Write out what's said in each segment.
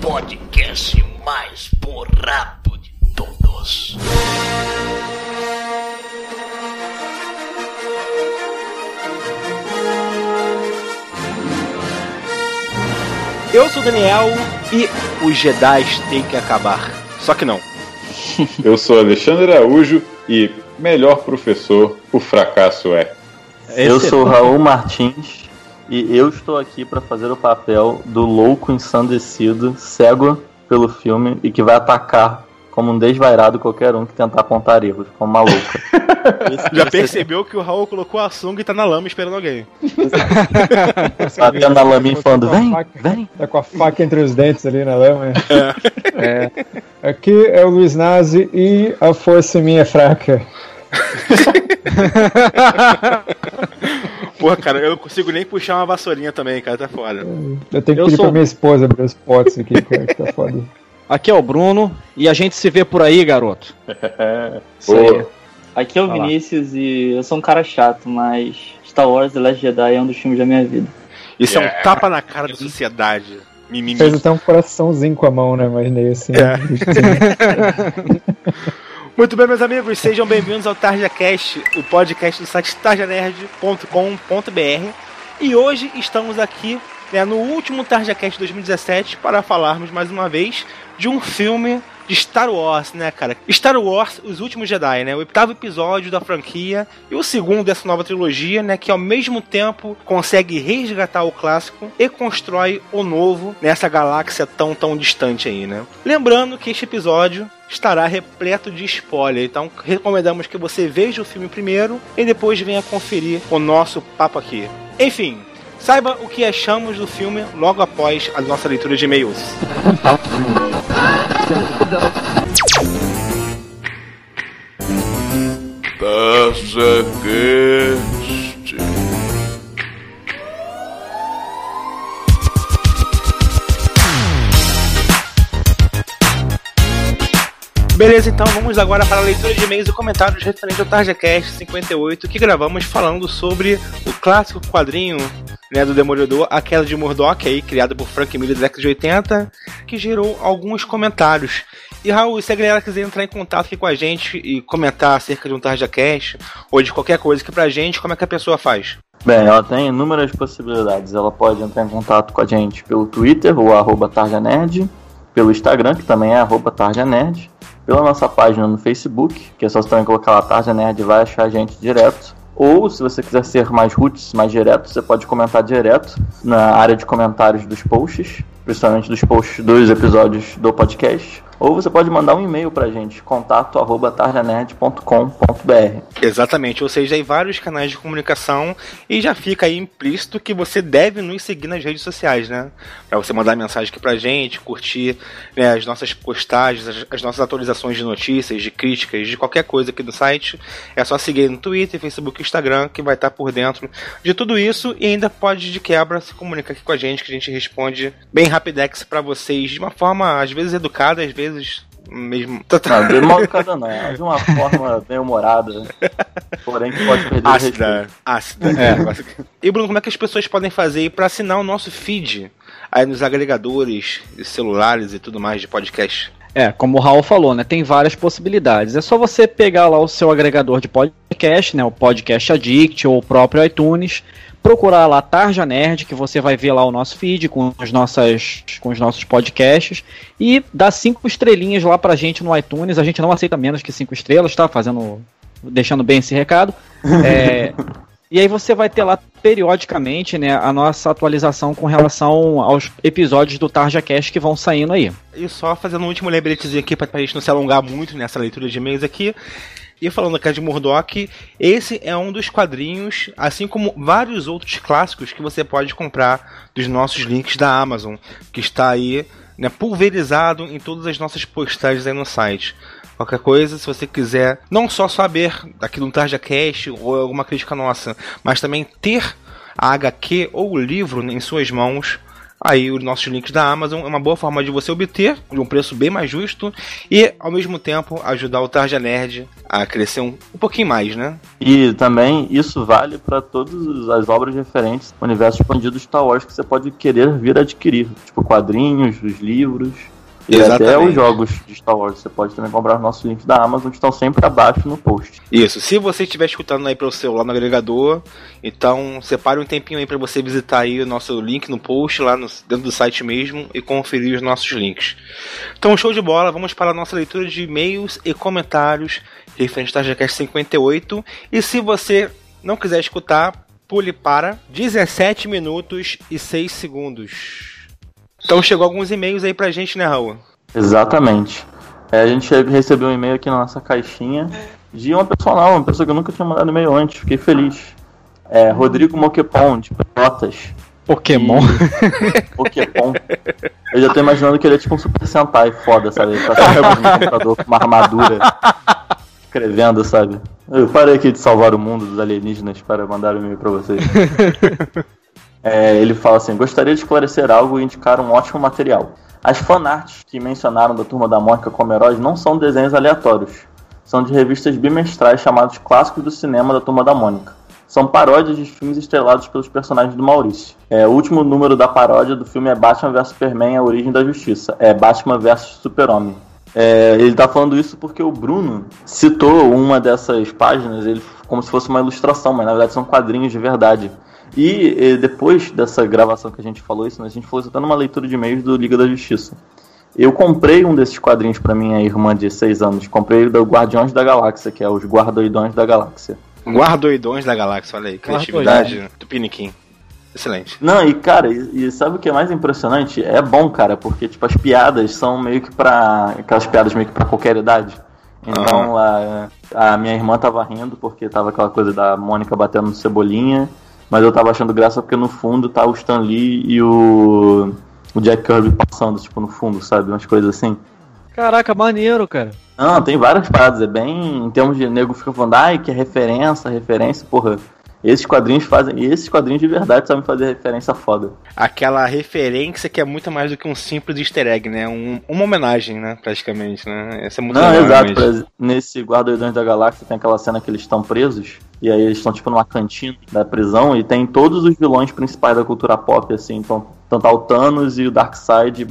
podcast mais borrado de todos. Eu sou o Daniel e os Jedi têm que acabar. Só que não. Eu sou Alexandre Araújo e melhor professor, o fracasso é. Eu sou Raul Martins e eu estou aqui para fazer o papel do louco ensandecido, cego pelo filme e que vai atacar como um desvairado qualquer um que tentar apontar erros, como maluca. Já percebeu que o Raul colocou a sunga e tá na lama esperando alguém. Batendo na lama e falando, vem, vem. Tá com a faca entre os dentes ali na lama. É. Aqui é o Luiz Nazi e a força minha é fraca. Porra, cara, eu não consigo nem puxar uma vassourinha também, cara, tá foda. Eu tenho que Eu pedir sou- pra minha esposa abrir os potes aqui, cara, que tá foda. Aqui é o Bruno e a gente se vê por aí, garoto. Isso aí. Boa. Aqui é o Vai lá. Vinícius e eu sou um cara chato, mas Star Wars The Last Jedi é um dos filmes da minha vida. Isso é um tapa na cara da sociedade. Mimimi. Fez até um coraçãozinho com a mão, né? Imaginei assim. É. Muito bem, meus amigos, sejam bem-vindos ao TarjaCast, o podcast do site tarjanerd.com.br. E hoje estamos aqui né, no último TarjaCast 2017 para falarmos mais uma vez de um filme de Star Wars, né, cara? Star Wars, Os Últimos Jedi, né? O oitavo episódio da franquia e o segundo dessa nova trilogia, né? Que ao mesmo tempo consegue resgatar o clássico e constrói o novo nessa galáxia tão, tão distante aí, né? Lembrando que este episódio estará repleto de spoiler, então recomendamos que você veja o filme primeiro e depois venha conferir o nosso papo aqui. Enfim, saiba o que achamos do filme logo após a nossa leitura de e-mails. TarjaCast. Beleza, então vamos agora para a leitura de e-mails e comentários referente ao TarjaCast 58, que gravamos falando sobre o clássico quadrinho né, do Demolidor, A Queda de Murdoch, aí, criado por Frank Miller da década de 80, que gerou alguns comentários. E Raul, se a galera quiser entrar em contato aqui com a gente e comentar acerca de um TarjaCast ou de qualquer coisa aqui pra gente, como é que a pessoa faz? Bem, ela tem inúmeras possibilidades. Ela pode entrar em contato com a gente pelo Twitter, o arroba tarjanerd, pelo Instagram, que também é arroba tarjanerd, pela nossa página no Facebook, que é só você também colocar lá Tarja Nerd vai achar a gente direto. Ou, se você quiser ser mais roots, mais direto, você pode comentar direto na área de comentários dos posts, principalmente dos posts dos episódios do podcast. Ou você pode mandar um e-mail pra gente, contato arroba tarjanerd.com.br. Exatamente, ou seja, tem vários canais de comunicação e já fica aí implícito que você deve nos seguir nas redes sociais, né? Pra você mandar mensagem aqui pra gente, curtir né, as nossas postagens, as, as nossas atualizações de notícias, de críticas, de qualquer coisa aqui do site. É só seguir no Twitter, Facebook Instagram, que vai estar por dentro de tudo isso e ainda pode, de quebra, se comunicar aqui com a gente, que a gente responde bem rapidex pra vocês, de uma forma, às vezes, educada, às vezes mesmo. Não, de mal educada não, é de uma forma bem humorada, porém que pode perder. Ácida, ácida. É. E Bruno, como é que as pessoas podem fazer aí pra assinar o nosso feed aí nos agregadores celulares e tudo mais de podcast? É, como o Raul falou, né? Tem várias possibilidades. É só você pegar lá o seu agregador de podcast, né? O Podcast Addict ou o próprio iTunes. Procurar lá Tarja Nerd, que você vai ver lá o nosso feed com, as nossas, com os nossos podcasts. E dar cinco estrelinhas lá pra gente no iTunes. A gente não aceita menos que cinco estrelas, tá? Fazendo. Deixando bem esse recado. É, e aí você vai ter lá periodicamente né, a nossa atualização com relação aos episódios do Tarja Cast que vão saindo aí. E só fazendo um último lembretezinho aqui pra, pra gente não se alongar muito nessa leitura de e-mails aqui. E falando aqui de Murdoch, esse é um dos quadrinhos, assim como vários outros clássicos que você pode comprar dos nossos links da Amazon, que está aí né, pulverizado em todas as nossas postagens aí no site. Qualquer coisa, se você quiser não só saber aqui do Tarja Cast ou alguma crítica nossa, mas também ter a HQ ou o livro em suas mãos, aí os nossos links da Amazon. É uma boa forma de você obter de um preço bem mais justo e, ao mesmo tempo, ajudar o Tarja Nerd a crescer um, um pouquinho mais, né? E também isso vale para todas as obras referentes ao universo expandido Star Wars que você pode querer vir adquirir, tipo quadrinhos, os livros. E Exatamente. até os jogos de Star Wars. Você pode também comprar os nossos links da Amazon, que estão sempre abaixo no post. Isso, se você estiver escutando aí pelo celular no agregador, então separe um tempinho aí para você visitar aí o nosso link no post lá no, dentro do site mesmo e conferir os nossos links. Então, show de bola, vamos para a nossa leitura de e-mails e comentários referente ao TarjaCast 58. E se você não quiser escutar, pule para 17 minutos e 6 segundos. Então chegou alguns e-mails aí pra gente, né, Raul? Exatamente. É, a gente recebeu um e-mail aqui na nossa caixinha de uma pessoa nova, uma pessoa que eu nunca tinha mandado e-mail antes, fiquei feliz. É, Rodrigo Moquepon, de Pelotas. Pokémon. E- Pokémon. Eu já tô imaginando que ele é tipo um Super Sentai foda, sabe? Ele tá no computador com uma armadura, escrevendo, sabe? Eu parei aqui de salvar o mundo dos alienígenas para mandar um e-mail pra vocês. É, ele fala assim: gostaria de esclarecer algo e indicar um ótimo material. As fanarts que mencionaram da Turma da Mônica como heróis não são desenhos aleatórios. São de revistas bimestrais chamados Clássicos do Cinema da Turma da Mônica. São paródias de filmes estrelados pelos personagens do Maurício. É, o último número da paródia do filme é Batman vs Superman A Origem da Justiça. É Batman vs Super-Homem. É, ele tá falando isso porque o Bruno citou uma dessas páginas ele, como se fosse uma ilustração, mas na verdade são quadrinhos de verdade. E eh, depois dessa gravação que a gente falou isso, né, a gente falou isso até numa leitura de e-mails do Liga da Justiça. Eu comprei um desses quadrinhos pra minha irmã de 6 anos. Comprei o do Guardiões da Galáxia, que é os Guardoidões da Galáxia. Guardoidões da galáxia, olha aí, criatividade do Piniquim. Excelente. Não, e cara, e, e sabe o que é mais impressionante? É bom, cara, porque tipo as piadas são meio que pra. aquelas piadas meio que pra qualquer idade. Então a, a minha irmã tava rindo porque tava aquela coisa da Mônica batendo no cebolinha, mas eu tava achando graça porque no fundo tá o Stan Lee e o, o Jack Kirby passando, tipo, no fundo, sabe? Umas coisas assim. Caraca, maneiro, cara. Não, tem várias paradas, é bem. Em termos de nego fica falando, ai, que referência, referência, porra. Esses quadrinhos fazem. E esses quadrinhos de verdade sabem fazer referência foda. Aquela referência que é muito mais do que um simples easter egg, né? Um- uma homenagem, né? Praticamente, né? Essa é muito Não, legal, exato. exemplo, Nesse Guardiões da Galáxia tem aquela cena que eles estão presos. E aí eles estão tipo numa cantina da prisão e tem todos os vilões principais da cultura pop, assim. Então, então tá o Thanos e o Darkseid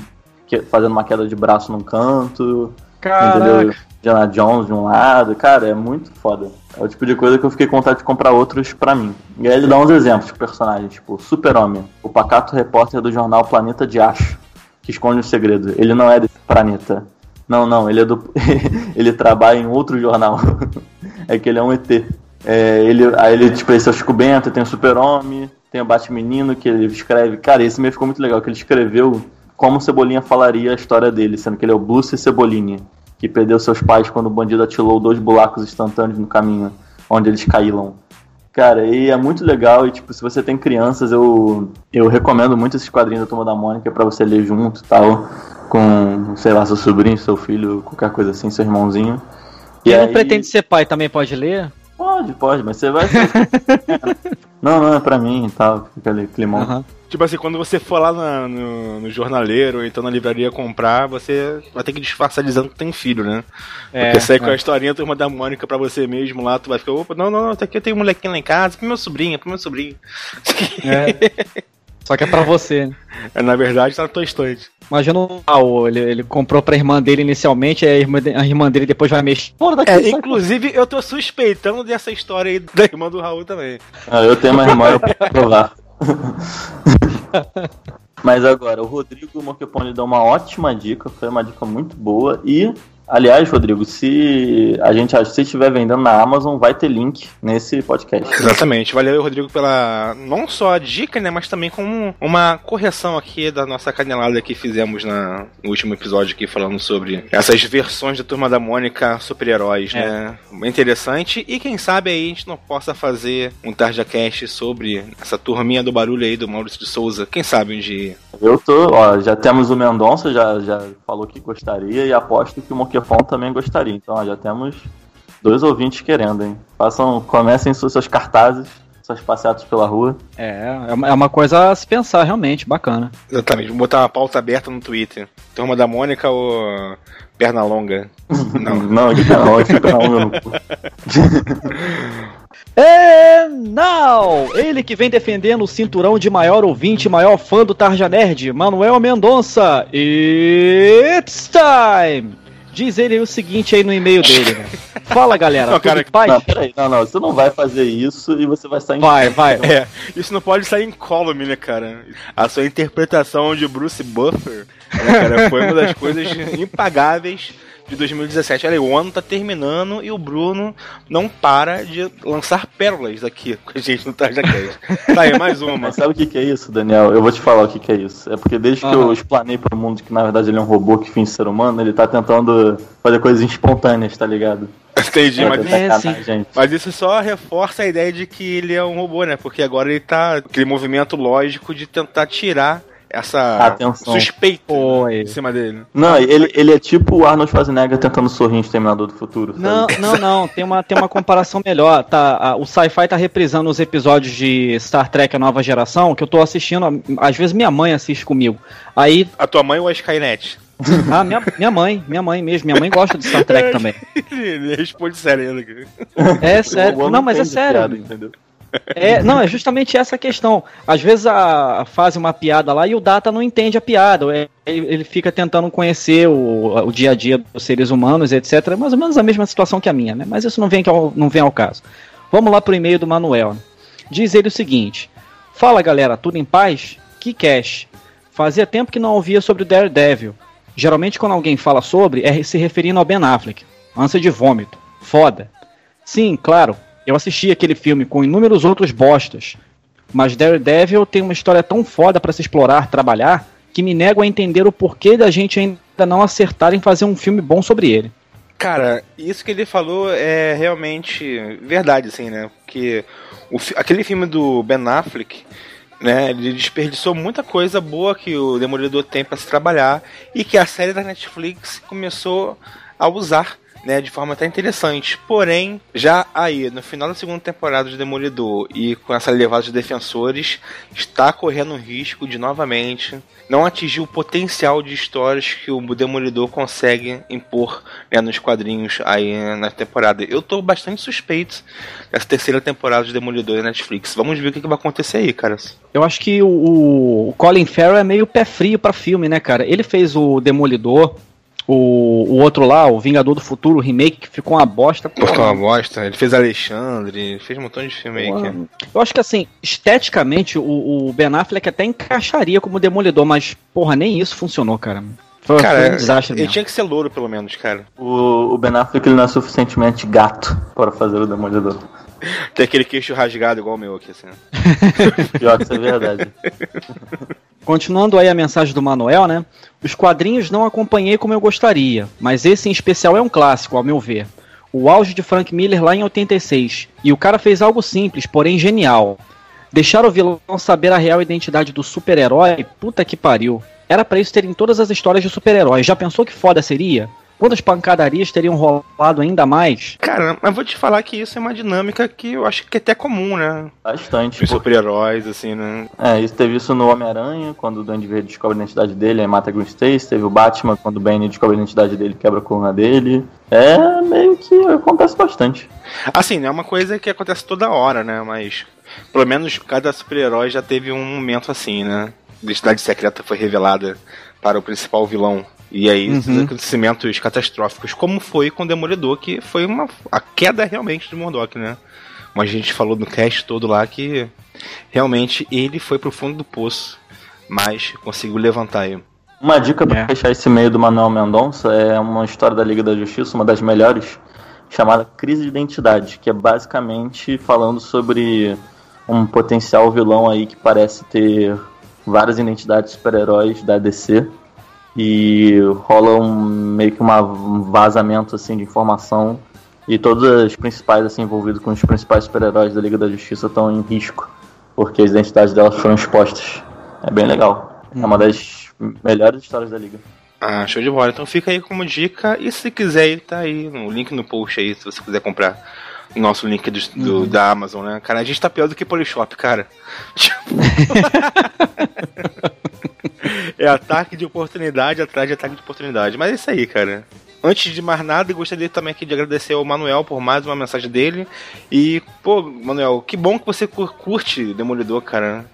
que- fazendo uma queda de braço num canto. Entendeu? Diana Jones de um lado. Cara, é muito foda. É o tipo de coisa que eu fiquei com vontade de comprar outros pra mim. E aí ele dá uns exemplos de personagens, tipo Super-Homem, o pacato repórter do jornal Planeta de Acho, que esconde o segredo. Ele não é desse planeta. Não, não, ele é do. ele trabalha em outro jornal. é que ele é um ET. É, ele, aí ele, tipo, esse é o Chico Bento, tem o Super-Homem, tem o Batmenino que ele escreve. Cara, esse meio ficou muito legal, que ele escreveu como Cebolinha falaria a história dele, sendo que ele é o Bruce Cebolinha, que perdeu seus pais quando o bandido atirou dois buracos instantâneos no caminho, onde eles caíram. Cara, e é muito legal, e tipo, se você tem crianças, eu, eu recomendo muito esses quadrinhos da Turma da Mônica pra você ler junto e tal, com, sei lá, seu sobrinho, seu filho, qualquer coisa assim, seu irmãozinho. Quem não aí- pretende ser pai também pode ler? Pode, pode, mas você vai. não, não, é pra mim e tal, fica ali, climão. Aham. Tipo assim, quando você for lá na- no, no jornaleiro ou então na livraria comprar, você vai ter que disfarçar dizendo que tem filho, né? É, Porque sai com é. a historinha turma da Mônica pra você mesmo lá, tu vai ficar, opa, não, não, não, tá aqui eu tenho um molequinho lá em casa, pro meu sobrinho, é pro meu sobrinho. É. Só que é pra você, né? É, Na verdade, tá na tua estante. Imagina o Raul, ele, ele comprou pra irmã dele inicialmente, aí a irmã, de- a irmã dele depois vai mexer. Fora daqui, É, inclusive, eu tô suspeitando dessa história aí da irmã do Raul também. Ah, eu tenho uma irmã, eu posso provar. Mas agora, o Rodrigo Moquepone deu uma ótima dica, foi uma dica muito boa. E, aliás, Rodrigo, se a gente se estiver vendendo na Amazon, vai ter link nesse podcast. Exatamente. Valeu, Rodrigo, pela não só a dica, né, mas também como uma correção aqui da nossa canelada que fizemos na, no último episódio aqui falando sobre essas versões da Turma da Mônica super-heróis, É. né? Interessante. E quem sabe aí a gente não possa fazer um Tarja Cast sobre essa turminha do barulho aí do Maurício de Souza. Quem sabe um dia. Eu tô, ó, já temos o Mendonça, já, já falou que gostaria, e aposto que o Moquepon também gostaria. Então, ó, já temos dois ouvintes querendo, hein? Façam, comecem seus cartazes, essas passeatas pela rua. É, é uma- é uma coisa a se pensar, realmente, bacana. Exatamente, vou botar uma pauta aberta no Twitter. Turma da Mônica ou Perna Longa? Não. Não, não, meu. É, não! Ele que vem defendendo o cinturão de maior ouvinte, maior fã do Tarja Nerd, Manuel Mendonça. It's time! Diz ele o seguinte aí no e-mail dele, né? Fala, galera. Não, cara, em paz? Não, peraí, não, não, você não vai fazer isso e você vai sair Vai, vai. É, isso não pode sair em column, né, cara? A sua interpretação de Bruce Buffer, né, cara, foi uma das coisas impagáveis de 2017. Olha, aí, o ano tá terminando e o Bruno não para de lançar pérolas aqui com a gente no Tarja Cast. Tá aí, mais uma. Mas sabe o que, que é isso, Daniel? Eu vou te falar o que, que é isso. É porque desde que Aham. eu explanei pro mundo que na verdade ele é um robô que finge ser humano, ele tá tentando fazer coisas espontâneas, tá ligado? Entendi, Pra mas, É, mas isso só reforça a ideia de que ele é um robô, né? Porque agora ele tá aquele movimento lógico de tentar tirar essa Atenção. suspeita Foi. em cima dele. Não, ele, ele é tipo o Arnold Schwarzenegger tentando sorrir em Exterminador do Futuro. sabe? Não, não, não. Tem uma, tem uma comparação melhor. Tá, a- o Sci-Fi tá reprisando os episódios de Star Trek A Nova Geração, que eu tô assistindo. Às vezes minha mãe assiste comigo. Aí, A tua mãe ou a Skynet? ah, minha, minha mãe, minha mãe mesmo. Minha mãe gosta de Star Trek também. Ele responde sério. É sério. Não, mas é sério. piada, entendeu? É, não, é justamente essa a questão. Às vezes a, fazem uma piada lá e o Data não entende a piada. É, Ele, ele fica tentando conhecer o, o dia a dia dos seres humanos, etc. Mais ou menos a mesma situação que a minha, né? Mas isso não vem, ao, não vem ao caso. Vamos lá pro e-mail do Manuel. Diz ele o seguinte: Fala galera, tudo em paz? Que cash. Fazia tempo que não ouvia sobre o Daredevil. Geralmente quando alguém fala sobre, é se referindo ao Ben Affleck. Ânsia de vômito. Foda. Sim, claro. Eu assisti aquele filme com inúmeros outros bostas. Mas Daredevil tem uma história tão foda pra se explorar, trabalhar, que me nego a entender o porquê da gente ainda não acertar em fazer um filme bom sobre ele. Cara, isso que ele falou é realmente verdade, assim, né? Porque o aquele filme do Ben Affleck, né? Ele desperdiçou muita coisa boa que o Demolidor tem pra se trabalhar e que a série da Netflix começou a usar. Né, de forma até interessante. Porém, já aí, no final da segunda temporada de Demolidor e com essa levada de defensores, está correndo o risco de novamente não atingir o potencial de histórias que o Demolidor consegue impor né, nos quadrinhos aí na temporada. Eu tô bastante suspeito dessa terceira temporada de Demolidor na Netflix. Vamos ver o que, que vai acontecer aí, cara. Eu acho que o, o Colin Farrell é meio pé frio pra filme, né, cara? Ele fez o Demolidor, o, o outro lá, o Vingador do Futuro, o remake, que ficou uma bosta. Ficou uma bosta. Ele fez Alexandre, fez um montão de filme aí. Que... Eu acho que assim, esteticamente, o, o Ben Affleck até encaixaria como Demolidor, mas, porra, nem isso funcionou, cara. Foi, Cara, foi um desastre ele mesmo. tinha que ser louro, pelo menos, cara. O, o Ben Affleck ele não é suficientemente gato para fazer o Demolidor. Tem aquele queixo rasgado igual o meu aqui, assim. Pior que isso é verdade. Continuando aí a mensagem do Manuel, né? Os quadrinhos não acompanhei como eu gostaria, mas esse em especial é um clássico, ao meu ver. O auge de Frank Miller lá em 86. E o cara fez algo simples, porém genial. Deixar o vilão saber a real identidade do super-herói, puta que pariu. Era pra isso ter em todas as histórias de super-heróis. Já pensou que foda seria? Quantas pancadarias teriam rolado ainda mais? Cara, mas vou te falar que isso é uma dinâmica que eu acho que é até comum, né? Bastante. Os super-heróis, assim, né? É, isso teve isso no Homem-Aranha, quando o Duende Verde descobre a identidade dele, aí mata Gwen Stacy. Teve o Batman, quando o Bane descobre a identidade dele, quebra a coluna dele. É meio que acontece bastante. Assim, não é uma coisa que acontece toda hora, né? Mas pelo menos cada super-herói já teve um momento assim, né? A identidade secreta foi revelada para o principal vilão. E aí, esses Uhum. acontecimentos catastróficos, como foi com o Demolidor, que foi uma a queda realmente do Murdoch, né? Como a gente falou no cast todo lá que realmente ele foi pro fundo do poço, mas conseguiu levantar aí. Uma dica pra É. fechar esse meio do Manuel Mendonça é uma história da Liga da Justiça, uma das melhores, chamada Crise de Identidade, que é basicamente falando sobre um potencial vilão aí que parece ter várias identidades de super-heróis da DC e rola um meio que uma, um vazamento assim de informação e todos os principais assim envolvidos com os principais super-heróis da Liga da Justiça estão em risco porque as identidades delas foram expostas. É bem legal. É uma das melhores histórias da Liga. Ah, show de bola. Então fica aí como dica. E se quiser, tá aí no link no post aí, se você quiser comprar nosso link do, do- da Amazon, né? Cara, a gente tá pior do que Polishop, cara. é ataque de oportunidade atrás de ataque de oportunidade. Mas é isso aí, cara. Antes de mais nada, gostaria também aqui de agradecer ao Manuel por mais uma mensagem dele. E, pô, Manuel, que bom que você cur- curte Demolidor, cara.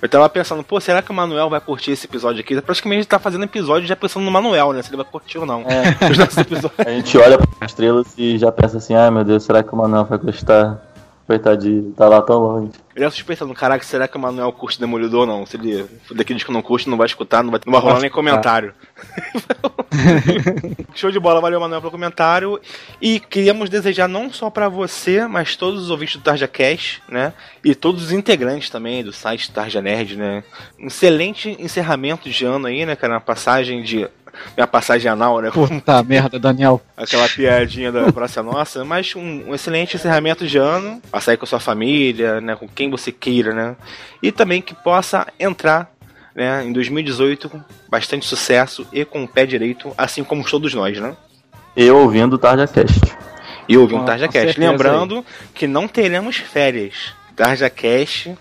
Eu tava pensando, pô, será que o Manuel vai curtir esse episódio aqui? Praticamente a gente tá fazendo episódio já pensando no Manuel, né? Se ele vai curtir ou não. É. A gente olha para estrelas e já pensa assim, ai meu Deus, será que o Manuel vai gostar? Coitadinho, tá lá tão longe. Eu já suspeitando, caraca, será que o Manuel curte Demolidor ou não? Se ele for daqueles que não curte, não vai escutar, não vai, não vai rolar nem comentário. Show de bola, valeu, Manuel, pelo comentário. E queríamos desejar não só pra você, mas todos os ouvintes do Tarja Cash, né? E todos os integrantes também do site Tarja Nerd, né? Um excelente encerramento de ano aí, né, cara? Uma passagem de. Minha passagem anal, né? Puta merda, Daniel. aquela piadinha da Praça Nossa, mas um, um excelente encerramento de ano, passar aí com a sua família, né, com quem você queira, né, e também que possa entrar, né, em 2018 com bastante sucesso e com o pé direito, assim como todos nós, né. Eu ouvindo o Tarja Cast. E ouvindo Com- Tarja com Cast. Lembrando que não teremos férias. Tarja Cast,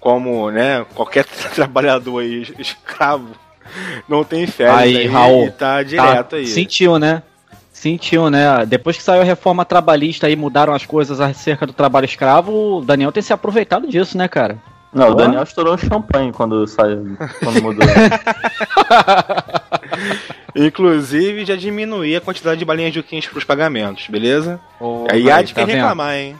como, né, qualquer trabalhador aí, escravo, não tem férias Aí, aí, Raul, e tá direto Tá, aí. Sentiu, né? Sentiu, né? Depois que saiu a reforma trabalhista e mudaram as coisas acerca do trabalho escravo, o Daniel tem se aproveitado disso, né, cara? Não, o. Daniel estourou champanhe quando saiu, quando mudou. Inclusive, já diminuí a quantidade de balinhas de quinze pros pagamentos, beleza? Porra, Aí há de tá quem reclamar, hein?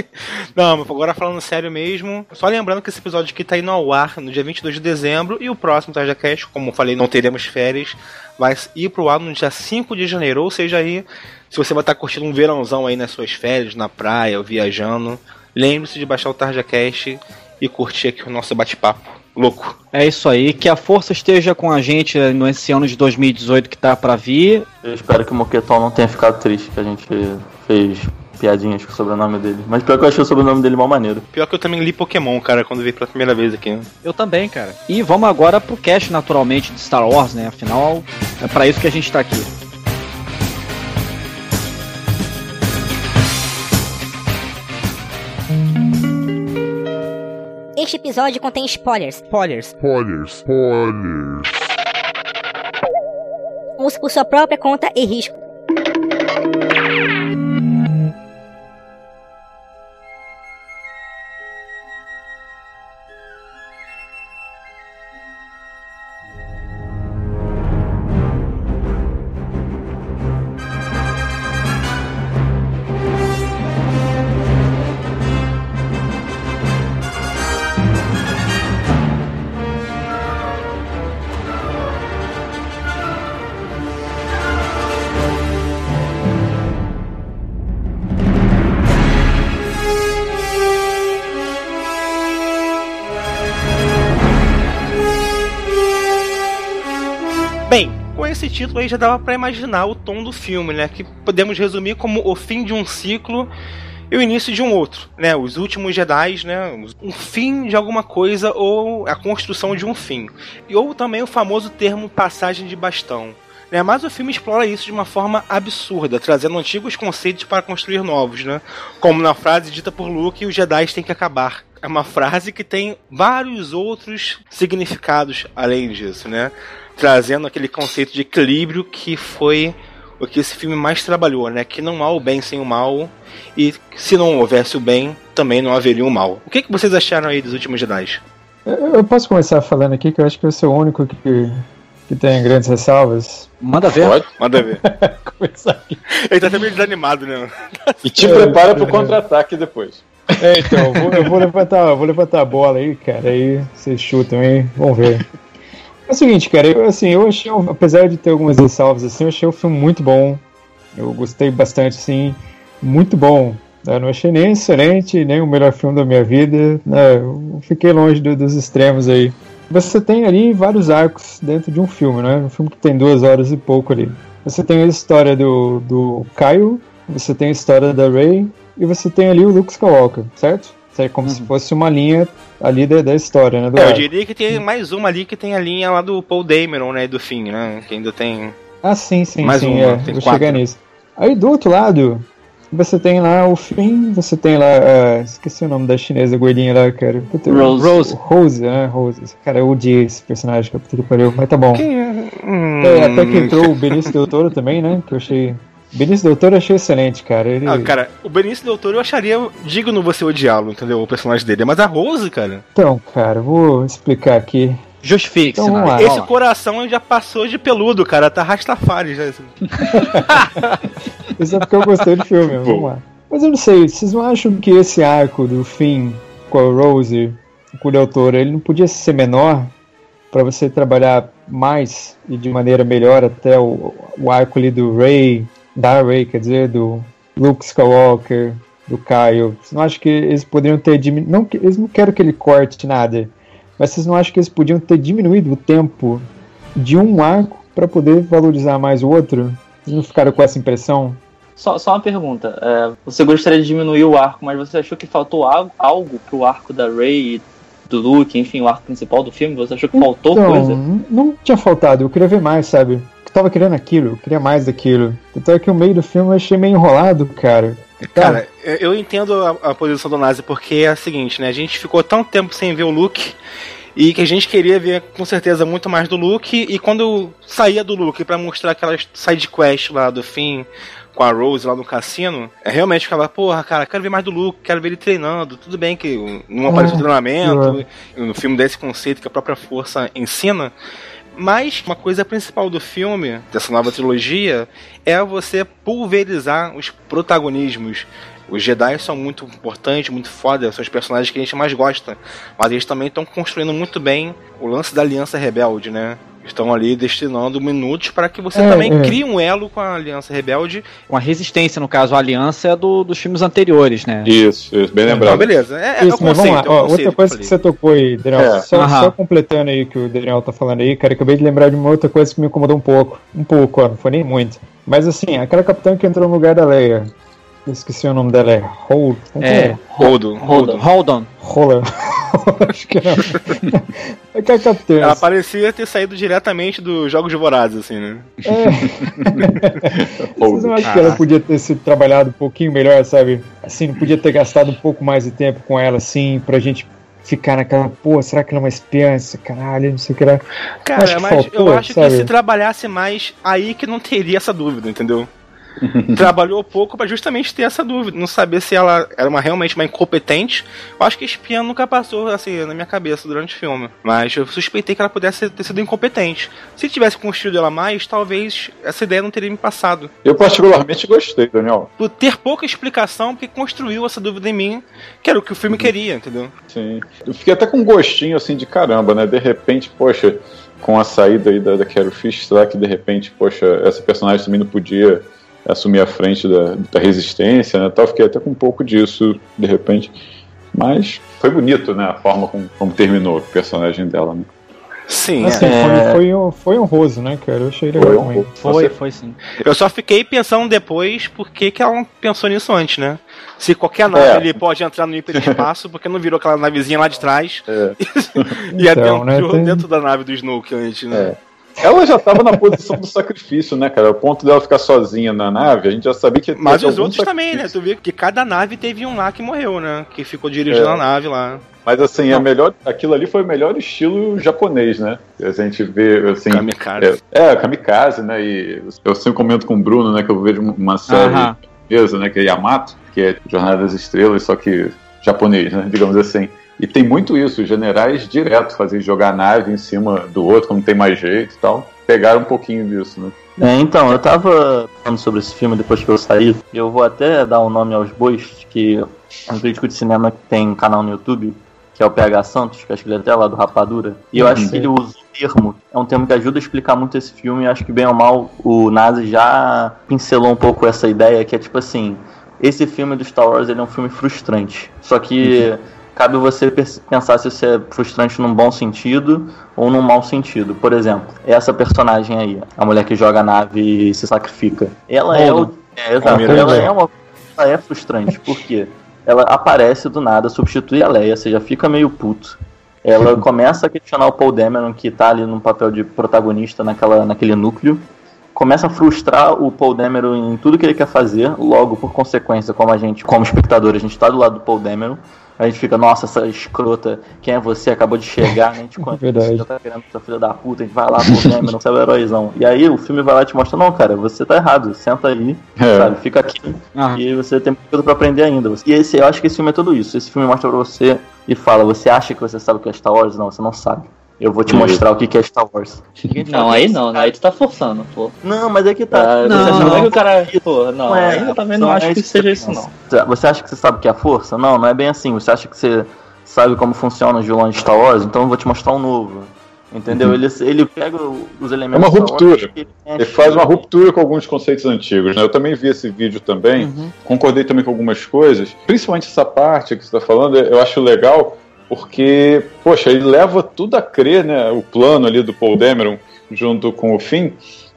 Não, mas agora falando sério mesmo, só lembrando que esse episódio aqui tá indo ao ar no dia 22 de dezembro e o próximo Tarja Cast, como eu falei, não teremos férias, vai ir pro ar no dia 5 de janeiro, ou seja, aí, se você vai estar curtindo um verãozão aí nas suas férias, na praia ou viajando, lembre-se de baixar o Tarja Cast e curtir aqui o nosso bate-papo louco. É isso aí, que a força esteja com a gente nesse ano de 2018 que tá pra vir. Eu espero que o Moquetão não tenha ficado triste que a gente fez piadinhas com o sobrenome dele. Mas pior que eu achei o sobrenome dele mal maneiro. Pior que eu também li Pokémon, cara, quando vi pela primeira vez aqui. né? Eu também, cara. E vamos agora pro cast, naturalmente, de Star Wars, né? Afinal, é pra isso que a gente tá aqui. Este episódio contém spoilers. Spoilers. Spoilers, spoilers. Use por sua própria conta e risco. Título aí já dava pra imaginar o tom do filme, né? Que podemos resumir como o fim de um ciclo e o início de um outro, né? Os últimos Jedi, né? Um fim de alguma coisa ou a construção de um fim. E ou também o famoso termo passagem de bastão. Né, mas o filme explora isso de uma forma absurda, trazendo antigos conceitos para construir novos, né? Como na frase dita por Luke, os Jedi têm que acabar. É uma frase que tem vários outros significados além disso, né? Trazendo aquele conceito de equilíbrio que foi o que esse filme mais trabalhou, né? Que não há o bem sem o mal e se não houvesse o bem, também não haveria o mal. O que, que vocês acharam aí dos últimos Jedi? Eu eu posso começar falando aqui, que eu acho que eu sou o único que, que tem grandes ressalvas. Manda ver. Pode? Manda ver. Começar aqui. Ele tá até meio desanimado, né? E te É, prepara é. pro contra-ataque depois. É, então, eu vou, eu vou levantar, eu vou levantar a bola aí, cara, aí vocês chutam aí, vamos ver. É o seguinte, cara, eu, assim, eu achei, apesar de ter algumas ressalvas, assim, eu achei o filme muito bom, eu gostei bastante, assim, muito bom. Eu não achei nem excelente, nem o melhor filme da minha vida, né, eu fiquei longe do- dos extremos aí. Você tem ali vários arcos dentro de um filme, né, um filme que tem duas horas e pouco ali. Você tem a história do, do Caio, você tem a história da Rey, e você tem ali o Luke Skywalker, certo? Isso é como se fosse uma linha ali da, da história, né? do É, eu diria que tem mais uma ali que tem a linha lá do Paul Dameron, né? Do fim, né? Que ainda tem. Ah, sim, sim, Mais sim, uma, é, tem vou quatro. chegar nisso. Aí do outro lado, Você tem lá o Finn, você tem lá. ah, esqueci o nome da chinesa gordinha lá, cara. Puta, Rose. Rose. Rose, né? Rose. Cara, eu odiei esse personagem. Puta que pariu. Mas tá bom. Hum, É, até que entrou o Benício Del Toro também, né? Que eu achei. Benício Del Toro eu achei excelente, cara. Ele... Ah, cara, o Benício Del Toro eu acharia digno você odiá-lo, entendeu? O personagem dele. Mas a Rose, cara, Então, cara, vou explicar aqui. Justifique-se, Então, vamos Nara. lá. esse coração já passou de peludo, cara. Tá Rastafari já. assim. Isso é porque eu gostei do filme, vamos lá. Mas eu não sei, vocês não acham que esse arco do Finn com a Rose, com o Del Toro, ele não podia ser menor pra você trabalhar mais e de maneira melhor até o, o arco ali do Ray, da Ray, quer dizer, do Luke Skywalker, do Kyle. Vocês não acham que eles poderiam ter diminuído. Não, eles não querem que ele corte nada, mas vocês não acham que eles podiam ter diminuído o tempo de um arco pra poder valorizar mais o outro? Vocês não ficaram com essa impressão? Só, só uma pergunta. é, você gostaria de diminuir o arco, mas você achou que faltou algo, algo pro arco da Rey, e do Luke, enfim, o arco principal do filme? Você achou que faltou Então, coisa? n- não tinha faltado, eu queria ver mais, sabe? Tava querendo aquilo, eu queria mais daquilo. Tanto é que o meio do filme eu achei meio enrolado, cara. Cara, eu eu entendo a, a posição do Nazi, porque é a seguinte, né? A gente ficou tão tempo sem ver o Luke e que a gente queria ver com certeza muito mais do Luke. E quando saía do Luke pra mostrar aquelas side quest lá do fim com a Rose lá no cassino, é, realmente ficava, porra, cara, quero ver mais do Luke, quero ver ele treinando. Tudo bem que não apareceu Ah, treinamento, no filme desse conceito que a própria força ensina. Mas uma coisa principal do filme, dessa nova trilogia, é você pulverizar os protagonismos. Os Jedi são muito importantes, muito foda, são os personagens que a gente mais gosta. Mas eles também estão construindo muito bem o lance da Aliança Rebelde, né? Estão ali destinando minutos para que você É, também é. crie um elo com a Aliança Rebelde. Com a resistência, no caso, a aliança é do, dos filmes anteriores, né? Isso, isso, bem Então, lembrado. beleza. É, é o Isso, mas vamos lá. conceito. é o Ó, outra que coisa que falei. você tocou aí, Daniel, É. só, só completando aí o que o Daniel tá falando aí, cara, acabei de lembrar de uma outra coisa que me incomodou um pouco. Um pouco, ó, não foi nem muito. Mas assim, aquela capitã que entrou no lugar da Leia. Eu esqueci o nome dela, é Hold. É. Holdo. Holdo. Hold on. Rola. Acho que não. Aquela capitã. Ela parecia ter saído diretamente dos Jogos Vorazes, assim, né? É. Vocês não acham que ela podia ter sido trabalhado um pouquinho melhor, sabe? Assim, não podia ter gastado um pouco mais de tempo com ela, assim, pra gente ficar naquela, pô, será que ela é uma espiã? Caralho, não sei o que lá. Cara, Acho que mas faltou, eu acho sabe? que se trabalhasse mais, aí que não teria essa dúvida, entendeu? Trabalhou pouco pra justamente ter essa dúvida, não saber se ela era uma, realmente uma incompetente. Eu acho que espiã nunca passou assim na minha cabeça durante o filme, mas eu suspeitei que ela pudesse ter sido incompetente. Se tivesse construído ela mais, talvez essa ideia não teria me passado. Eu particularmente gostei, Daniel. Por ter pouca explicação, porque construiu essa dúvida em mim, que era o que o filme queria, entendeu? Sim. Eu fiquei até com um gostinho assim de caramba, né? De repente, poxa, com a saída aí da, da Carol Fish, será que de repente, poxa, essa personagem também não podia assumir a frente da, da resistência, né? Tal, fiquei até com um pouco disso, de repente. Mas foi bonito, né? A forma como, como terminou o personagem dela, né? Sim, Assim, é. foi, foi, foi honroso, né, cara? Eu achei legal Foi um. Foi, Você- foi sim. Eu só fiquei pensando depois por que, que ela não pensou nisso antes, né? Se qualquer nave É. ali pode entrar no hiperespaço, porque não virou aquela navezinha lá de trás É. e Então, né, adentrou tem- dentro da nave do Snoke antes, né? Ela já estava na posição do sacrifício, né, cara? O ponto dela ficar sozinha na nave, a gente já sabia que. Mas os outros também, né? sacrifício. Tu viu que cada nave teve um lá que morreu, né? Que ficou dirigindo É. a nave lá. Mas assim, a melhor, aquilo ali foi o melhor estilo japonês, né? A gente vê, assim. Kamikaze. É, é, kamikaze, né? E eu sempre comento com o Bruno, né? Que eu vejo uma série Aham. japonesa, né? Que é Yamato, que é Jornada das Estrelas, só que japonês, né? Digamos assim. E tem muito isso, os generais direto fazer jogar nave em cima do outro, quando tem mais jeito e tal. Pegaram um pouquinho disso, né? É, então, eu tava falando sobre esse filme depois que eu saí. Eu vou até dar o um nome aos bois, que é um crítico de cinema que tem um canal no YouTube, que é o PH Santos, que acho que ele é até lá do Rapadura. E eu acho que ele usa o termo, é um termo que ajuda a explicar muito esse filme. E acho que bem ou mal o Nazi já pincelou um pouco essa ideia, que é tipo assim: esse filme do Star Wars ele é um filme frustrante. Só que. Cabe você pensar se isso é frustrante num bom sentido ou num mau sentido. Por exemplo, essa personagem aí, a mulher que joga a nave e se sacrifica. Ela é o. É, exato. Ela é uma. Ela é frustrante, porque ela aparece do nada, substitui a Leia, você já fica meio puto. Ela começa a questionar o Paul Dameron, que tá ali num papel de protagonista naquela, naquele núcleo. começa a frustrar o Paul Dameron em tudo que ele quer fazer, logo, por consequência, como a gente, como espectador, a gente tá do lado do Paul Dameron, a gente fica, nossa, essa escrota, quem é você? Acabou de chegar, né? A gente conhece, Verdade. já tá querendo essa filha da puta, a gente vai lá, Dameron, você é o heróizão. E aí o filme vai lá e te mostra, não, cara, você tá errado, senta aí, É. sabe, fica aqui, Ah. e você tem coisa pra aprender ainda. E esse, eu acho que esse filme é tudo isso. Esse filme mostra pra você e fala: você acha que você sabe o que é Star Wars? Não, você não sabe. Eu vou te Isso. mostrar o que que é Star Wars. Não, aí não, né? Aí tu tá forçando, pô. Não, mas é que tá. Ah, Você você não é que o cara. Pô, não, Não é, aí eu também não não acho é que seja isso, não. Você acha que você sabe o que é a força? Não, não é bem assim. Você acha que você sabe como funcionam os vilões de Star Wars? Então eu vou te mostrar um novo. Entendeu? Ele, ele pega os elementos. É uma ruptura. ele Ele faz uma ruptura com alguns conceitos antigos, né? Eu também vi esse vídeo também, Uhum. concordei também com algumas coisas, principalmente essa parte que você está falando, eu acho legal, porque, poxa, ele leva tudo a crer, né? O plano ali do Paul Dameron, junto com o Finn,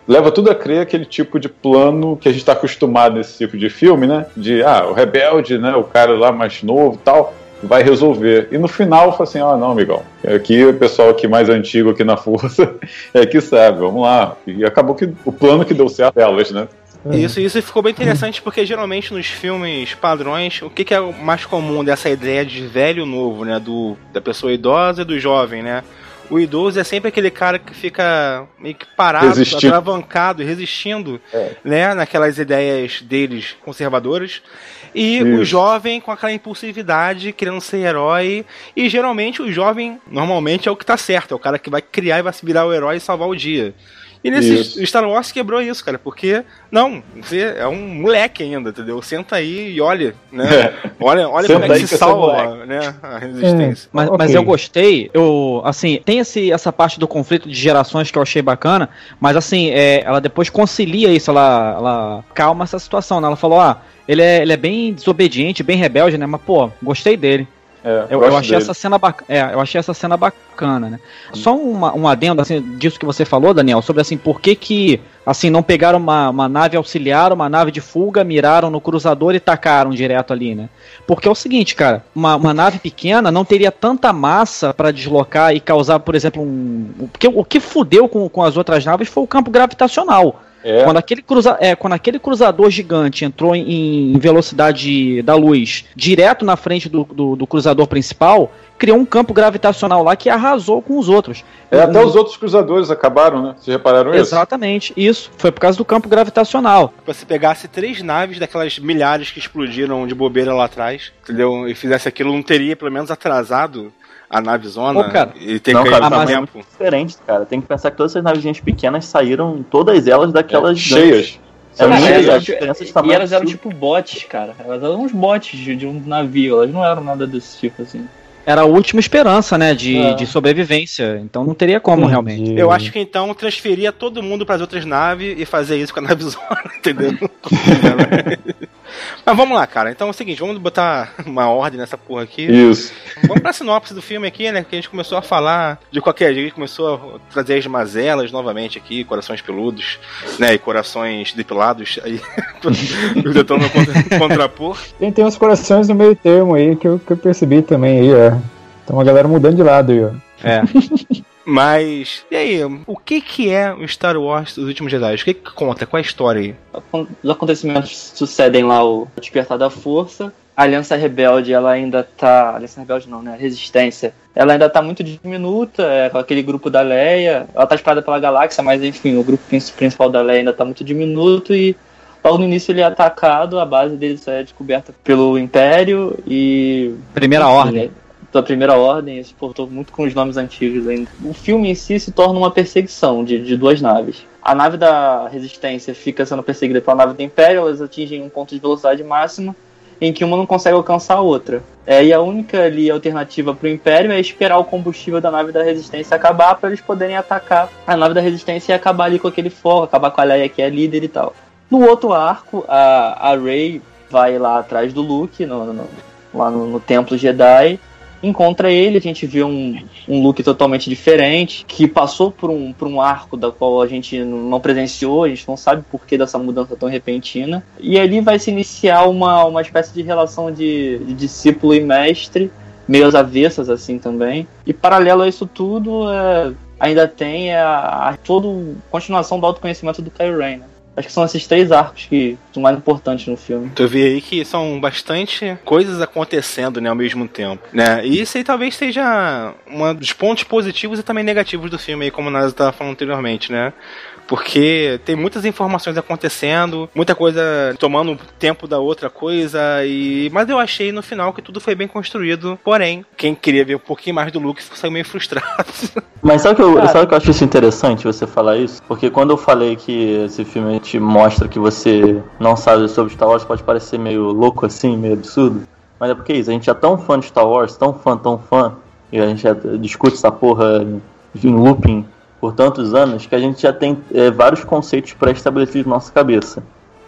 leva tudo a crer aquele tipo de plano que a gente está acostumado nesse tipo de filme, né? De, ah, o rebelde, né? O cara lá mais novo tal, vai resolver. E no final, fala assim, ah, não, amigão, aqui o pessoal aqui mais antigo aqui na força é que sabe, vamos lá. E acabou que o plano que deu certo é elas, né? Isso, isso ficou bem interessante porque geralmente nos filmes padrões, o que, que é o mais comum dessa ideia de velho novo, né? Do, da pessoa idosa e do jovem, né? O idoso é sempre aquele cara que fica meio que parado, Resistindo. atravancado, resistindo, É. né? Naquelas ideias deles conservadoras. E Isso. o jovem com aquela impulsividade, querendo ser herói. E geralmente o jovem, normalmente, é o que tá certo. É o cara que vai criar e vai se virar o herói e salvar o dia. E nesse Isso. Star Wars quebrou isso, cara, porque não, você é um moleque ainda, entendeu? Senta aí e olha, né? Olha, olha Senta como é que se salva, né? A resistência. Mas, Ok. mas eu gostei, eu, assim, tem esse, essa parte do conflito de gerações que eu achei bacana, mas assim, é, ela depois concilia isso, ela, ela calma essa situação, né? Ela falou, ah, ele é, ele é bem desobediente, bem rebelde, né? Mas, pô, gostei dele. É, Eu, eu achei dele. essa cena bacana. É, eu achei essa cena bacana, né? Só uma, um adendo assim, disso que você falou, Daniel, sobre assim, por que, que assim, não pegaram uma, uma nave auxiliar, uma nave de fuga, miraram no cruzador e tacaram direto ali, né? Porque é o seguinte, cara, uma, uma nave pequena não teria tanta massa para deslocar e causar, por exemplo, um. o- Porque o que fudeu com, com as outras naves foi o campo gravitacional. É, Quando aquele, cruza, é, quando aquele cruzador gigante entrou em, em velocidade da luz direto na frente do, do, do cruzador principal, criou um campo gravitacional lá que arrasou com os outros. é, até Um- os outros cruzadores acabaram, né? Vocês repararam isso? Exatamente, isso. Foi por causa do campo gravitacional. Se você pegasse três naves daquelas milhares que explodiram de bobeira lá atrás, entendeu? E fizesse aquilo, não teria pelo menos atrasado a nave zona cara. e ter Não, caído cara, no mas- tempo. diferente, cara. Tem que pensar que todas essas navezinhas pequenas saíram, todas elas daquelas É, cheias. É, Cara, cheias, elas de e elas eram tipo bots, cara. Elas eram uns bots de, de um navio, elas não eram nada desse tipo assim. Era a última esperança, né, de, É. de sobrevivência. Então não teria como, realmente. Entendi. Eu acho que então transferia todo mundo para as outras naves e fazer isso com a nave zona, entendeu? Mas vamos lá, cara. Então é o seguinte, vamos botar uma ordem nessa porra aqui. Isso. Vamos pra sinopse do filme aqui, né? Que a gente começou a falar de qualquer jeito, a gente começou a trazer as mazelas novamente aqui, corações peludos, né? E corações depilados aí, tentando contra- contrapor. Tem, tem uns corações no meio termo aí que eu, que eu percebi também aí, ó. Tem uma galera mudando de lado aí, ó. É. Mas, e aí, o que que é o Star Wars dos últimos Jedi? O que que conta? Qual é a história aí? Os acontecimentos sucedem lá o Despertar da Força. A Aliança Rebelde, ela ainda tá. Aliança Rebelde não, né? A Resistência. Ela ainda tá muito diminuta, é, com aquele grupo da Leia. Ela tá espalhada pela galáxia, mas enfim, o grupo prin- principal da Leia ainda tá muito diminuto e logo no início ele é atacado, a base dele só é descoberta pelo Império e Primeira ordem. Da primeira ordem, isso portou muito com os nomes antigos ainda. O filme em si se torna uma perseguição de, de duas naves. A nave da Resistência fica sendo perseguida pela nave do Império, elas atingem um ponto de velocidade máxima em que uma não consegue alcançar a outra. É, e a única ali alternativa para o Império é esperar o combustível da nave da Resistência acabar para eles poderem atacar a nave da Resistência e acabar ali com aquele foco, acabar com a Leia que é líder e tal. No outro arco, a, a Rey vai lá atrás do Luke, no, no- lá no, no Templo Jedi, encontra ele, a gente vê um, um Luke totalmente diferente, que passou por um, por um arco da qual a gente não presenciou, a gente não sabe por que dessa mudança tão repentina. E ali vai se iniciar uma, uma espécie de relação de, de discípulo e mestre, meio às avessas assim também. E paralelo a isso tudo, é, ainda tem a, a toda continuação do autoconhecimento do Ren, né? Acho que são esses três arcos que são mais importantes no filme. Tu vê aí que são bastante coisas acontecendo, né, ao mesmo tempo, né? E isso aí talvez seja um dos pontos positivos e também negativos do filme aí, como nós estava falando anteriormente, né? Porque tem muitas informações acontecendo, muita coisa tomando tempo da outra coisa, e mas eu achei no final que tudo foi bem construído. Porém, quem queria ver um pouquinho mais do Luke saiu meio frustrado. Mas sabe que, eu, sabe que eu acho isso interessante você falar isso? Porque quando eu falei que esse filme te mostra que você não sabe sobre Star Wars, pode parecer meio louco assim, meio absurdo. Mas é porque é isso, a gente é tão fã de Star Wars, tão fã, tão fã, e a gente já discute essa porra em looping por tantos anos que a gente já tem é, vários conceitos pré-estabelecidos na nossa cabeça.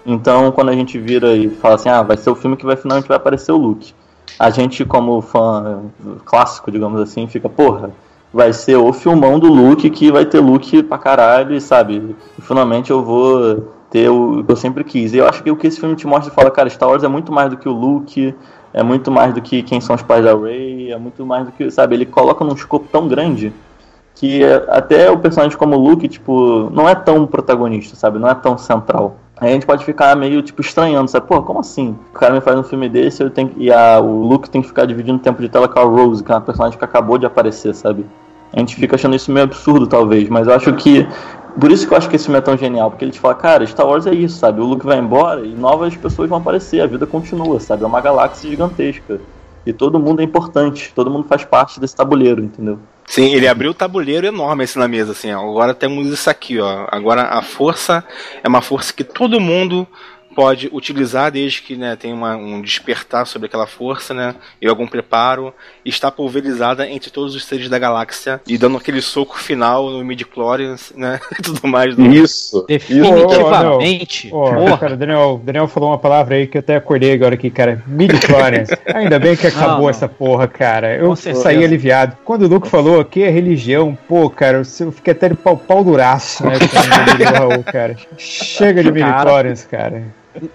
Então, quando a gente vira e fala assim, ah, vai ser o filme que vai finalmente vai aparecer o Luke. A gente, como fã clássico, digamos assim, fica, porra, vai ser o filmão do Luke que vai ter Luke pra caralho, e sabe? E finalmente eu vou ter o que eu sempre quis. E eu acho que o que esse filme te mostra fala, cara, Star Wars é muito mais do que o Luke, é muito mais do que quem são os pais da Rey, é muito mais do que, sabe? Ele coloca num escopo tão grande que até o personagem como Luke, tipo, não é tão protagonista, sabe? Não é tão central. Aí a gente pode ficar meio, tipo, estranhando, sabe? Pô, como assim? O cara me faz um filme desse eu tenho, e a, o Luke tem que ficar dividindo tempo de tela com a Rose, que é uma personagem que acabou de aparecer, sabe? A gente fica achando isso meio absurdo, talvez, mas eu acho que. Por isso que eu acho que esse filme é tão genial, porque ele te fala, cara, Star Wars é isso, sabe? O Luke vai embora e novas pessoas vão aparecer, a vida continua, sabe? É uma galáxia gigantesca. E todo mundo é importante, todo mundo faz parte desse tabuleiro, entendeu? Sim, ele abriu o tabuleiro enorme assim na mesa, assim, ó. Agora temos isso aqui, ó. Agora a força é uma força que todo mundo pode utilizar desde que né, tenha uma, um despertar sobre aquela força, né, e algum preparo, e está pulverizada entre todos os seres da galáxia e dando aquele soco final no midi-chlorians, né, e tudo mais. Do... Isso. Definitivamente. Oh, oh, oh, cara, Daniel, Daniel falou uma palavra aí que eu até acordei agora aqui, cara. Midi-chlorians. Ainda bem que acabou não, não. essa porra, cara. Eu saí aliviado. Quando o Luke falou que é religião, pô, cara, eu fiquei até de pau, pau duraço, né, cara. Chega de midi-chlorians, cara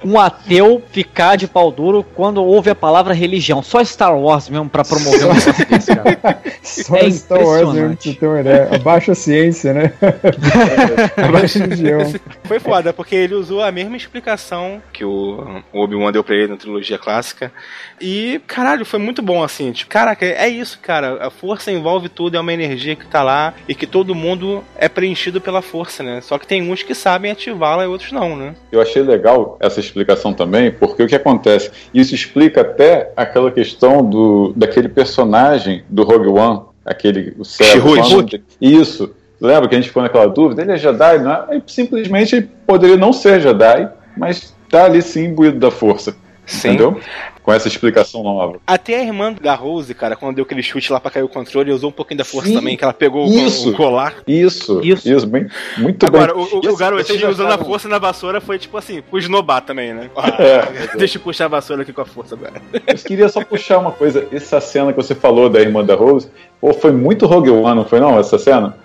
um ateu ficar de pau duro quando ouve a palavra religião. Só Star Wars mesmo pra promover um negócio desse, cara. Só é Star Wars mesmo pra ter uma ideia. Abaixa a ciência, né? Abaixa a religião. Foi foda, porque ele usou a mesma explicação que o, o Obi-Wan deu pra ele na trilogia clássica. E, caralho, foi muito bom, assim. Tipo, caraca, é isso, cara. A força envolve tudo, é uma energia que tá lá e que todo mundo é preenchido pela força, né? Só que tem uns que sabem ativá-la e outros não, né? Eu achei legal essa explicação também, porque o que acontece? Isso explica até aquela questão do daquele personagem do Rogue One, aquele o servo. Isso. Lembra que a gente ficou naquela dúvida? Ele é Jedi, não é? Simplesmente poderia não ser Jedi, mas tá ali sim imbuído da força. Sim. Entendeu? Com essa explicação nova. Até a irmã da Rose, cara, quando deu aquele chute lá pra cair o controle, usou um pouquinho da força Sim. também, que ela pegou isso. o colar. Isso, isso, isso bem, muito Agora, bem. o, o, o garotinho usando a força na vassoura foi tipo assim, pro esnobar também, né? É, Deixa eu puxar a vassoura aqui com a força agora. Eu queria só puxar uma coisa, essa cena que você falou da irmã da Rose, pô, foi muito Rogue One, não foi não, essa cena?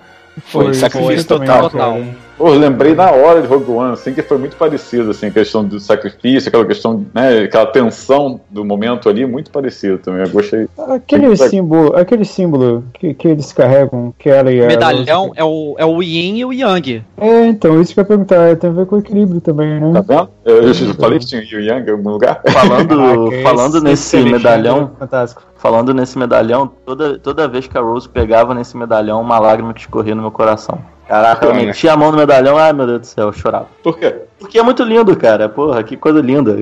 Foi, foi sacrifício foi, total. total. Pô, eu lembrei na hora de Rogue One, assim, que foi muito parecido, assim, a questão do sacrifício, aquela questão, né, aquela tensão do momento ali, muito parecido também. Eu gostei. Aquele muito símbolo, aquele símbolo que, que eles carregam, que ela e a medalhão é o, é o Yin e o Yang. É, então, isso que eu ia perguntar, tem a ver com o equilíbrio também, né? Tá vendo? Eu, eu falei que tinha Yin e Yang em algum lugar. Falando, ah, falando nesse medalhão. Fantástico. Falando nesse medalhão, toda, toda vez que a Rose pegava nesse medalhão, uma lágrima que escorria no meu coração. Caraca, eu metia a mão no medalhão, ai meu Deus do céu, eu chorava. Por quê? Porque é muito lindo, cara. Porra, que coisa linda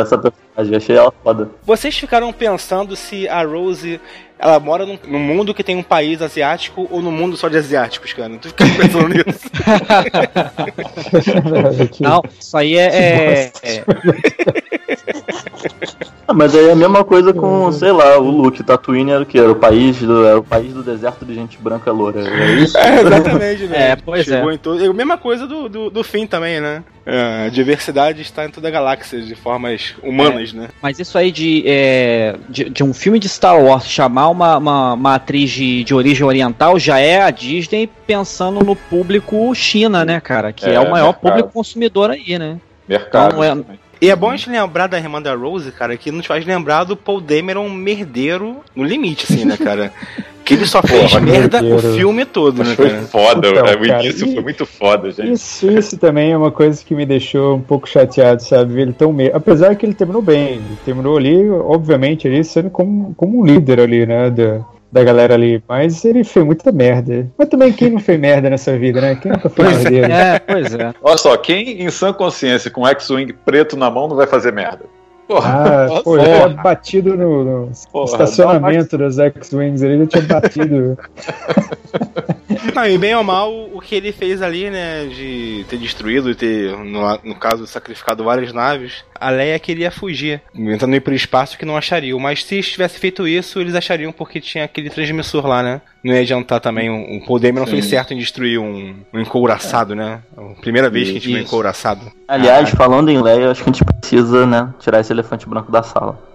essa personagem, achei ela foda. Vocês ficaram pensando se a Rose ela mora num, num, mundo que tem um país asiático ou no mundo só de asiáticos, cara? Tu fica pensando nisso. Não, isso aí é. é, é... Ah, mas aí é a mesma coisa com, sei lá, o Luke. Tatooine era o que? Era o país do, era o país do deserto de gente branca loura. É isso? É, exatamente, né? É, pois Chegou é. Em todo... Mesma coisa do, do, do fim também, né? É, a diversidade está em toda a galáxia, de formas humanas, é, né? Mas isso aí de, é, de, de, um filme de Star Wars chamar uma, uma, uma atriz de, de origem oriental já é a Disney pensando no público China, né, cara? Que é, é o maior mercado. público consumidor aí, né? Mercado. Então, é, e é bom a gente lembrar da irmã da Rose, cara, que nos faz lembrar do Paul Dameron merdeiro no limite, assim, né, cara? Que ele só Porra, fez que merda o filme todo, né, foi foda, Então, é, o cara, início e- foi muito foda, gente. Isso, isso também é uma coisa que me deixou um pouco chateado, sabe? Ele tão me... Apesar que ele terminou bem, ele terminou ali, obviamente, ali sendo como, como um líder ali, né? Da, da galera ali. Mas ele fez muita merda. Mas também quem não fez merda nessa vida, né? Quem nunca fez merda? É, pois é. Olha só, quem em sã consciência com X-Wing preto na mão não vai fazer merda? Porra, Ah, pô, eu tinha batido no, no Porra, estacionamento das X-Wings ali, eu tinha batido. Não, e bem ou mal, o que ele fez ali, né, de ter destruído e ter, no, no caso, sacrificado várias naves, a Leia queria fugir, tentando ir pro espaço que não achariam. Mas se tivesse feito isso, eles achariam porque tinha aquele transmissor lá, né? Não ia adiantar também, um, o Paul Dameron Sim. fez certo em destruir um, um encouraçado, né? A primeira vez que a gente viu um encouraçado. Aliás, falando em Leia, eu acho que a gente precisa, né, tirar esse elefante branco da sala.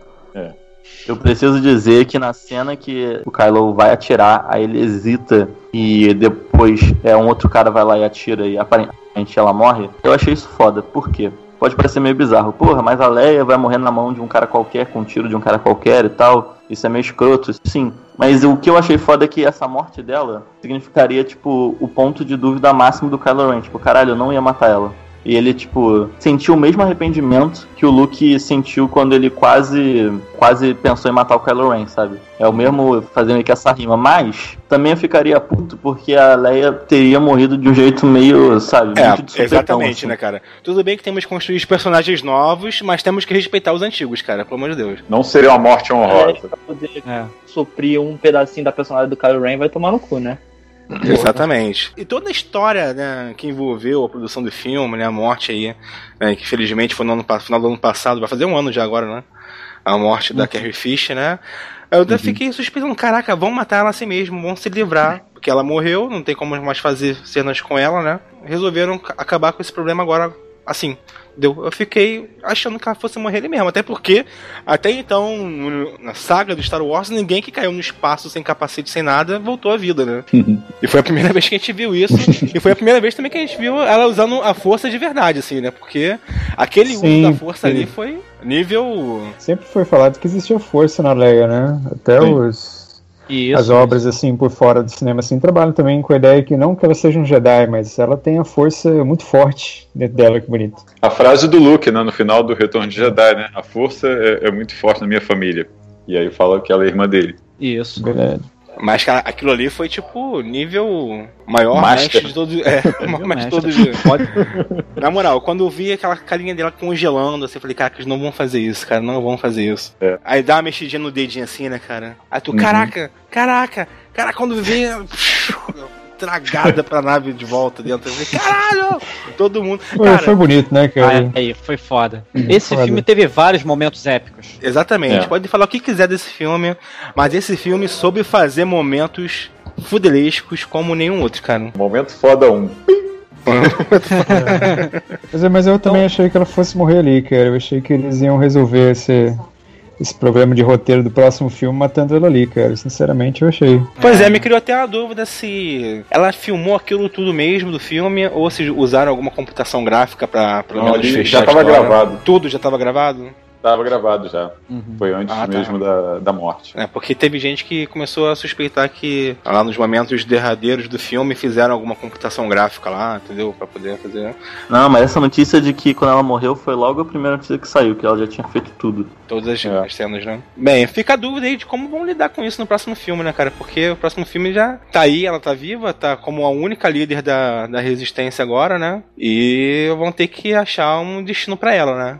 Eu preciso dizer que na cena que o Kylo vai atirar, aí ele hesita e depois é um outro cara vai lá e atira e aparentemente ela morre. Eu achei isso foda. Por quê? Pode parecer meio bizarro. Porra, mas a Leia vai morrer na mão de um cara qualquer, com um tiro de um cara qualquer e tal. Isso é meio escroto, sim. Mas o que eu achei foda é que essa morte dela significaria, tipo, o ponto de dúvida máximo do Kylo Ren. Tipo, caralho, eu não ia matar ela. E ele, tipo, sentiu o mesmo arrependimento que o Luke sentiu quando ele quase quase pensou em matar o Kylo Ren, sabe? É o mesmo fazendo aqui essa rima. Mas também eu ficaria puto porque a Leia teria morrido de um jeito meio, sabe? É, muito de exatamente, assim. né, cara? Tudo bem que temos que construir os personagens novos, mas temos que respeitar os antigos, cara, pelo amor de Deus. Não seria uma morte honrosa. Pra poder É. suprir um pedacinho da personagem do Kylo Ren vai tomar no cu, né? Exatamente. E toda a história né, que envolveu a produção do filme, né, a morte aí, né, que felizmente foi no ano, final do ano passado, vai fazer um ano já agora, né? A morte da Carrie Fisher, né? Eu até fiquei suspeitando, caraca, vão matar ela assim mesmo, vão se livrar, porque ela morreu, não tem como mais fazer cenas com ela, né? Resolveram ca- acabar com esse problema agora, assim. Deu. Eu fiquei achando que ela fosse morrer ali mesmo, até porque até então, na saga do Star Wars, ninguém que caiu no espaço sem capacete, sem nada, voltou à vida, né? E foi a primeira vez que a gente viu isso. e foi a primeira vez também que a gente viu ela usando a força de verdade, assim, né? Porque aquele Sim, uso da força sim. ali foi nível. Sempre foi falado que existia força na Leia, né? Até Sim. os, Isso. as obras, assim, por fora do cinema, assim, trabalham também com a ideia que não que ela seja um Jedi, mas ela tem a força muito forte dentro dela, que bonito. A frase do Luke, né, no final do Retorno de Jedi, né? A força é, é muito forte na minha família. E aí fala que ela é irmã dele. Isso. Verdade. Mas cara, aquilo ali foi tipo nível maior Master. mestre de todos. É, maior mestre de todos. Pode... Na moral, quando eu vi aquela carinha dela congelando, assim, eu falei, cara, eles não vão fazer isso, cara, não vão fazer isso. É. Aí dá uma mexidinha no dedinho assim, né, cara? Aí tu, Uhum. caraca, caraca, cara, quando vê. Tragada pra nave de volta dentro. Eu falei, caralho! Todo mundo. Foi, Cara, foi bonito, né, cara? Ah, aí, foi foda. Esse foda. filme teve vários momentos épicos. Exatamente, É. pode falar o que quiser desse filme, mas esse filme soube fazer momentos fudelescos como nenhum outro, cara. Momento foda um. Mas, mas eu também achei que ela fosse morrer ali, cara. Eu achei que eles iam resolver esse, esse problema de roteiro do próximo filme matando ela ali, cara. Sinceramente, eu achei. Pois é, me criou até uma dúvida se ela filmou aquilo tudo mesmo do filme ou se usaram alguma computação gráfica pra pelo Não, menos ali fechar já tava gravado. Tudo já tava gravado? Tava gravado já. Foi antes Ah, tá. mesmo da, da morte. É, porque teve gente que começou a suspeitar que lá nos momentos derradeiros do filme fizeram alguma computação gráfica lá, entendeu? Pra poder fazer Não, mas essa notícia de que quando ela morreu foi logo a primeira notícia que saiu, que ela já tinha feito tudo. todas as, É. as cenas, né? Bem, fica a dúvida aí de como vão lidar com isso no próximo filme, né, cara? Porque o próximo filme já tá aí, ela tá viva, tá como a única líder da, da resistência agora, né? E vão ter que achar um destino pra ela, né?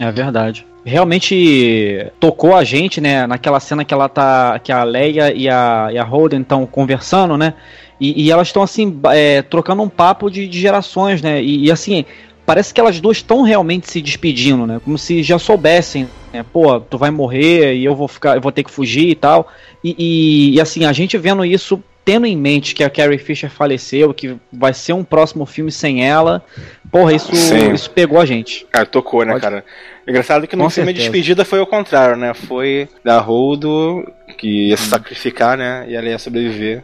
É verdade. Realmente tocou a gente, né? Naquela cena que ela tá. Que a Leia e a, e a Holden estão conversando, né? E, e elas estão assim, é, trocando um papo de, de gerações, né? E, e, assim, parece que elas duas estão realmente se despedindo, né? Como se já soubessem, né? Pô, tu vai morrer e eu vou ficar, eu vou ter que fugir e tal. E, e, e, assim, a gente vendo isso, tendo em mente que a Carrie Fisher faleceu, que vai ser um próximo filme sem ela, porra, isso, Sim. isso pegou a gente. Cara, tocou, né, Pode. cara? Engraçado que no Com filme certeza. despedida foi o contrário, né? Foi da Holdo que ia se sacrificar, né? E ela ia sobreviver.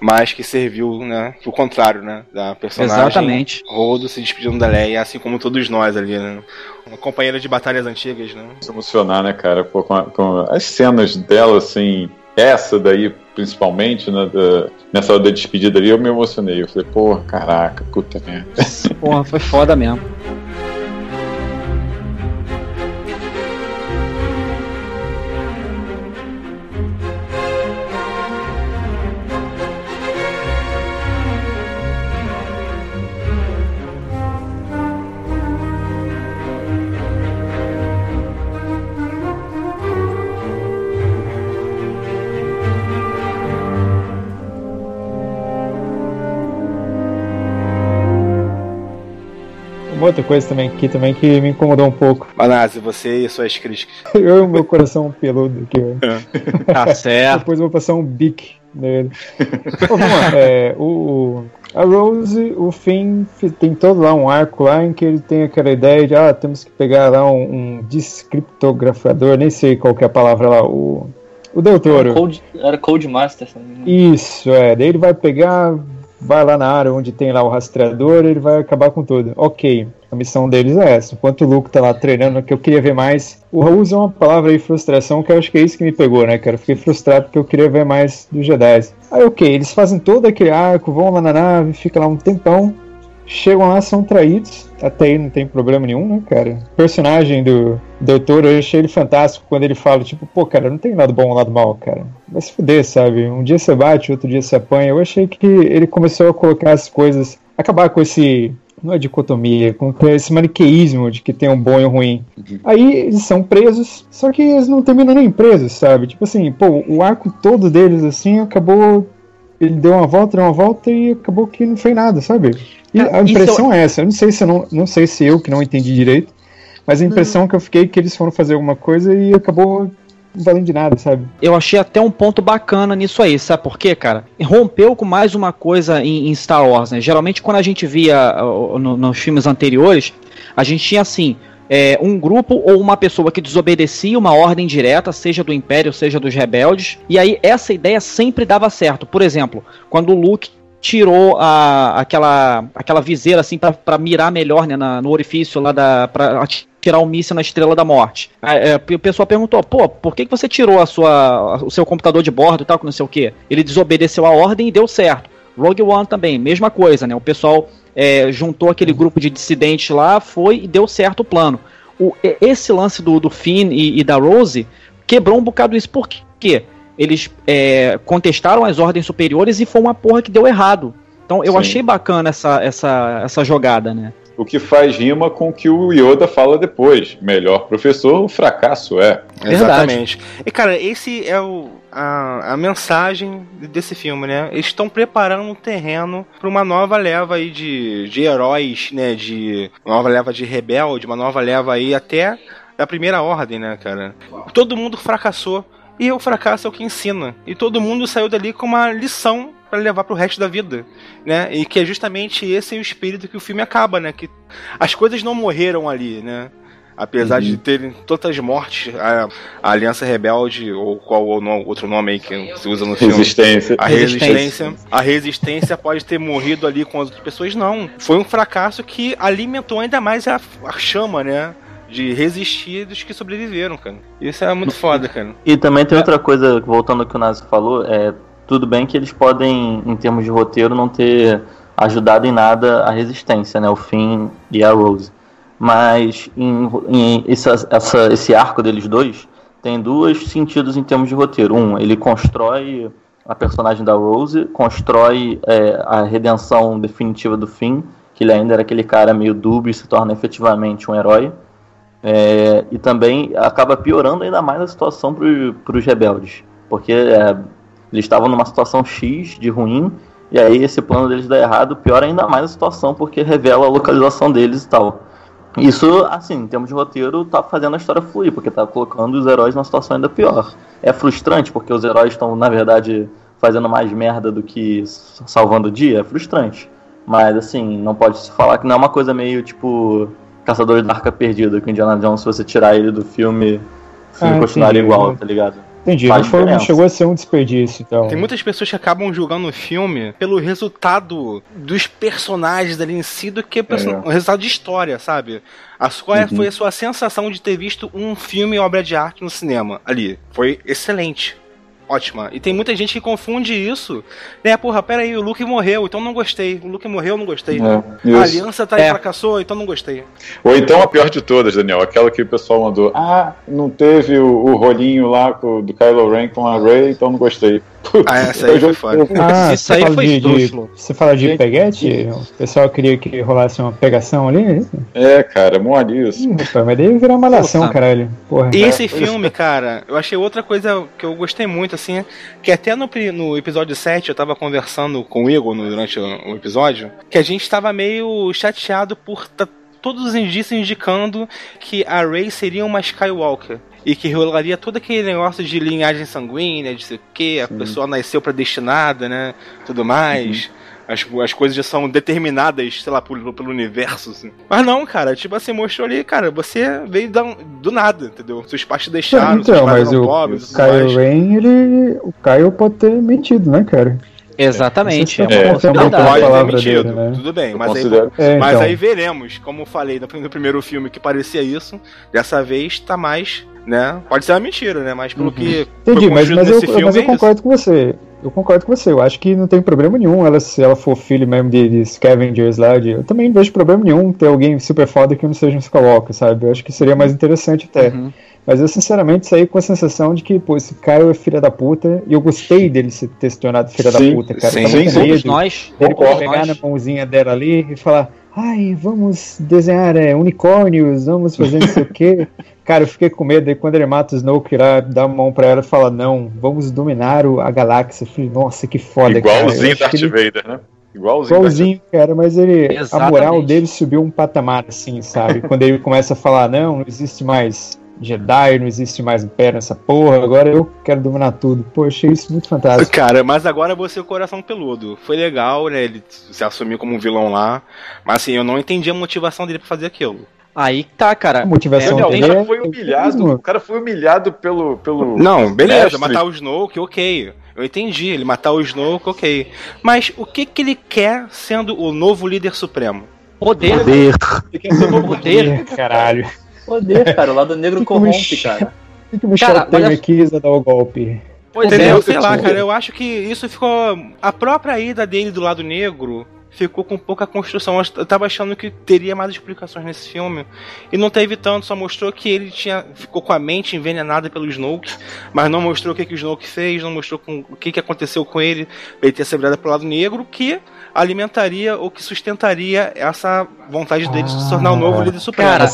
Mas que serviu, né? O contrário, né? Da personagem. Exatamente. Holdo se despedindo da Leia, assim como todos nós ali, né? Uma companheira de batalhas antigas, né? Se emocionar, né, cara? Pô, com, a- com as cenas dela, assim, essa daí, principalmente, né, da- nessa hora da despedida ali, eu me emocionei. Eu falei, pô, caraca, puta merda. Porra, foi foda mesmo. Uma outra coisa também aqui também que me incomodou um pouco. Manazzi, você e suas críticas. Eu e o meu coração peludo aqui, velho. Tá certo. Depois eu vou passar um bic nele. Ô, vamos lá. É, o, a Rose, o Finn, fi- tem todo lá um arco lá em que ele tem aquela ideia de, ah, temos que pegar lá um, um descriptografador, nem sei qual que é a palavra lá, o, o Del Toro. Code, era Code Master. Isso, é. Daí ele vai pegar, vai lá na área onde tem lá o rastreador ele vai acabar com tudo. Ok, a missão deles é essa. Enquanto o Luke tá lá treinando, que eu queria ver mais. O Raul usa uma palavra aí, frustração, que eu acho que é isso que me pegou, né, cara? Eu fiquei frustrado porque eu queria ver mais dos Jedi. Aí, ok, eles fazem todo aquele arco, vão lá na nave, fica lá um tempão. Chegam lá, são traídos. Até aí não tem problema nenhum, né, cara? O personagem do Doutor, eu achei ele fantástico quando ele fala, tipo, pô, cara, não tem lado bom, lado mal, cara. Vai se fuder, sabe? Um dia você bate, outro dia você apanha. Eu achei que ele começou a colocar as coisas, acabar com esse. Não é dicotomia, com esse maniqueísmo de que tem um bom e um ruim. Aí eles são presos, só que eles não terminam nem presos, sabe? Tipo assim, pô, o arco todo deles, assim, acabou. Ele deu uma volta, deu uma volta e acabou que não fez nada, sabe? E a isso impressão é essa. Eu não sei se eu não, não sei se eu que não entendi direito, mas a impressão que eu fiquei é que eles foram fazer alguma coisa e acabou não valendo de nada, sabe? Eu achei até um ponto bacana nisso aí, sabe por quê, cara? Rompeu com mais uma coisa em, em Star Wars, né? Geralmente quando a gente via uh, no- nos filmes anteriores, a gente tinha assim. É, um grupo ou uma pessoa que desobedecia uma ordem direta, seja do Império, seja dos rebeldes, e aí essa ideia sempre dava certo. Por exemplo, quando o Luke tirou a, aquela, aquela viseira assim pra pra mirar melhor né, na- no orifício lá da para tirar o míssil na Estrela da Morte. É, o pessoal perguntou, pô, por que, que você tirou a sua, o seu computador de bordo e tal, que não sei o que? Ele desobedeceu a ordem e deu certo. Rogue One também, mesma coisa, né? O pessoal é, juntou aquele grupo de dissidentes lá, foi e deu certo o plano. O, esse lance do, do Finn e, e da Rose quebrou um bocado isso. Por quê? Eles é, contestaram as ordens superiores e foi uma porra que deu errado. Então eu Sim. achei bacana essa, essa, essa jogada, né? O que faz rima com o que o Yoda fala depois. Melhor professor, o fracasso é. Verdade. Exatamente. E, cara, esse é o, a, a mensagem desse filme, né? Eles estão preparando um terreno para uma nova leva aí de, de heróis, né? De uma nova leva de rebelde, uma nova leva aí até da primeira ordem, né, cara? Todo mundo fracassou e o fracasso é o que ensina. E todo mundo saiu dali com uma lição para levar pro resto da vida, né? E que é justamente esse o espírito que o filme acaba, né? Que as coisas não morreram ali, né? Apesar de terem tantas mortes, a, a Aliança Rebelde, ou qual o no- outro nome aí que se usa no filme? Resistência. A Resistência. resistência. A resistência pode ter morrido ali com as outras pessoas, não. Foi um fracasso que alimentou ainda mais a, a chama, né? De resistir dos que sobreviveram, cara. Isso é muito foda, cara. E também tem outra coisa, voltando ao que o Nazi falou, é tudo bem que eles podem, em termos de roteiro, não ter ajudado em nada a resistência, né? O Finn e a Rose. Mas em, em essa, essa- esse arco deles dois tem dois sentidos em termos de roteiro. Um, ele constrói a personagem da Rose, constrói é, a redenção definitiva do Finn, que ele ainda era aquele cara meio dúbio e se torna efetivamente um herói. É, e também acaba piorando ainda mais a situação para os rebeldes, porque é, eles estavam numa situação X de ruim, e aí esse plano deles dá errado, piora ainda mais a situação, porque revela a localização deles e tal. Isso, assim, em termos de roteiro, tá fazendo a história fluir, porque tá colocando os heróis numa situação ainda pior. É frustrante, porque os heróis estão, na verdade, fazendo mais merda do que salvando o dia, é frustrante. Mas, assim, não pode se falar que não é uma coisa meio, tipo, Caçadores da Arca Perdida, que o Indiana Jones, se você tirar ele do filme, o filme Ah, continuaria igual, tá ligado? Entendi, Faz não, foi, não chegou a ser um desperdício, então. Tem muitas pessoas que acabam julgando o filme pelo resultado dos personagens ali em si do que perso- É. o resultado de história, sabe? A sua, Uhum. Foi a sua sensação de ter visto um filme obra de arte no cinema ali. Foi excelente. Ótima. E tem muita gente que confunde isso, né? Porra, pera aí, o Luke morreu, então não gostei. O Luke morreu, não gostei. É, a aliança tá aí É. fracassou, então não gostei. Ou então a pior de todas, Daniel, aquela que o pessoal mandou. Ah, não teve o, o rolinho lá com- do Kylo Ren com a Rey, então não gostei. Ah, essa aí foi foda. Ah, Isso você aí fala foi de. Você fala de peguete? O pessoal queria que rolasse uma pegação ali? É, cara, mole isso. Ih, rapaz, mas daí vira malhação, caralho. Porra. E esse filme, cara, eu achei outra coisa que eu gostei muito, assim, que até no, no episódio 7 eu tava conversando com o Igor no- durante o, o episódio, que a gente tava meio chateado por todos os indícios indicando que a Rey seria uma Skywalker. E que rolaria todo aquele negócio de linhagem sanguínea, de sei o que, a pessoa nasceu predestinada, né? Tudo mais. As, as coisas já são determinadas, sei lá, pelo, pelo universo. assim. Mas não, cara, tipo assim, mostrou ali, cara, você veio da- do nada, entendeu? Seus pais te deixaram, seus então, pais mas eram o, pobres, o. Kylo Ren, ele. O Kylo pode ter mentido, né, cara? Exatamente. Não sei se é eu uma palavra dele, né? tudo bem, Eu mas aí, considero. É, mas então. aí veremos. Como eu falei no, primeiro filme que parecia isso, dessa vez tá mais, né? Pode ser uma mentira, né? Mas pelo que foi Entendi, mas, mas, eu, nesse filme mas eu é isso. concordo com você. Eu concordo com você. Eu acho que não tem problema nenhum ela, se ela for filho mesmo de, de Scavengers lá. De, eu também não vejo problema nenhum ter alguém super foda que não seja um Skywalker, sabe? Eu acho que seria mais interessante até. Uhum. Mas eu sinceramente saí com a sensação de que, pô, esse Kyle é filha da puta. E eu gostei dele ser ter se tornado filha da Sim, puta, cara. sim, sim. Todos medo nós. todos pegar nós. na mãozinha dela ali e falar: ai, vamos desenhar é, unicórnios, vamos fazer não sei o quê. Cara, eu fiquei com medo. Aí quando ele mata o Snoke lá, dá a mão pra ela e fala: não, vamos dominar o- a galáxia. Eu falei: nossa, que foda, cara. Eu Igualzinho Darth ele- Vader, né? Igualzinho. Igualzinho, cara, mas ele. A Exatamente. moral dele subiu um patamar, assim, sabe? Quando ele começa a falar, não, não existe mais Jedi, não existe mais Império nessa porra, agora eu quero dominar tudo. Pô, achei isso muito fantástico. Cara, mas agora você é o coração peludo. Foi legal, né? Ele se assumiu como um vilão lá. Mas assim, eu não entendi a motivação dele pra fazer aquilo. Aí que tá, cara. A motivação É, Daniel, dele o cara é- foi humilhado. O cara foi humilhado pelo. pelo Não, beleza, mestre. matar o Snoke, ok. Eu entendi, ele matar o Snoke, ok. Mas o que que ele quer sendo o novo líder supremo? Poder. Poder. Ele quer ser o novo Poder. Caralho. Poder, cara. O lado negro corrompe, cara. Por que o Cara, Michel Temer olha- quis dar o golpe? Pois Entendeu? é. Sei lá, tipo- cara, eu acho que isso ficou. A própria ida dele do lado negro ficou com pouca construção. Eu tava achando que teria mais explicações nesse filme. E não teve tanto, só mostrou que ele tinha. ficou com a mente envenenada pelo Snoke, mas não mostrou o que, que o Snoke fez, não mostrou com, o que, que aconteceu com ele ele ter se virado pro lado negro, que alimentaria ou que sustentaria essa vontade dele de se tornar o novo Ah, líder supremo. cara,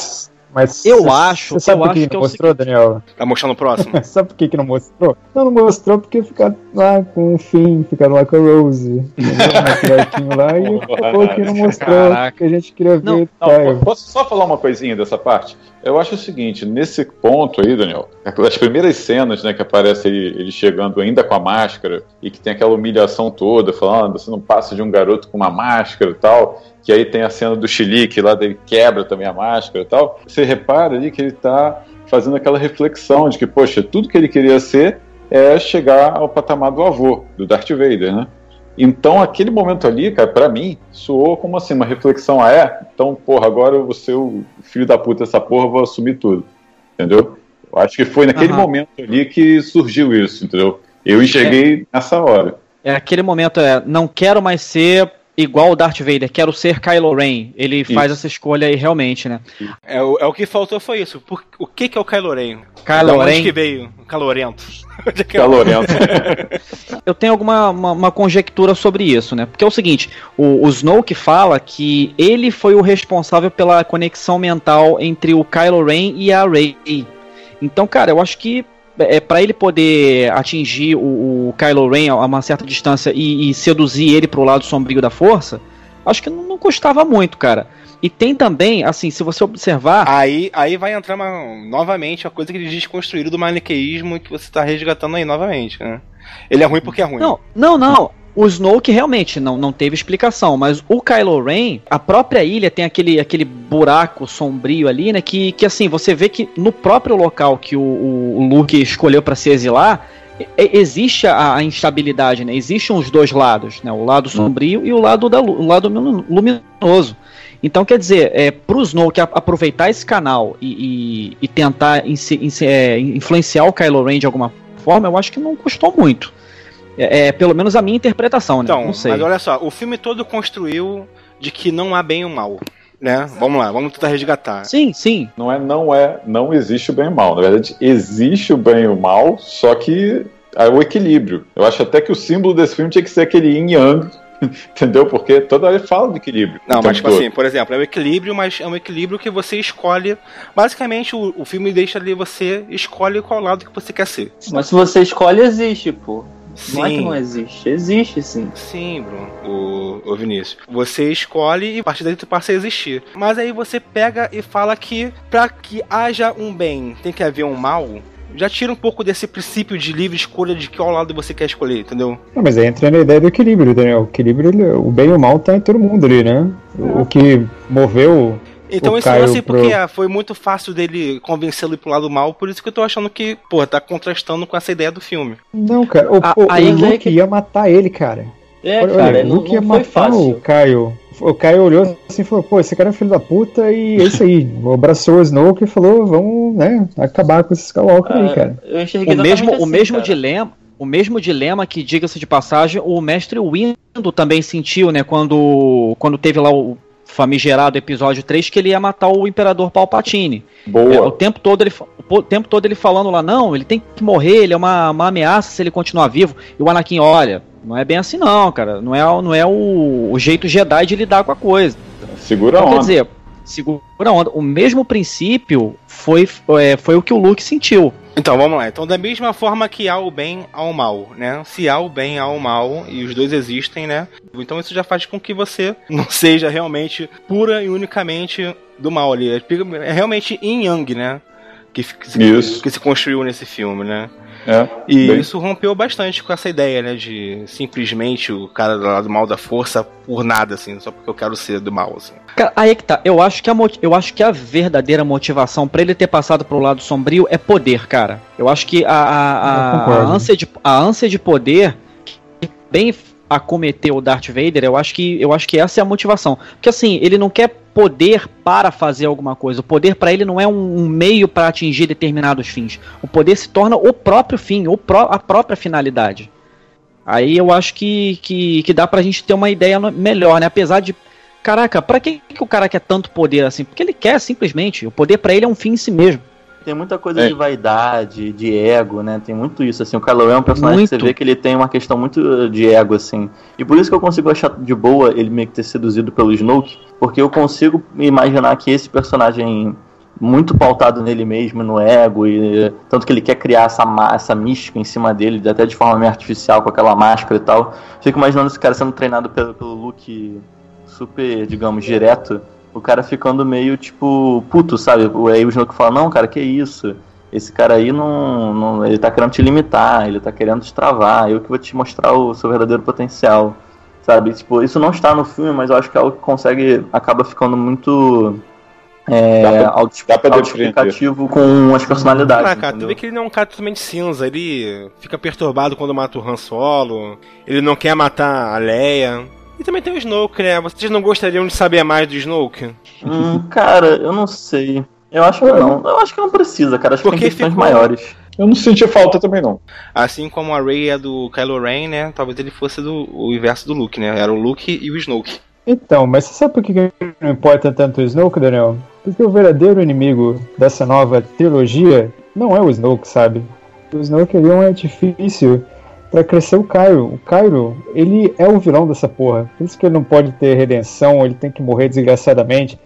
Mas, eu cê- acho- Você sabe eu por que que é não o mostrou, Daniel? Tá mostrando o próximo? Sabe por que, que não mostrou? Não, não mostrou porque ficar lá com o Finn, ficar lá com a Rose. entendeu? Lá e acabou que não mostrou Caraca. que a gente queria ver. Não, Não, posso só falar uma coisinha dessa parte? Eu acho o seguinte, nesse ponto aí, Daniel, as primeiras cenas, né, que aparece ele, ele chegando ainda com a máscara e que tem aquela humilhação toda, falando, você não passa de um garoto com uma máscara e tal, que aí tem a cena do Chilique lá, dele quebra também a máscara e tal. Você repara ali que ele tá fazendo aquela reflexão de que, poxa, tudo que ele queria ser é chegar ao patamar do avô, do Darth Vader, né? Então, aquele momento ali, cara, pra mim, soou como assim, uma reflexão, ah, é? Então, porra, agora eu vou ser o filho da puta dessa porra, vou assumir tudo. Entendeu? Eu acho que foi naquele Aham. momento ali que surgiu isso, entendeu? Eu enxerguei nessa hora. É aquele momento, é, não quero mais ser igual o Darth Vader, quero ser Kylo Ren. Ele faz essa escolha aí realmente, né? É, o, é o que faltou foi isso. Por- o que, que é o Kylo Ren? Kylo Ren. que veio? O Calorento. Onde é é Calorento. Eu tenho alguma uma, uma conjectura sobre isso, né? Porque é o seguinte, o, o Snoke fala que ele foi o responsável pela conexão mental entre o Kylo Ren e a Rey. Então, cara, eu acho que é para ele poder atingir o, o Kylo Ren a uma certa distância e, e seduzir ele pro lado sombrio da força, acho que não, não custava muito, cara. E tem também, assim, se você observar, Aí, aí vai entrar uma- novamente a coisa que eles desconstruíram do maniqueísmo que você tá resgatando aí novamente, né? Ele é ruim porque é ruim. Não, não, não. O Snoke realmente não, não teve explicação, mas o Kylo Ren, a própria ilha tem aquele, aquele buraco sombrio ali, né? Que, que assim, você vê que no próprio local que o, o, o Luke escolheu para se exilar, e- existe a, a instabilidade, né? Existem os dois lados, né? O lado sombrio e o lado, da, o lado lumi- luminoso. Então, quer dizer, é, pro Snoke a- aproveitar esse canal e, e, e tentar inse- inse- é, influenciar o Kylo Ren de alguma forma, eu acho que não custou muito. É, é pelo menos a minha interpretação, né? Então, não sei. mas olha só, o filme todo construiu de que não há bem e o mal. Né? Vamos lá, vamos tentar resgatar. Sim, sim. Não é, não é, não existe o bem e o mal. Na verdade, existe o bem e o mal, só que é o equilíbrio. Eu acho até que o símbolo desse filme tinha que ser aquele yin yang, entendeu? Porque toda hora ele fala de equilíbrio. Não, o mas tipo todo. assim, por exemplo, é o equilíbrio, mas é um equilíbrio que você escolhe. Basicamente, o, o filme deixa ali você escolhe qual lado que você quer ser. Mas se você escolhe, existe, pô. Sim. Não é que não existe. Existe, sim. Sim, Bruno, o, o Vinícius. Você escolhe e a partir daí tu passa a existir. Mas aí você pega e fala que pra que haja um bem tem que haver um mal. Já tira um pouco desse princípio de livre escolha de qual lado você quer escolher, entendeu? Não, mas aí entra na ideia do equilíbrio, Daniel. O equilíbrio, o bem e o mal tá em todo mundo ali, né? O que moveu. Então o sei pro- porque ah, foi muito fácil dele convencê-lo pro lado mal, por isso que eu tô achando que, pô, tá contrastando com essa ideia do filme. Não, cara. O, A- o- aí o que é Luke que- ia matar ele, cara. É, olha, cara, olha, o não, Luke ia não foi matar o fácil. Caio. O Caio olhou assim e falou: pô, esse cara é um filho da puta. E é isso aí. Abraçou o Snoke e falou: vamos, né, acabar com esse Skywalker aí, Ah, cara. Eu enxerguei O mesmo, exatamente o assim, mesmo cara. dilema. O mesmo dilema que, diga-se de passagem, o mestre Windu também sentiu, né? Quando, quando teve lá o famigerado episódio 3 que ele ia matar o Imperador Palpatine. É, o Boa. tempo todo ele o po- tempo todo ele falando lá, não, ele tem que morrer, ele é uma, uma ameaça se ele continuar vivo. E o Anakin, olha, não é bem assim não, cara. Não é, não é o, o jeito Jedi de lidar com a coisa. Segura a Então, quer onda. dizer, segura a onda. O mesmo princípio foi, é, foi o que o Luke sentiu. Então, vamos lá. Então, da mesma forma que há o bem, há o mal, né? Se há o bem, há o mal, e os dois existem, né? Então isso já faz com que você não seja realmente pura e unicamente do mal ali. É realmente yin yang, né? Que, que, se, que se construiu nesse filme, né? É. E Bem- isso rompeu bastante com essa ideia, né? De simplesmente o cara do lado mal da força por nada, assim, só porque eu quero ser do mal, assim. Cara, aí é que tá. Eu acho que a, eu acho que a verdadeira motivação pra ele ter passado pro lado sombrio é poder, cara. Eu acho que a, a, a- a ânsia, de, a ânsia de poder bem acometeu o Darth Vader, eu acho que eu acho que essa é a motivação. Porque assim, ele não quer poder para fazer alguma coisa. O poder pra ele não é um, um meio pra atingir determinados fins. O poder se torna o próprio fim, o pró- a própria finalidade. Aí eu acho que, que, que dá pra gente ter uma ideia melhor, né? Apesar de. Caraca, pra que, que o cara quer tanto poder assim? Porque ele quer simplesmente. O poder pra ele é um fim em si mesmo. Tem muita coisa É. de vaidade, de ego, né? Tem muito isso, assim. O Kylo Ren é um personagem que você Muito. vê que ele tem uma questão muito de ego, assim. E por isso que eu consigo achar de boa ele meio que ter seduzido pelo Snoke, porque eu consigo imaginar que esse personagem muito pautado nele mesmo, no ego, e tanto que ele quer criar essa, ma- essa mística em cima dele, até de forma meio artificial, com aquela máscara e tal. Fico imaginando esse cara sendo treinado pelo, pelo Luke super, digamos, direto, o cara ficando meio, tipo, puto, sabe? Aí o Snoke fala, não, cara, que isso? Esse cara aí não, não. Ele tá querendo te limitar, ele tá querendo te travar, eu que vou te mostrar o seu verdadeiro potencial. Sabe? Tipo, isso não está no filme, mas eu acho que é algo que consegue. acaba ficando muito. É, Dá pra- auto- dá pra autoexplicativo com as personalidades. Ah, cara, tu vê que ele não é um cara totalmente cinza, ele fica perturbado quando mata o Han Solo, ele não quer matar a Leia. E também tem o Snoke, né? Vocês não gostariam de saber mais do Snoke? Hum, cara, eu não sei. Eu acho que não. Eu acho que não precisa, cara. Acho que Porque tem questões ficou- maiores. Eu não senti falta também, não. Assim como a Rey é do Kylo Ren, né? Talvez ele fosse do o inverso do Luke, né? Era o Luke e o Snoke. Então, mas você sabe por que que não importa tanto o Snoke, Daniel? Porque o verdadeiro inimigo dessa nova trilogia não é o Snoke, sabe? O Snoke é um artifício pra crescer o Cairo. O Cairo, ele é o vilão dessa porra. Por isso que ele não pode ter redenção, ele tem que morrer desgraçadamente.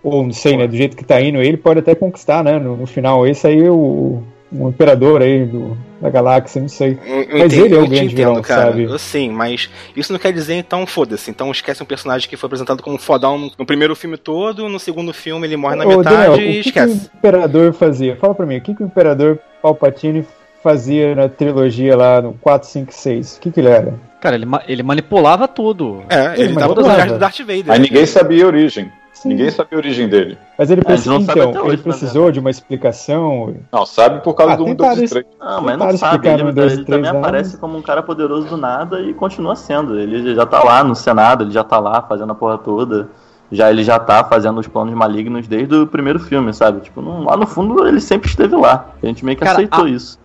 Ou não sei, né? Do jeito que tá indo, ele pode até conquistar, né? No, no final. Esse aí é o, imperador aí do, da galáxia, não sei. Eu- Mas entendo- ele é o grande entendo, vilão, cara. sabe? Eu sim, mas isso não quer dizer então foda-se. Então esquece um personagem que foi apresentado como fodão no primeiro filme todo, no segundo filme ele morre na Ô, metade Daniel, e o que, que esquece. o Imperador fazia? Fala pra mim, o que, que o Imperador Palpatine fazia na trilogia lá no 4, 5, 6? O que, que ele era? Cara, ele, ma- ele manipulava tudo. É, ele Ele tava manipulava. trás do Darth Vader. Aí ninguém sabia a origem. Sim. Ninguém sabia a origem dele. Mas ele, É, a gente precisou, não sabe então, até ele hoje, na precisou de uma explicação. Não, sabe por causa Ah, do tem 1, 2 e vários- 3. Não, mas não sabe. Ele, no dois, ele três também anos. aparece como um cara poderoso do nada e continua sendo. Ele já tá lá no Senado, ele já tá lá fazendo a porra toda. Já ele já tá fazendo os planos malignos desde o primeiro filme, sabe? Tipo, não- lá no fundo ele sempre esteve lá. A gente meio que Cara, aceitou a- isso.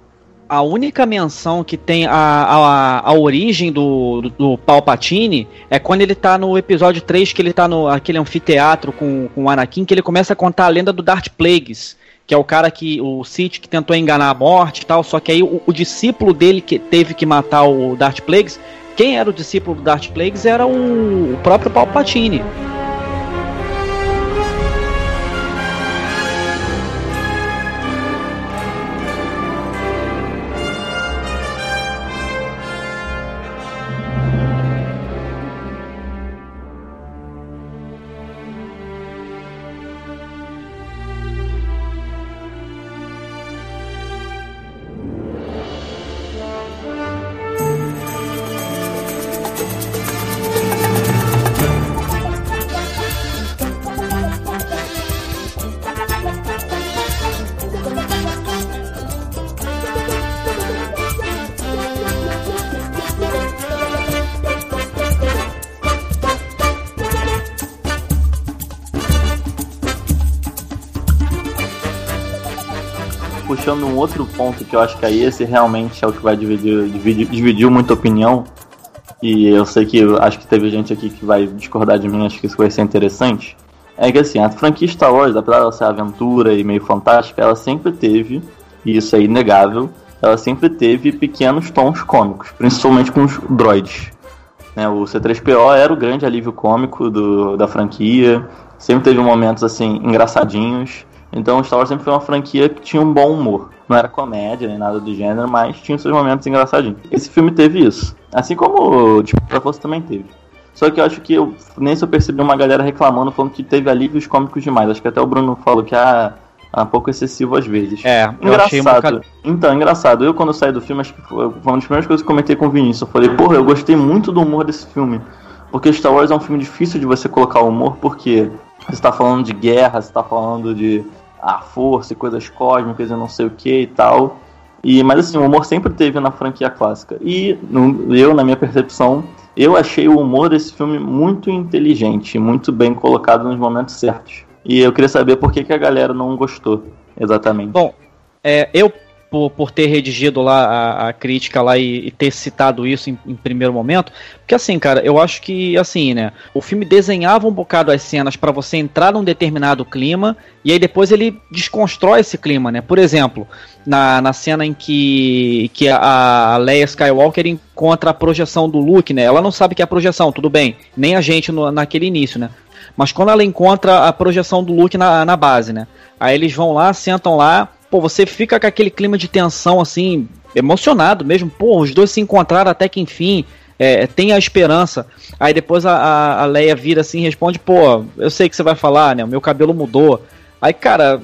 A única menção que tem a, a, a origem do, do, Palpatine é quando ele tá no episódio 3, que ele tá no aquele anfiteatro com, com o Anakin, que ele começa a contar a lenda do Darth Plagueis, que é o cara que, o Sith que tentou enganar a morte e tal, só que aí o, o discípulo dele que teve que matar o Darth Plagueis, quem era o discípulo do Darth Plagueis era o, o próprio Palpatine. Que eu acho que aí esse realmente é o que vai dividir, dividir, dividiu muita opinião. E eu sei que acho que teve gente aqui que vai discordar de mim, acho que isso vai ser interessante. É que assim, a franquia Star Wars, apesar dela ser aventura e meio fantástica, ela sempre teve, e isso é inegável, ela sempre teve pequenos tons cômicos, principalmente com os droids. Né, o C3PO era o grande alívio cômico do, da franquia, sempre teve momentos assim engraçadinhos. Então Star Wars sempre foi uma franquia que tinha um bom humor. Não era comédia nem nada do gênero, mas tinha seus momentos engraçadinhos. Esse filme teve isso. Assim como tipo, a Força também teve. Só que eu acho que eu, nem se eu percebi uma galera reclamando, falando que teve alívios cômicos demais. Acho que até o Bruno falou que ah, é um pouco excessivo às vezes. É, eu engraçado. achei um bocado- Então, engraçado. Eu, quando eu saí do filme, acho que foi foi uma das primeiras coisas que eu comentei com o Vinícius. Eu falei, porra, eu gostei muito do humor desse filme. Porque Star Wars é um filme difícil de você colocar humor, porque você tá falando de guerra, você tá falando de a força e coisas cósmicas e não sei o que e tal. E, mas assim, o humor sempre teve na franquia clássica. E no- eu, na minha percepção, eu achei o humor desse filme muito inteligente, muito bem colocado nos momentos certos. E eu queria saber por que, que a galera não gostou, exatamente. Bom, é, eu, por, por ter redigido lá a, a crítica lá e, e ter citado isso em, em primeiro momento, porque assim, cara, eu acho que, assim, né, o filme desenhava um bocado as cenas pra você entrar num determinado clima e aí depois ele desconstrói esse clima, né? Por exemplo, na, na cena em que, que a, a Leia Skywalker encontra a projeção do Luke, né? Ela não sabe que é a projeção, tudo bem, nem a gente no- naquele início, né? Mas quando ela encontra a projeção do Luke na, na base, né? Aí eles vão lá, sentam lá, pô, você fica com aquele clima de tensão, assim, emocionado mesmo. Pô, os dois se encontraram até que enfim, é, tem a esperança. Aí depois a, a, Leia vira assim e responde, pô, eu sei que você vai falar, né? O meu cabelo mudou. Aí, cara,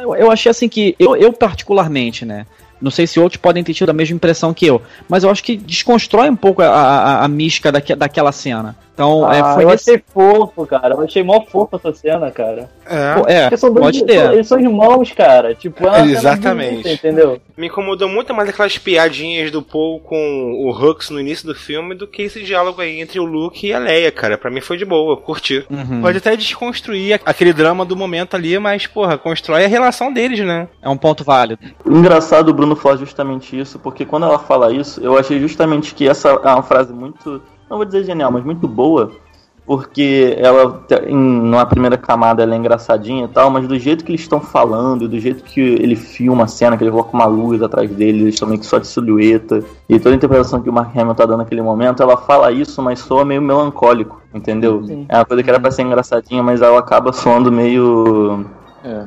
eu, eu achei assim que, eu, eu particularmente, né? Não sei se outros podem ter tido a mesma impressão que eu, mas eu acho que desconstrói um pouco a, a, a mística daque, daquela cena. Então, é, Ah, foi eu nesse- achei fofo, cara. Eu achei mó fofo essa cena, cara. É. Pô, é, são dois, pode ter. Eles são irmãos, cara. Tipo, é Exatamente. bonita, entendeu? Me incomodou muito mais aquelas piadinhas do Paul com o Hux no início do filme do que esse diálogo aí entre o Luke e a Leia, cara. Pra mim foi de boa, eu curti. Uhum. Pode até desconstruir aquele drama do momento ali, mas, porra, constrói a relação deles, né? É um ponto válido. Engraçado o Bruno falar justamente isso, porque quando ela fala isso, eu achei justamente que essa é uma frase muito, não vou dizer genial, mas muito boa, porque ela, em, numa primeira camada, ela é engraçadinha e tal, mas do jeito que eles estão falando, do jeito que ele filma a cena, que ele coloca uma luz atrás dele, eles estão meio que só de silhueta, e toda a interpretação que o Mark Hamill tá dando naquele momento, ela fala isso, mas soa meio melancólico, entendeu? Sim. É uma coisa que era pra ser engraçadinha, mas ela acaba soando meio.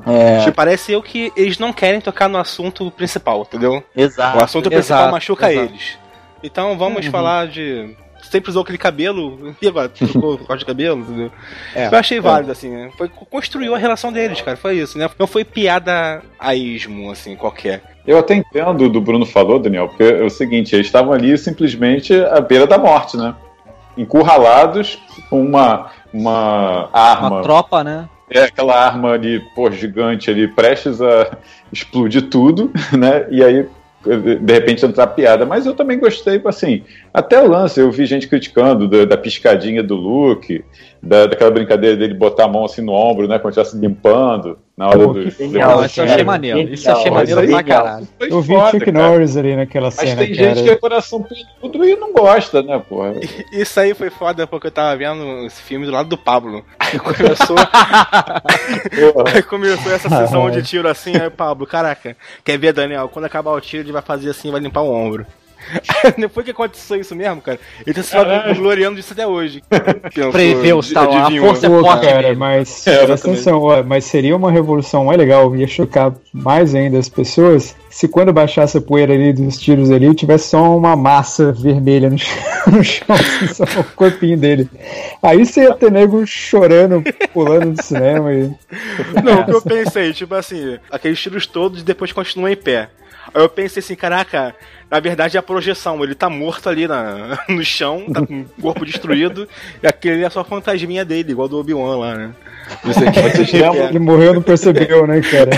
É, Tipo, parece eu que eles não querem tocar no assunto principal, entendeu? exato. o assunto principal exato, machuca exato. eles. Então vamos Uhum. falar de. Sempre usou aquele cabelo, e agora trocou o corte de cabelo, entendeu? É. Eu achei válido, assim, né? Foi, construiu a relação deles, cara. Foi isso, né? Não foi piada a ismo, assim, qualquer. Eu até entendo o do Bruno falou, Daniel, porque é o seguinte, eles estavam ali simplesmente à beira da morte, né? Encurralados com uma, uma arma. Uma tropa, né? É aquela arma ali, pô, gigante ali, prestes a explodir tudo, né? E aí, de repente, entrar piada. Mas eu também gostei, assim, Até o lance, eu vi gente criticando da, da piscadinha do Luke, da, daquela brincadeira dele botar a mão assim no ombro, né? Quando estivesse limpando na hora Pô, do. isso eu achei maneiro. Isso eu achei Mas maneiro pra caralho. Eu vi foda, Chuck cara. Norris ali naquela Mas cena, tem cara. gente que é coração peludo e não gosta, né, porra? Isso aí foi foda porque eu tava vendo esse filme do lado do Pablo. Aí começou, aí começou essa sessão de tiro assim, aí o Pablo, caraca, quer ver, Daniel? Quando acabar o tiro, ele vai fazer assim, vai limpar o ombro. Depois que aconteceu isso mesmo, cara, ele tá se gloriando disso até hoje. Preveu, tá, a Adivinhou. força é Pô, forte cara, mesmo. mas, É, atenção, ó, mas seria uma revolução mais legal, ia chocar mais ainda as pessoas se quando baixasse a poeira ali dos tiros ali, tivesse só uma massa vermelha no chão, no chão assim, só o corpinho dele. Aí você ia ter nego chorando, pulando do cinema e. Não, o que eu pensei, tipo assim, aqueles tiros todos e depois continua em pé. Aí eu pensei assim, caraca, na verdade é a projeção, ele tá morto ali na, no chão, tá com o corpo destruído, e aquele é só a fantasminha dele, igual do Obi-Wan lá, né? Vocês lembram, Ele morreu e não percebeu, né, cara?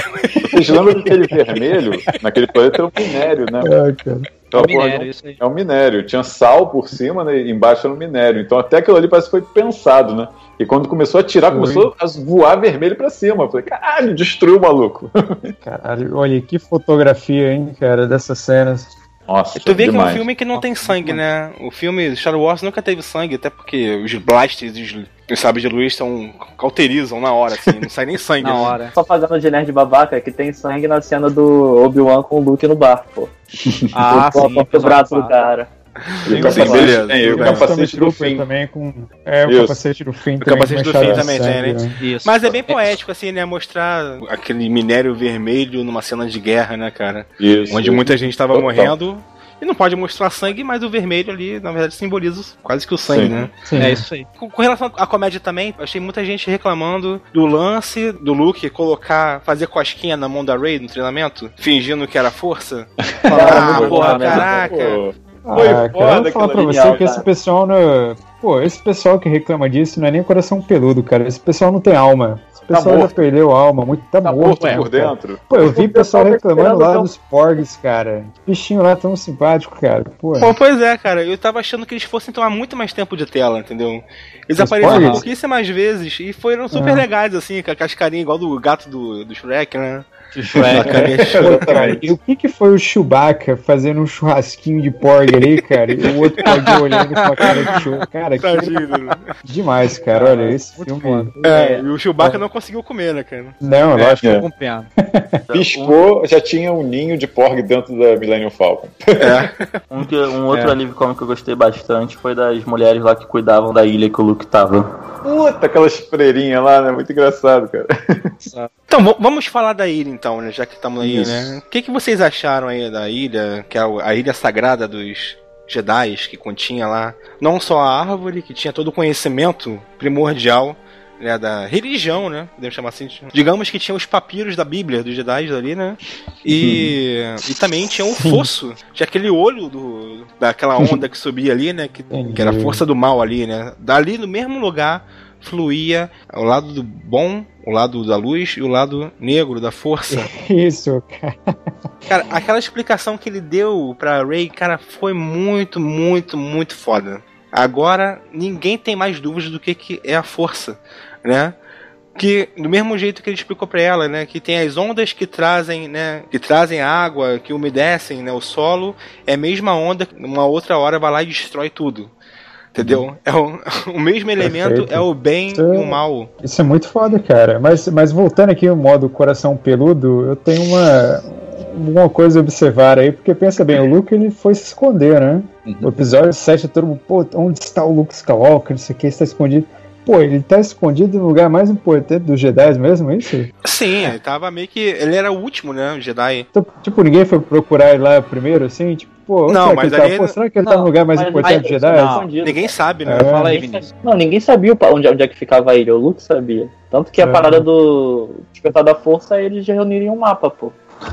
vocês lembram daquele vermelho? Naquele planeta era um minério, né? Ah, cara. Então, É porra, minério, isso aí. É um minério. Tinha sal por cima, né? E embaixo era um minério. Então até aquilo ali parece que foi pensado, né? E quando começou a tirar, Foi. começou a voar vermelho pra cima. Eu falei, caralho, destruiu o maluco. Caralho, olha que fotografia, hein, cara, dessas cenas. Nossa, Tu vê que é um demais. filme que não tem sangue, né? O filme Star Wars nunca teve sangue, até porque os blasters e os, os sabres de luz são, cauterizam na hora, assim, não sai nem sangue. Na né? hora. Só fazendo de nerd babaca que tem sangue na cena do Obi-Wan com o Luke no bar, pô. Ah, o, sim. o braço do cara. O Sim, capacete, beleza, tem, o capacete do fim. também com. É, o Isso. capacete do fim O também. capacete com do fim também tem, sangue, né? Isso. Mas é bem poético, assim, né? Mostrar aquele minério vermelho numa cena de guerra, né, cara? Isso. Onde muita gente tava Total. morrendo. E não pode mostrar sangue, mas o vermelho ali, na verdade, simboliza quase que o sangue, Sim. né? Sim. É isso aí. Com, com relação à comédia também, eu achei muita gente reclamando do lance do Luke colocar, fazer cosquinha na mão da Rey no treinamento, fingindo que era força. Falar, ah, muito porra, né? caraca. Pô, Ah, Foi cara, foda eu vou falar pra você que esse cara. pessoal não. Pô, esse pessoal que reclama disso não é nem coração peludo, cara. Esse pessoal não tem alma. Esse pessoal já morto. perdeu a alma, muito tá, tá morto, morto mesmo, por cara. dentro. Pô, eu vi O pessoal tá reclamando lá um- dos porgs, cara. Bichinho lá tão simpático, cara. Pô, Pô, pois é, cara, eu tava achando que eles fossem tomar muito mais tempo de tela, entendeu? Eles Os apareceram Porgs? pouquíssimas vezes e foram super Ah. legais, assim, com as carinhas igual do gato do, do Shrek, né? Shrek. A carinha Pô, cara, e o que que foi o Chewbacca fazendo um churrasquinho de porg ali, cara? E o outro porg olhando com a cara de show. Cara, que demais, cara. Olha, esse Muito filme. É, e o Chewbacca não conseguiu comer, né, cara? Não, lógico. É. Com pena. Piscou, já tinha um ninho de porg dentro da Millennium Falcon. Um, que- um outro É. alívio cômico que eu gostei bastante foi das mulheres lá que cuidavam da ilha que o Luke tava. Puta, aquelas freirinhas lá, né? Muito engraçado, cara. Então, vamos falar da ilha então, né? Já que estamos aí, Isso. né? O que, que vocês acharam aí da ilha, que é a ilha sagrada dos Jedi, que continha lá não só a árvore, que tinha todo o conhecimento primordial né, da religião, né? Podemos chamar assim. Digamos que tinha os papiros da Bíblia dos Jedi ali, né? E, e também tinha o fosso, tinha aquele olho do, daquela onda que subia ali, né? Que, que era a força do mal ali, né? Dali no mesmo lugar fluía o lado do bom, o lado da luz e o lado negro da força. Isso, cara. Cara, aquela explicação que ele deu pra Ray, cara, foi muito, muito, muito foda. Agora ninguém tem mais dúvidas do que, que é a força, né? Que do mesmo jeito que ele explicou pra ela, né, que tem as ondas que trazem, né, que trazem água, que umedecem, né, o solo, é a mesma onda que uma outra hora vai lá e destrói tudo. Entendeu? É o, o mesmo elemento Perfeito. é o bem Isso e é- o mal. Isso é muito foda, cara. Mas, mas voltando aqui no modo coração peludo, eu tenho uma, uma coisa a observar aí, porque pensa bem, o Luke ele foi se esconder, né? O episódio 7, todo mundo, pô, onde está o Luke Skywalker? Não sei o que, está escondido. Pô, ele tá escondido no lugar mais importante dos Jedi mesmo, é isso? Sim, ele tava meio que. Ele era o último, né? O Jedi. Então, tipo, ninguém foi procurar ele lá primeiro, assim? Tipo, pô, onde Não, mas que ele tá? Pô, será que ele tá Não, no lugar mais importante dos Jedi? não. Ninguém sabe, né? É. Fala aí, Vinícius. Não, ninguém sabia onde, onde é que ficava ilha. O Luke sabia. Tanto que a É. parada do Despertar da Força, eles já reuniram em um mapa, pô.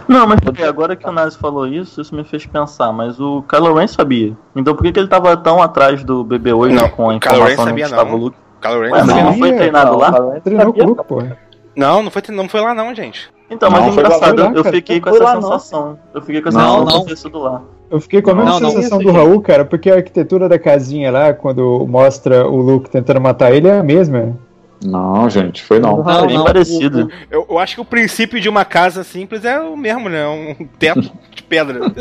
Não, mas agora que o Nazi falou isso, isso me fez pensar, mas o Kylo Ren sabia. Então por que, que ele tava tão atrás do BB-8 Não, com a informação onde estava o Luke? Kylo Ren Ué, mas não foi treinado lá? Fala, Treinou com o Luke, pô. Não, não foi, não foi lá não, gente. Então, mas Não, engraçado, lá, eu fiquei com Não essa lá, não. sensação. Eu fiquei com essa Não, sensação não. sido lá. Eu fiquei com a mesma Não, não. sensação Isso, do. Raul, cara, porque a arquitetura da casinha lá, quando mostra o Luke tentando matar ele, é a mesma. Não, gente, foi não. Não, bem não, parecido. Eu, eu acho que o princípio de uma casa simples é o mesmo, né? Um teto de pedra.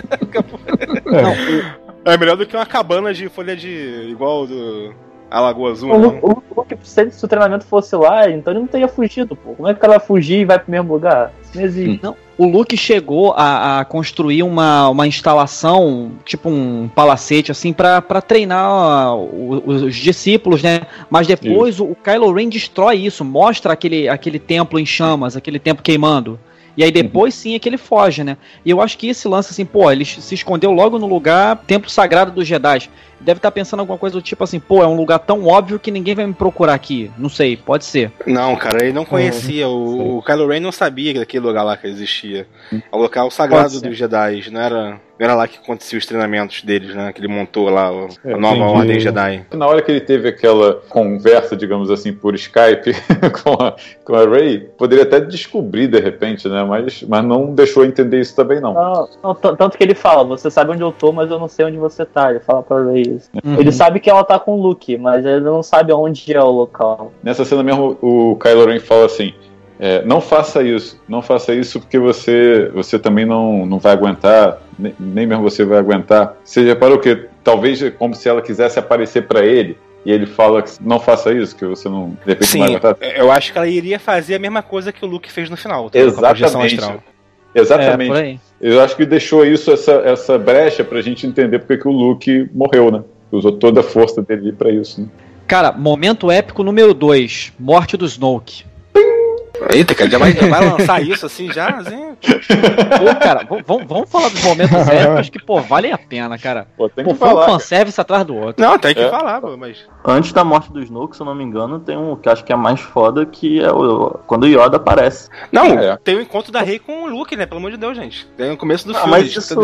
É. É melhor do que uma cabana de folha de. igual do. A Lagoa Azul, O não. Luke, o Luke, se o treinamento fosse lá, então ele não teria fugido, pô. Como é que o cara vai fugir e vai pro mesmo lugar? Isso não existe. Não, o Luke chegou a, a construir uma, uma instalação, tipo um palacete, assim, pra pra treinar o- os, os discípulos, né? Mas depois o, o Kylo Ren destrói isso, mostra aquele, aquele templo em chamas, aquele templo queimando. E aí depois sim é que ele foge, né? E eu acho que esse lance, assim, pô, ele se escondeu logo no lugar, templo sagrado dos Jedi. Deve estar pensando alguma coisa do tipo assim, pô, é um lugar tão óbvio que ninguém vai me procurar aqui. Não sei, pode ser. Não, cara, ele não conhecia. O, o Kylo Ren não sabia daquele lugar lá que existia. É o local sagrado dos Jedi. Não era, era lá que aconteciam os treinamentos deles, né? Que ele montou lá o- a É, nova entendi. ordem Jedi. Na hora que ele teve aquela conversa, digamos assim, por Skype com a, com a Ray, poderia até descobrir de repente, né? Mas, mas não deixou entender isso também, não. Não, não, tanto que ele fala, você sabe onde eu tô, mas eu não sei onde você tá. Ele fala pra Ray isso. Uhum. Ele sabe que ela tá com o Luke, mas ele não sabe onde é o local. Nessa cena mesmo, o Kylo Ren fala assim: é, não faça isso, não faça isso porque você, você também não, não vai aguentar, nem, nem mesmo você vai aguentar. Você já reparou que talvez é como se ela quisesse aparecer pra ele e ele fala que não faça isso, que você não, de repente Sim, não vai aguentar. eu acho que ela iria fazer a mesma coisa que o Luke fez no final. tá? Exatamente. astral. Exatamente. É. Eu acho que deixou isso, essa, essa brecha pra gente entender porque que o Luke morreu, né? Usou toda a força dele pra isso, né? Cara, momento épico número 2, morte do Snoke. Eita, cara, já vai, já vai lançar isso assim já? Assim? Pô, cara, vamos, falar dos momentos épicos que, pô, vale a pena, cara. Pô, tem Pô, que um falar. cara. fanservice atrás do outro. Não, tem que É. falar, pô, mas. Antes da morte do Snoke, se eu não me engano, tem um que acho que é mais foda, que é o, quando o Yoda aparece. Não, É. tem o encontro da Rey com o Luke, né? Pelo amor de Deus, gente. Tem o começo do Ah, filme. mas isso,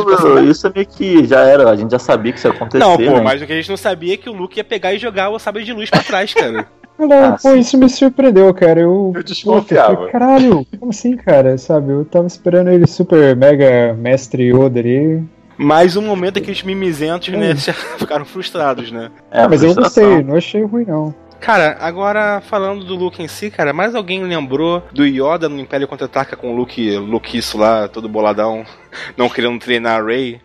isso é meio que já era, a gente já sabia que isso ia acontecer, Não, pô, né? mas o que a gente não sabia é que o Luke ia pegar e jogar o sabre de luz pra trás, cara. Olha, Ah, pô, sim. isso me surpreendeu, cara. Eu, Eu desconfiava. Falei, Caralho, como assim, cara? Sabe, eu tava esperando ele super mega mestre Yoda ali. Mais um momento em que os mimizentos, né, já ficaram frustrados, né? É, mas eu gostei, não achei ruim, não. Cara, agora falando do Luke em si, cara, mais alguém lembrou do Yoda no Império Contra-Ataca com o Luke, Lukiço lá, todo boladão, não querendo treinar a Rey,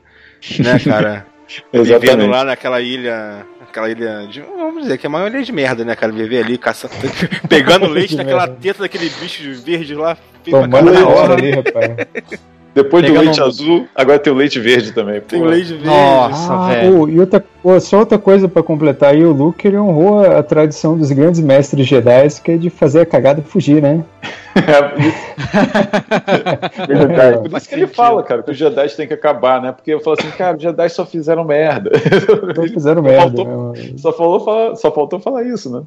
né, cara? Vivendo Exatamente. lá naquela ilha. Aquela ilha de. Vamos dizer que é uma ilha de merda, né, cara? Viver ali, caçando. pegando leite daquela merda. teta daquele bicho verde lá. Tomando na hora ali, rapaz. Depois do Pegando leite um- azul, agora tem o leite verde também. Tem o leite verde. Nossa, ah, velho. pô, e outra, pô, só outra coisa pra completar aí, o Luke ele honrou a, tradição dos grandes mestres Jedi, que é de fazer a cagada e fugir, né? Verdade. Por isso que ele fala, cara, que os Jedi têm que acabar, né? Porque eu falo assim, cara, os Jedi só fizeram merda. Então fizeram Só merda. faltou- né? só, falou só faltou falar isso, né?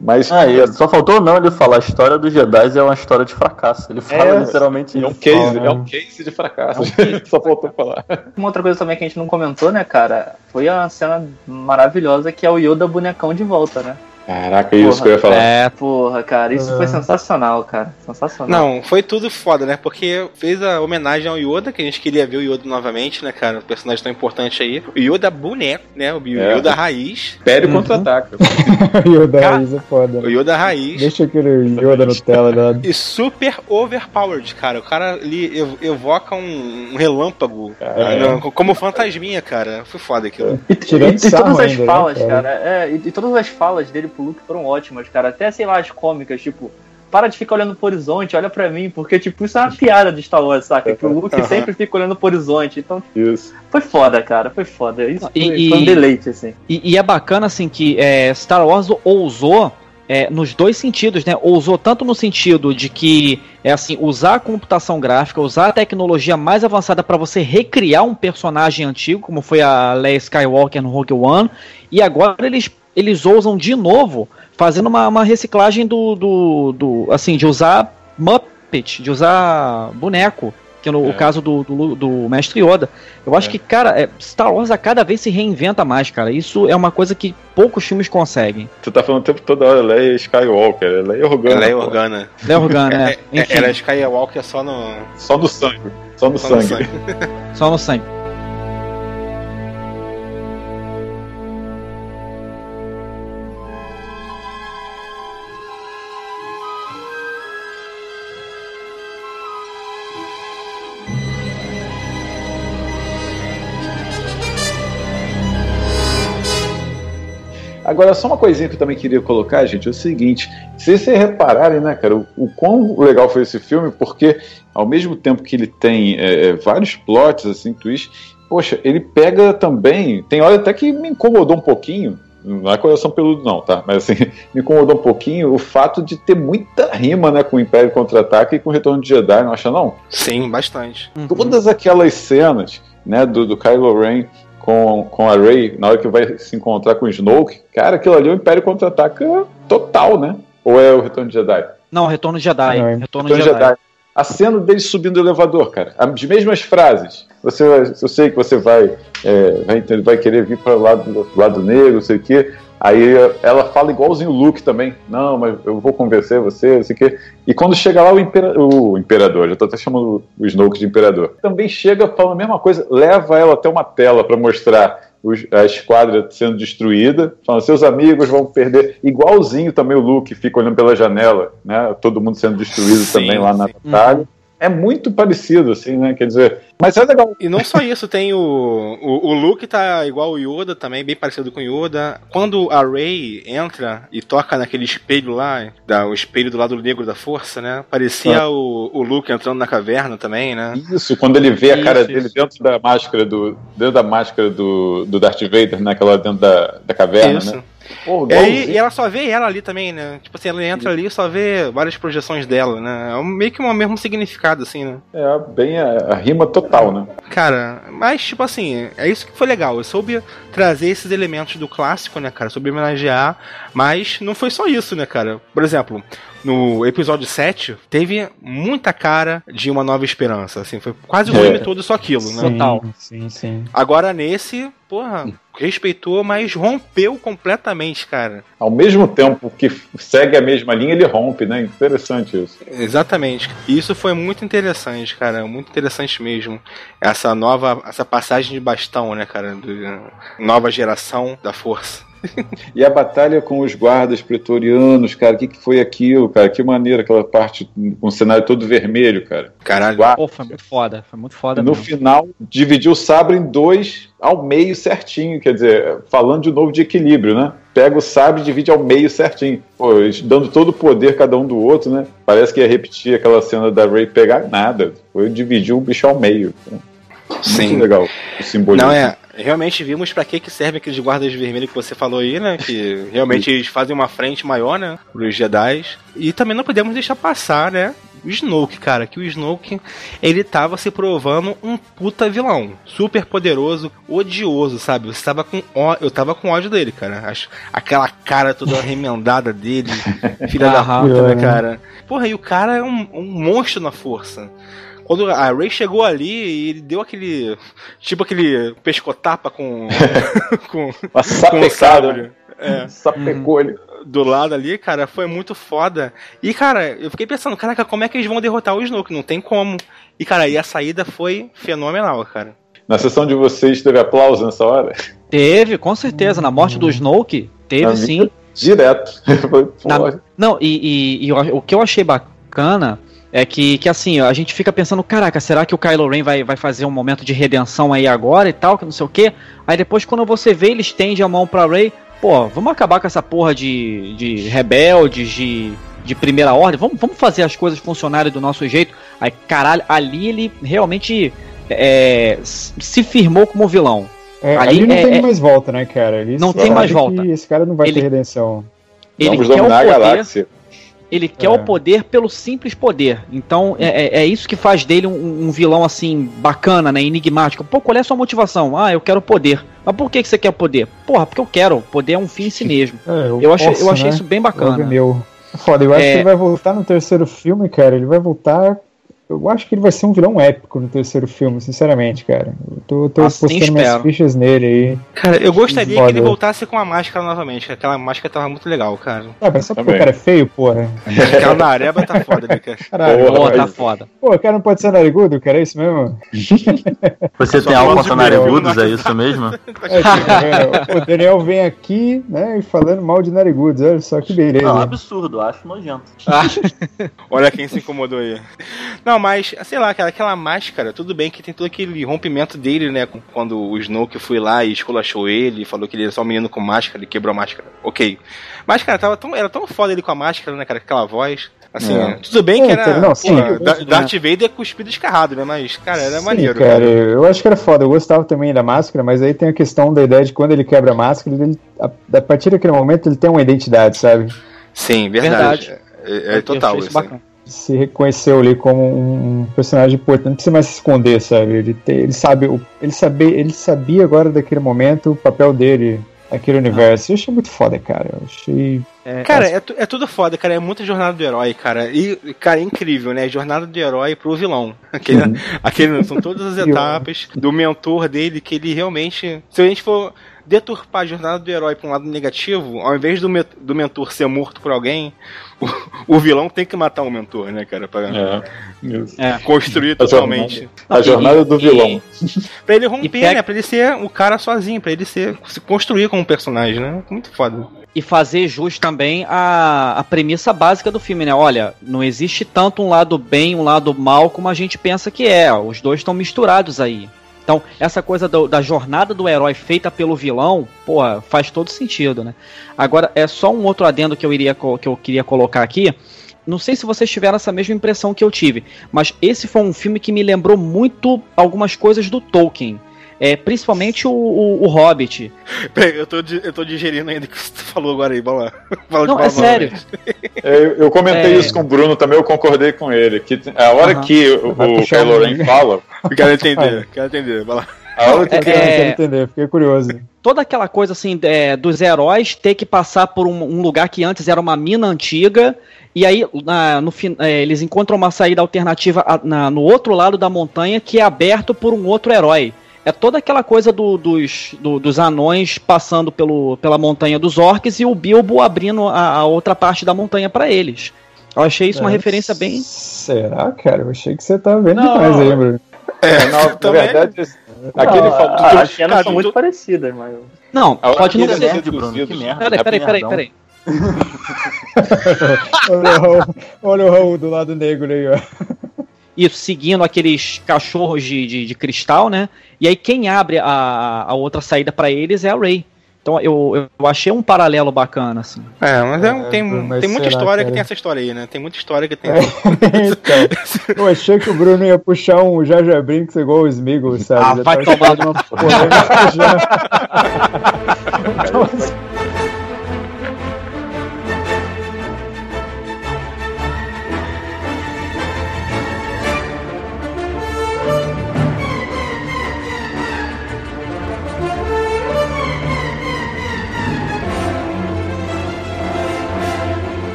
Mas Ah, só faltou não ele falar, a história dos Jedi é uma história de fracasso. Ele fala É, literalmente é um isso. case, né? é um case de fracasso. É um case. só faltou falar. Uma outra coisa também que a gente não comentou, né, cara, foi a cena maravilhosa que é o Yoda bonecão de volta, né? Caraca, é isso Porra, que eu ia falar. É, Porra, cara, isso Ah. foi sensacional, cara. Sensacional. Não, foi tudo foda, né? Porque fez a homenagem ao Yoda, que a gente queria ver o Yoda novamente, né, cara? O personagem tão importante aí. O Yoda boneco, né? O É. Yoda raiz. Império Uhum. contra-ataca. Yoda Cara, Raiz é foda. O Yoda raiz. Deixa aquele Yoda Nutella lá. E super overpowered, cara. O cara ele ev- evoca um, um relâmpago Caralho. né, como fantasminha, cara. Foi foda aquilo. E, Tirando e- e todas as ainda, né, falas, cara? cara, é, e, e todas as falas dele pro Luke foram ótimas, cara. Até, sei lá, as cômicas, tipo, para de ficar olhando pro horizonte, olha pra mim, porque, tipo, isso é uma piada de Star Wars, saca? Que o Luke Aham. sempre fica olhando pro horizonte. Então, Isso. foi foda, cara, foi foda. Isso foi, E- foi um e- deleite, assim. E, e é bacana, assim, que é, Star Wars ousou é, nos dois sentidos, né? Ousou tanto no sentido de que, é assim, usar a computação gráfica, usar a tecnologia mais avançada para você recriar um personagem antigo, como foi a Leia Skywalker no Rogue One, e agora eles, eles ousam de novo, fazendo uma, uma reciclagem do, do, do, assim, de usar Muppet, de usar boneco, que é no É. o caso do, do, do Mestre Yoda. Eu acho É. que, cara, é, Star Wars a cada vez se reinventa mais, cara. Isso é uma coisa que poucos filmes conseguem. Tu tá falando o tempo todo, olha, Leia Skywalker, Leia Organa. Ela é pô. organa. Né, Organa, né? É, Enfim, Era Skywalker só no. Só no sangue. Só no Só no sangue. sangue. só no sangue. Agora, só uma coisinha que eu também queria colocar, gente, é o seguinte: se vocês repararem, né, cara, o, o quão legal foi esse filme, porque ao mesmo tempo que ele tem é, é, vários plots, assim, twists, poxa, ele pega também. Tem hora até que me incomodou um pouquinho. Não é coração peludo, não, tá? Mas assim, me incomodou um pouquinho o fato de ter muita rima, né, com o Império Contra-Ataque e com o Retorno de Jedi, não acha, não? Sim, bastante. Todas aquelas cenas, né, do, do Kylo Ren com, com a Rey, na hora que vai se encontrar com o Snoke, cara, aquilo ali é o Império Contra-Ataca total, né? Ou é o Retorno de Jedi? Não, Retorno de Jedi. Não, é Retorno Retorno de Jedi. Jedi. A cena dele subindo o elevador, cara. As mesmas frases. Você, vai- eu sei que você vai, é, vai, entender- vai querer vir para o lado, do lado negro, não sei o quê. Aí ela fala igualzinho o Luke também. Não, mas eu vou convencer você, não sei o quê. E quando chega lá o, impera- o imperador, já tô até chamando o Snoke de imperador, também chega falando a mesma coisa, leva ela até uma tela para mostrar os- a esquadra sendo destruída, falando, seus amigos vão perder. Igualzinho também o Luke fica olhando pela janela, né? Todo mundo sendo destruído Sim, também lá na sim. batalha. É muito parecido, assim, né? Quer dizer, mas é legal. E não só isso, tem o, o, o Luke tá igual o Yoda também, bem parecido com o Yoda. Quando a Rey entra e toca naquele espelho lá, da, o espelho do lado negro da força, né? Parecia o, o Luke entrando na caverna também, né? Isso, quando ele vê a Isso, cara isso. dele dentro da máscara do. Dentro da máscara do, do Darth Vader, naquela dentro da, da caverna, Isso. Pô, E, e ela só vê ela ali também, né? Tipo assim, ela entra ali e só vê várias projeções dela, né? É meio que um mesmo significado, assim, né? É bem a, a rima total, né? Cara, mas tipo assim, é isso que foi legal. Eu soube trazer esses elementos do clássico, né, cara? Soube homenagear, mas não foi só isso, né, cara? Por exemplo, no episódio 7, teve muita cara de uma nova esperança, assim, foi quase o É. filme todo só aquilo, né? Sim, Total. Sim, sim. Agora nesse, porra, respeitou, mas rompeu completamente, cara. Ao mesmo tempo que segue a mesma linha, ele rompe, né? Interessante isso. Exatamente. E isso foi muito interessante, cara. Muito interessante mesmo. Essa nova, essa passagem de bastão, né, cara? Do- nova geração da força. E a batalha com os guardas pretorianos, cara, o que, que foi aquilo, cara? Que maneira aquela parte com o cenário todo vermelho, cara. Caralho. Guarda. Pô, foi muito foda. Foi muito foda E no mesmo. final, dividiu o sabre em dois ao meio certinho, quer dizer, falando de novo de equilíbrio, né? Pega o sabre e divide ao meio certinho. Pô, dando todo o poder cada um do outro, né? Parece que ia repetir aquela cena da Ray pegar nada. Foi dividir o bicho ao meio. Muito legal o simbolismo. Não, é. Realmente vimos pra que que serve aqueles guardas vermelhos que você falou aí, né? Que realmente eles fazem uma frente maior, né? Pros Jedi. E também não podemos deixar passar, né? O Snoke, cara, que o Snoke ele tava se provando um puta vilão, super poderoso, odioso, sabe? Você tava com ó, eu tava com ódio dele, cara. Acho aquela cara toda remendada dele, filha da Aham. puta, né, É. cara? Porra, e o cara é um, um monstro na força. Quando a Ray chegou ali e ele deu aquele. Tipo aquele pescotapa com. com, Uma sapecada. sabre. É, Sapecou ele. do lado ali, cara, foi muito foda. E, cara, eu fiquei pensando, caraca, como é que eles vão derrotar o Snoke? Não tem como. E, cara, aí a saída foi fenomenal, cara. Na sessão de vocês teve aplauso nessa hora? Teve, com certeza. Na morte do Snoke, teve Na sim. minha, Direto. Foi, Na- Não, e, e- e o que eu achei bacana é que, que assim, a gente fica pensando, caraca, será que o Kylo Ren vai, vai fazer um momento de redenção aí agora e tal, que não sei o quê? Aí depois quando você vê, ele estende a mão pra Rey, pô, vamos acabar com essa porra de, de rebeldes, de, de primeira ordem, vamos, vamos fazer as coisas funcionarem do nosso jeito. Aí, caralho, ali ele realmente é, se firmou como vilão. É, Ali ali, não é- tem é- mais volta, né, cara? Ele Não tem mais volta. Esse cara não vai Ele- ter redenção. Ele Vamos quer o dominar a poder, galáxia. Ele quer É. o poder pelo simples poder. Então é, é- é isso que faz dele um, um vilão assim bacana, né? Enigmático. Pô, qual é a sua motivação? Ah, eu quero poder. Mas por que, que você quer poder? Porra, porque eu quero. Poder é um fim em si mesmo. É, Eu achei, posso, eu achei né? isso bem bacana. meu. Foda, eu acho É. que ele vai voltar no terceiro filme, cara. Ele vai voltar. Eu acho que ele vai ser um vilão épico no terceiro filme, sinceramente, cara. Eu tô, tô Assim postando minhas espero. fichas nele aí. Cara, eu gostaria Foda. que ele voltasse com a máscara novamente, que aquela máscara tava muito legal, cara. Ah, mas só porque o cara é feio, porra. Aquela nareba tá foda, né, cara? Caralho. Porra. Tá foda. Pô, o cara não pode ser narigudo, cara, é isso mesmo? Você tem algo contra narigudos, é isso mesmo? É, vendo? o Daniel vem aqui, né, e falando mal de narigudos. Olha só que beleza. Não, absurdo, acho nojento. Olha quem se incomodou aí. Não, mas, sei lá, aquela, aquela máscara, tudo bem que tem todo aquele rompimento dele, né? Quando o Snoke foi lá e esculachou ele, falou que ele era só um menino com máscara, ele quebrou a máscara. Ok. Mas, cara, tava tão, era tão foda ele com a máscara, né, cara? Aquela voz. Assim, É. tudo bem que É, era. não, sim, Da- gosto, Darth Vader cuspido escarrado, né? Mas, cara, era Sim, maneiro. cara, eu acho que era foda. Eu gostava também da máscara, mas aí tem a questão da ideia de quando ele quebra a máscara, ele, a, a partir daquele momento ele tem uma identidade, sabe? Sim, verdade. É, é Eu total isso. isso bacana. Se reconheceu ali como um, personagem importante, não precisa mais se esconder, sabe? Ele, tem, ele sabe, ele sabia, ele sabia agora daquele momento o papel dele naquele universo. Eu achei muito foda, cara. Eu achei. É, Cara, é, tu- é tudo foda, cara. É muita jornada do herói, cara. E, cara, é incrível, né? Jornada do herói pro vilão. Aquele, aquele, são todas as etapas do mentor dele que ele realmente. Se a gente for deturpar a jornada do herói pra um lado negativo, ao invés do, do mentor ser morto por alguém, o, o vilão tem que matar o mentor, né, cara? Pra É. É. construir A totalmente. A jornada do E- vilão. Pra ele romper, pega- né? Pra ele ser o cara sozinho, pra ele ser, se construir como personagem, né? Muito foda. e fazer jus também a, a premissa básica do filme, né? Olha, não existe tanto um lado bem, um lado mal como a gente pensa que é. Os dois estão misturados aí. Então, essa coisa do- da jornada do herói feita pelo vilão, porra, faz todo sentido, né? Agora, é só um outro adendo que eu, iria, que eu queria colocar aqui. Não sei se vocês tiveram essa mesma impressão que eu tive, mas esse foi um filme que me lembrou muito algumas coisas do Tolkien. É, principalmente o, o, o Hobbit. Peraí, eu tô, eu tô digerindo ainda o que você falou agora aí, bala. Fala de Não, é sério. É, Eu, eu comentei É. isso com o Bruno também, eu concordei com ele. Que a hora Aham. que o, o Kylo Ren fala, Eu quero entender, quero entender. Vai lá. a hora que É- Eu quero, quero entender, fiquei curioso. toda aquela coisa assim é, dos heróis ter que passar por um, um lugar que antes era uma mina antiga e aí na- no, fin- é, eles encontram uma saída alternativa a- na- no outro lado da montanha que é aberto por um outro herói. É toda aquela coisa do- dos, do- dos anões passando pelo, pela montanha dos orcs e o Bilbo abrindo a, a outra parte da montanha pra eles. Eu achei isso uma É, referência bem. Será, cara? Eu achei que você tava vendo Não, demais aí, Bruno. É, não, na Também. verdade, aquele Não, falou. a- as cenas são muito parecidas, mas. Não, A pode não ser. é Bruno, que merda. Peraí, peraí, peraí, peraí. olha, o Raul, olha o Raul do lado negro aí, ó. Isso, seguindo aqueles cachorros de, de, de cristal, né? E aí quem abre a, a outra saída pra eles é a Ray. Então eu, eu achei um paralelo bacana, assim. É, mas é, É, tem, mas tem muita será, história que cara? tem essa história aí, né? Tem muita história que tem. então, eu achei que o Bruno ia puxar um Jaja Brinks igual o Smeagol, sabe? Ah, Já vai tava tomar uma polêmica já.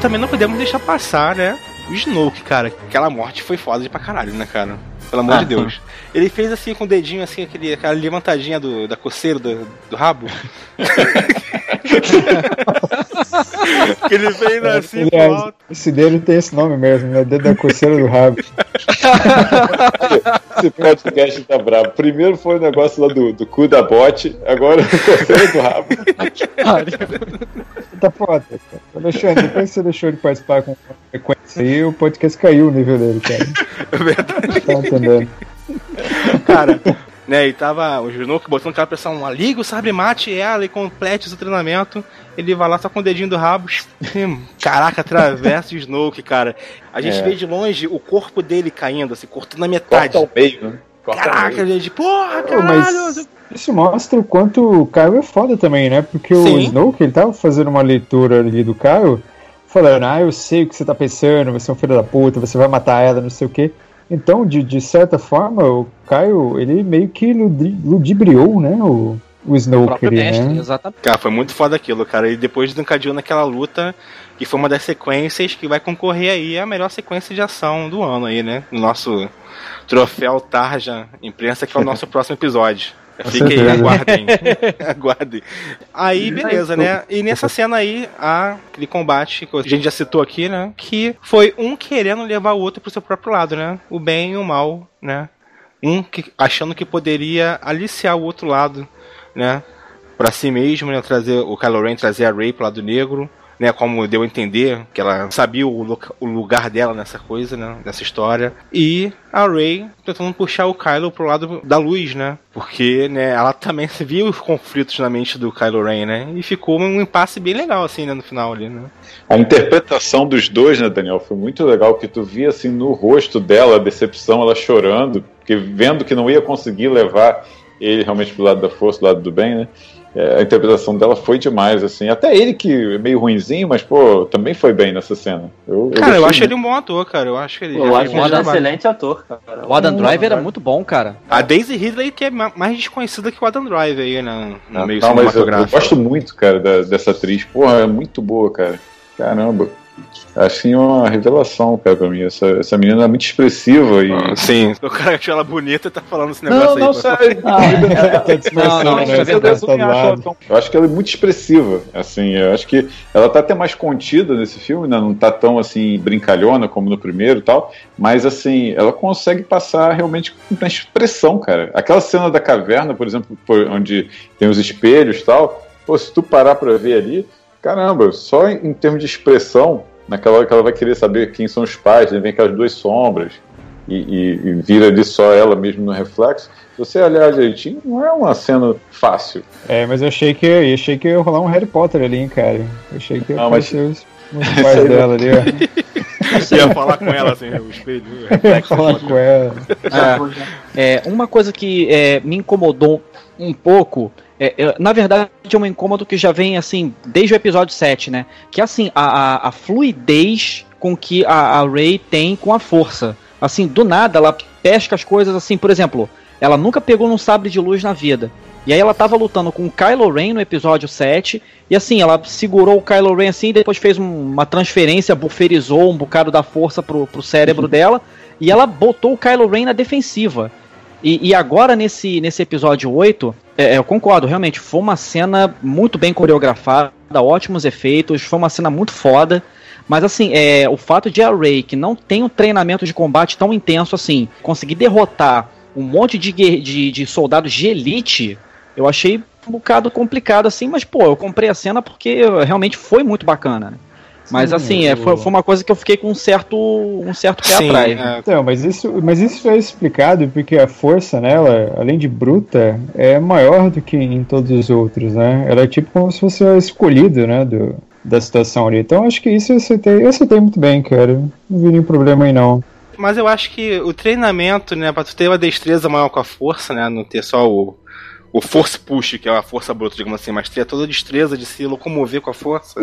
Também não podemos deixar passar, né? O Snoke, cara. Aquela morte foi foda pra caralho, né, cara? Pelo amor Ah, de Deus. Ele fez assim com o dedinho, assim, aquele, aquela levantadinha do, da coceira do, do rabo. ele fez assim pro Aliás, alto. esse dele tem esse nome mesmo, né? Dedo da coceira do rabo. Esse podcast tá bravo. Primeiro foi o negócio lá do, do cu da bote, agora o coceiro do rabo. Tá foda, cara. Alexandre, depois que você deixou de participar com frequência aí, o podcast caiu o nível dele, cara. É verdade. Tá Cara, né, e tava o Snoke botando aquela pressão, "Ah, liga o sabre mate ela e complete o treinamento. Ele vai lá só com o dedinho do rabo. hum, Caraca, atravessa o Snoke, cara. A gente É. vê de longe o corpo dele caindo, assim, cortando na metade. Corta ao meio, né? Corta Caraca, gente, porra, caralho. mas isso mostra o quanto o Caio é foda também, né? Porque o Sim. Snoke, ele tava fazendo uma leitura ali do Caio, falando, ah, eu sei o que você tá pensando, você é um filho da puta, você vai matar ela, não sei o quê. Então, de, de certa forma, o Caio, ele meio que ludi- ludibriou, né, o, o O Snoke próprio ali, mestre, né? exatamente. Cara, foi muito foda aquilo, cara. E depois desencadeou naquela luta, que foi uma das sequências que vai concorrer aí a melhor sequência de ação do ano aí, né? No nosso troféu Tarja Imprensa, que é o nosso próximo episódio. Fiquem aí, certeza. aguardem. aguardem. Aí, beleza, né? E nessa cena aí, há aquele combate que a gente já citou aqui, né? Que foi um querendo levar o outro pro seu próprio lado, né? O bem e o mal, né? Um que, achando que poderia aliciar o outro lado, né? Pra si mesmo, né? Trazer o Kylo Ren, trazer a Rey pro lado negro. Né, como deu a entender, que ela sabia o, o lugar dela nessa coisa, né? Nessa história. E a Rey tentando puxar o Kylo pro lado da luz, né? Porque, né, ela também viu os conflitos na mente do Kylo Ren, né? E ficou um impasse bem legal, assim, né, no final ali, né? A interpretação dos dois, né, Daniel, foi muito legal, que tu via assim no rosto dela a decepção, ela chorando, porque vendo que não ia conseguir levar ele realmente pro lado da força, pro lado do bem, né? É, a interpretação dela foi demais, assim. Até ele que é meio ruinzinho, mas, pô, também foi bem nessa cena. Eu, Cara, eu acho ele um bom ator, cara. Eu acho que ele. Eu acho ele um excelente ator, cara. O Adam Driver era ator. muito bom, cara. A Daisy Ridley, que é ma- mais desconhecida que o Adam Driver aí, né? No meio Não, mas eu, eu gosto muito, cara, da- dessa atriz. Porra, é muito boa, cara. Caramba. Assim, uma revelação, cara, pra mim. Essa, essa menina é muito expressiva e. Ah, Sim, o cara achou ela bonita e tá falando esse negócio Não, aí. não, sério. Tá Não, não, né? é Tá do lado. Eu acho que ela é muito expressiva, assim, eu acho que ela tá até mais contida nesse filme, né? Não tá tão assim brincalhona como no primeiro e tal, mas assim, ela consegue passar realmente com expressão, cara. Aquela cena da caverna, por exemplo, por- onde tem os espelhos e tal, pô, se tu parar pra ver ali, caramba, só em, em termos de expressão, naquela hora que ela vai querer saber quem são os pais, né? vem aquelas duas sombras e, e- e vira ali só ela mesmo no reflexo. Se você olhar direitinho, não é uma cena fácil. É, mas eu achei que, eu achei que ia rolar um Harry Potter ali, hein, cara. Eu achei que ia Não, mas- os, os pais dela ali, ó. Você ia falar com ela, assim, o espelho, o reflexo. Falar com ela. É, uma coisa que é, me incomodou um pouco, é, é, na verdade é um incômodo que já vem assim desde o episódio 7, né? Que assim, a, a, a fluidez com que a, a Rey tem com a força. Assim, do nada ela pesca as coisas assim, por exemplo, ela nunca pegou num sabre de luz na vida. E aí ela tava lutando com o Kylo Ren no episódio 7, e assim, ela segurou o Kylo Ren assim, e depois fez um- uma transferência, buferizou um bocado da força pro, pro cérebro dela, e ela botou o Kylo Ren na defensiva. E, e agora, nesse, nesse episódio 8, é, eu concordo, realmente, foi uma cena muito bem coreografada, ótimos efeitos, foi uma cena muito foda. Mas assim, é, o fato de a Rey, que não tem um treinamento de combate tão intenso assim, conseguir derrotar um monte de, de, de soldados de elite, eu achei um bocado complicado assim, mas pô, eu comprei a cena porque realmente foi muito bacana. Mas Sim, assim, é, foi, foi uma coisa que eu fiquei com um certo, um certo pé Sim, atrás. é, Então, mas isso, mas isso é explicado porque a força nela, além de bruta, é maior do que em todos os outros, né? Ela é tipo como se fosse a escolhida, né, do, da situação ali. Então acho que isso eu aceitei, eu aceitei muito bem, cara. Não vi nenhum problema aí não. Mas eu acho que o treinamento, né, pra tu ter uma destreza maior com a força, né, não ter só o, o force push, que é a força bruta, digamos assim, mas ter toda a destreza de se locomover com a força,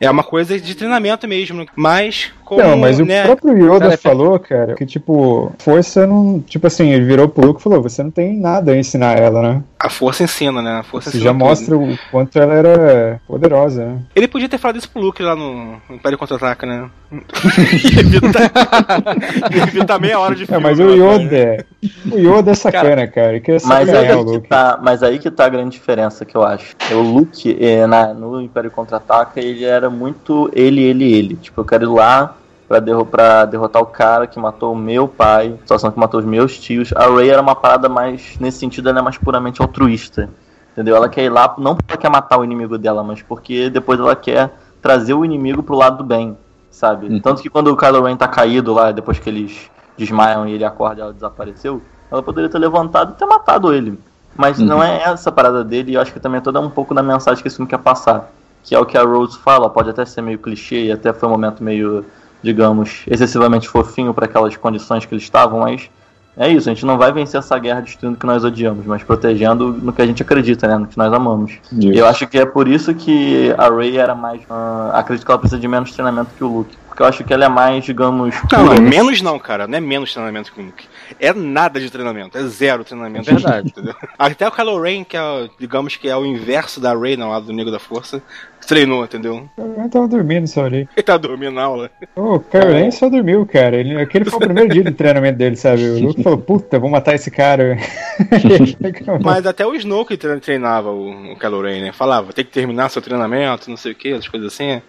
é uma coisa de treinamento mesmo. Mas, como, Não, mas o né, próprio Yoda Cara, é- falou, cara, que tipo, força não. Tipo assim, ele virou pro Luke e falou: você não tem nada a ensinar ela, né? a força ensina, né, a força Isso ensina já tudo. mostra o quanto ela era poderosa, né? Ele podia ter falado isso pro Luke lá no Império Contra-Ataca, né? e evitar, e evitar meia hora de É, filme. mas o lá, Yoda. O Yoda é sacana, cara. Ele quer Mas sacanear o Luke. tá, mas aí que tá a grande diferença que eu acho. O Luke, é, na, no Império Contra-Ataca, ele era muito ele, ele, ele. Tipo, eu quero ir lá pra, derro pra derrotar o cara que matou o meu pai, situação que matou os meus tios. A Rey era uma parada mais, nesse sentido, ela é mais puramente altruísta. Entendeu? Ela quer ir lá, não porque ela quer matar o inimigo dela, mas porque depois ela quer trazer o inimigo pro lado do bem, sabe? Uhum. Tanto que quando o Kylo Ren tá caído lá, depois que eles desmaiam e ele acorda e ela desapareceu, ela poderia ter levantado e ter matado ele. Mas Uhum. não é essa parada dele, e eu acho que também é toda um pouco da mensagem que esse filme quer passar. Que é o que a Rose fala, pode até ser meio clichê, e até foi um momento meio, digamos, excessivamente fofinho para aquelas condições que eles estavam, mas é isso, a gente não vai vencer essa guerra destruindo o que nós odiamos, mas protegendo no que a gente acredita, né? No que nós amamos. Isso. E eu acho que é por isso que a Rey era mais. ah, acredito que ela precisa de menos treinamento que o Luke. Porque eu acho que ela é mais, digamos. Não, não, pura. menos não, cara. Não é menos treinamento que o Luke. É nada de treinamento. É zero treinamento. Verdade. Entendeu? Até o Kylo Ren, que é, digamos que é o inverso da Rey, no lado do Negro da Força, treinou, entendeu? Eu tava dormindo só ali. Ele tá dormindo na aula. O Kylo Ren só dormiu, cara. Ele, aquele foi o primeiro dia de treinamento dele, sabe? O Luke falou, puta, vou matar esse cara. Mas até o Snoke tre- treinava o, o Kylo Ren, né? Falava, tem que terminar seu treinamento, não sei o que, as coisas assim.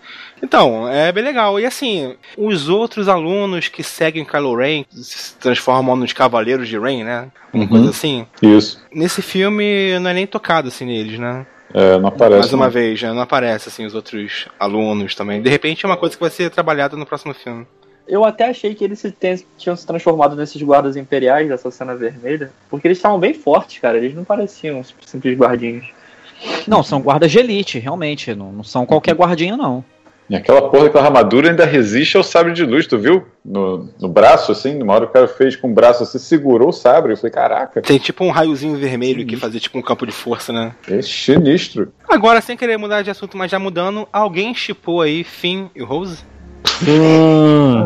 Então, é bem legal. E assim, os outros alunos que seguem Kylo Ren se transformam nos Cavaleiros de Ren, né? Uma Uhum. coisa assim. Isso. Nesse filme não é nem tocado assim neles, né? É, não aparece. Mais uma não. vez, né? não aparece assim os outros alunos também. De repente é uma coisa que vai ser trabalhada no próximo filme. Eu até achei que eles se ten- tinham se transformado nesses guardas imperiais dessa cena vermelha, porque eles estavam bem fortes, cara. Eles não pareciam simples guardinhos. Não, são guardas de elite, realmente. Não, não são qualquer guardinha, não. E aquela porra daquela armadura ainda resiste ao sabre de luz, tu viu? No, no braço, assim, numa hora o cara fez com o braço assim, segurou o sabre. Eu falei, caraca, Tem tipo um raiozinho vermelho que fazia tipo um campo de força, né? é sinistro. Agora, sem querer mudar de assunto, mas já mudando, alguém chipou aí Finn e Rose? Sim!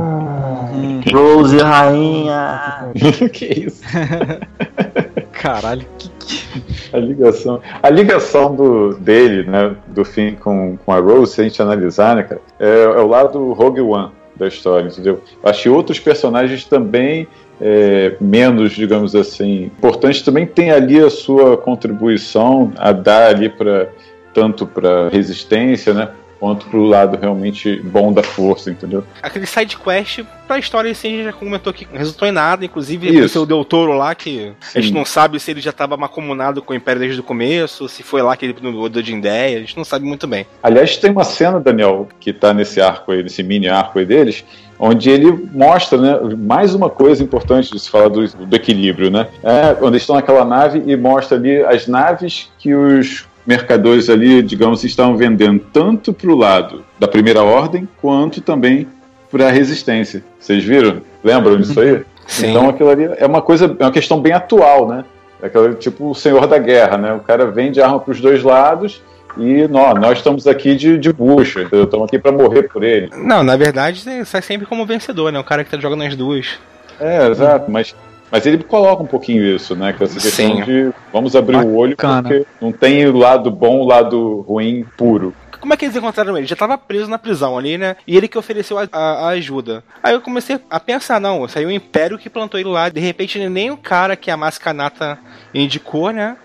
Rose Rainha! que isso? Caralho, que, que... A ligação. A ligação do, dele, né, do fim com, com a Rose, se a gente analisar, né, cara, é, é o lado Rogue One da história, entendeu? Acho que outros personagens também, é, menos, digamos assim, importantes, também têm ali a sua contribuição a dar ali para tanto para resistência, né, quanto pro lado realmente bom da força, entendeu? Aquele side quest pra história, assim, a gente já comentou que não resultou em nada, inclusive Isso. o seu Del Toro lá, que a gente Sim. não sabe se ele já estava macomunado com o Império desde o começo, se foi lá que ele mudou de ideia, a gente não sabe muito bem. Aliás, tem uma cena, Daniel, que tá nesse arco aí, nesse mini arco aí deles, onde ele mostra, né, mais uma coisa importante de se falar do, do equilíbrio, né? É, quando eles estão naquela nave e mostra ali as naves que os mercadores ali, digamos, estavam vendendo tanto para o lado da primeira ordem quanto também para a resistência. Vocês viram? Lembram disso aí? Sim. Então aquilo ali é uma coisa, é uma questão bem atual, né? É aquela, tipo o senhor da guerra, né? O cara vende arma para os dois lados e nó, nós estamos aqui de, de bucha, entendeu? Estamos aqui para morrer por ele. Não, na verdade, sai sempre como vencedor, né? O cara que tá jogando as duas. É, exato, mas, mas ele coloca um pouquinho isso, né? Com essa questão Sim. de vamos abrir o olho Bacana. porque não tem o lado bom, o lado ruim puro. Como é que eles encontraram ele? Já tava preso na prisão ali, né? E ele que ofereceu a, a- a ajuda. Aí eu comecei a pensar, não, saiu o Império que plantou ele lá. De repente, nem o cara que a Mascanata indicou, né?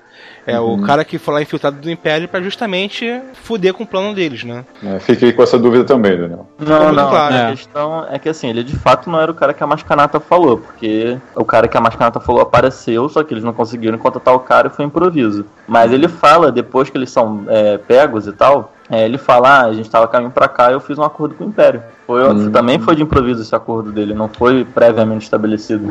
É o cara que foi lá infiltrado do Império pra justamente fuder com o plano deles, né? É, fiquei com essa dúvida também, Daniel. Não, não. claro. A É. questão é que assim, ele de fato não era o cara que a Mascanata falou, porque o cara que a Mascanata falou apareceu, só que eles não conseguiram contratar o cara e foi improviso. Mas ele fala, depois que eles são é, pegos e tal, é, ele fala, ah, a gente tava caminhando pra cá e eu fiz um acordo com o Império. Foi, Também foi de improviso esse acordo dele, não foi previamente estabelecido.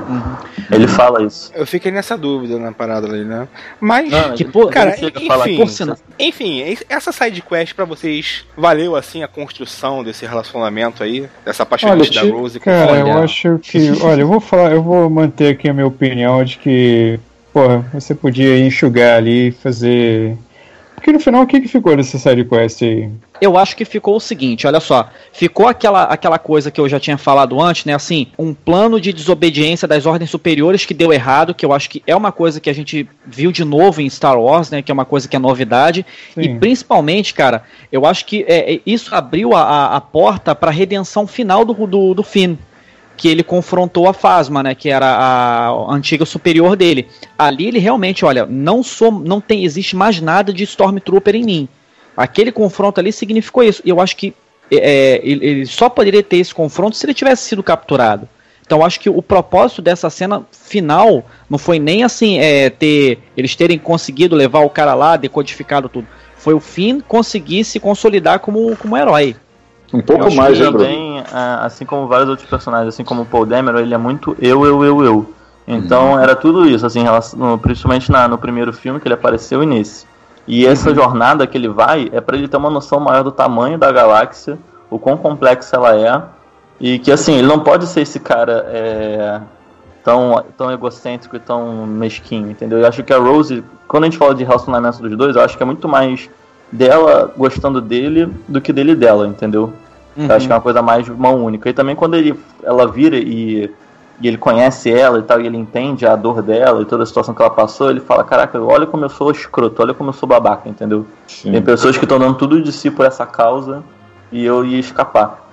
Ele fala isso. Eu fiquei nessa dúvida na parada ali, né? Mas, Não, Que ele cara, enfim, que- por sinal- enfim, essa side quest pra vocês valeu assim a construção desse relacionamento aí, dessa apaixonante da Ti- Rose com Cara, o eu acho que. Olha, eu vou falar, eu vou manter aqui a minha opinião de que, porra, você podia enxugar ali e fazer. Porque no final, o que, que ficou dessa side quest aí? Eu acho que ficou o seguinte, olha só, ficou aquela, aquela coisa que eu já tinha falado antes, né? Assim, um plano de desobediência das ordens superiores que deu errado, que eu acho que é uma coisa que a gente viu de novo em Star Wars, né? Que é uma coisa que é novidade. E Sim. principalmente, cara, eu acho que é, é, isso abriu a, a, a porta para a redenção final do, do, do Finn. Que ele confrontou a Phasma, né? Que era a, antiga superior dele. Ali ele realmente, olha, não sou, não tem, existe mais nada de Stormtrooper em mim. Aquele confronto ali significou isso. E eu acho que é, ele, ele só poderia ter esse confronto se ele tivesse sido capturado. Então acho que o propósito dessa cena final não foi nem assim é, ter eles terem conseguido levar o cara lá, decodificado tudo. Foi o fim conseguir se consolidar como, como herói. Um Eu pouco acho mais, né, também, ah, assim como vários outros personagens, assim como o Paul Dameron, ele é muito eu, eu, eu, eu. Então era tudo isso, assim, principalmente na- no primeiro filme que ele apareceu e nesse. E essa jornada que ele vai é para ele ter uma noção maior do tamanho da galáxia, o quão complexa ela é, e que assim, ele não pode ser esse cara é, tão, tão egocêntrico e tão mesquinho, entendeu? Eu acho que a Rose, quando a gente fala de relacionamento dos dois, eu acho que é muito mais dela gostando dele do que dele dela, entendeu? Eu acho que é uma coisa mais mão única. E também quando ele, ela vira e e ele conhece ela e tal, e ele entende a dor dela e toda a situação que ela passou, ele fala, caraca, olha como eu sou escroto, olha como eu sou babaca, entendeu? Sim. Tem pessoas que estão dando tudo de si por essa causa e eu ia escapar.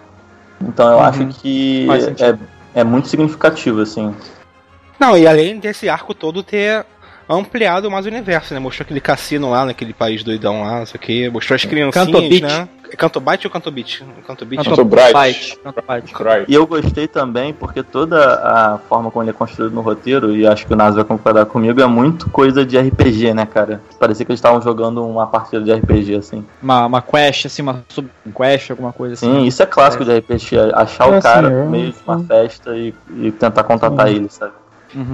Então eu acho que é, é muito significativo, assim. Não, e além desse arco todo ter ampliado mais o universo, né? Mostrou aquele cassino lá, naquele país doidão lá, não sei o que. Mostrou as criancinhas, Cantobite. né? É Cantobite ou Cantobite? Cantobite. Canto Bright. Byte, Canto Byte. Cry. E eu gostei também porque toda a forma como ele é construído no roteiro, e acho que o Nas vai concordar comigo, é muito coisa de RPG, né, cara? Parecia que eles estavam jogando uma partida de RPG, assim. Uma, uma quest, assim, uma sub-quest, alguma coisa assim. Sim, isso é clássico de RPG, achar É, o cara sim, eu- no meio de uma festa e, e tentar contatar ele, sabe?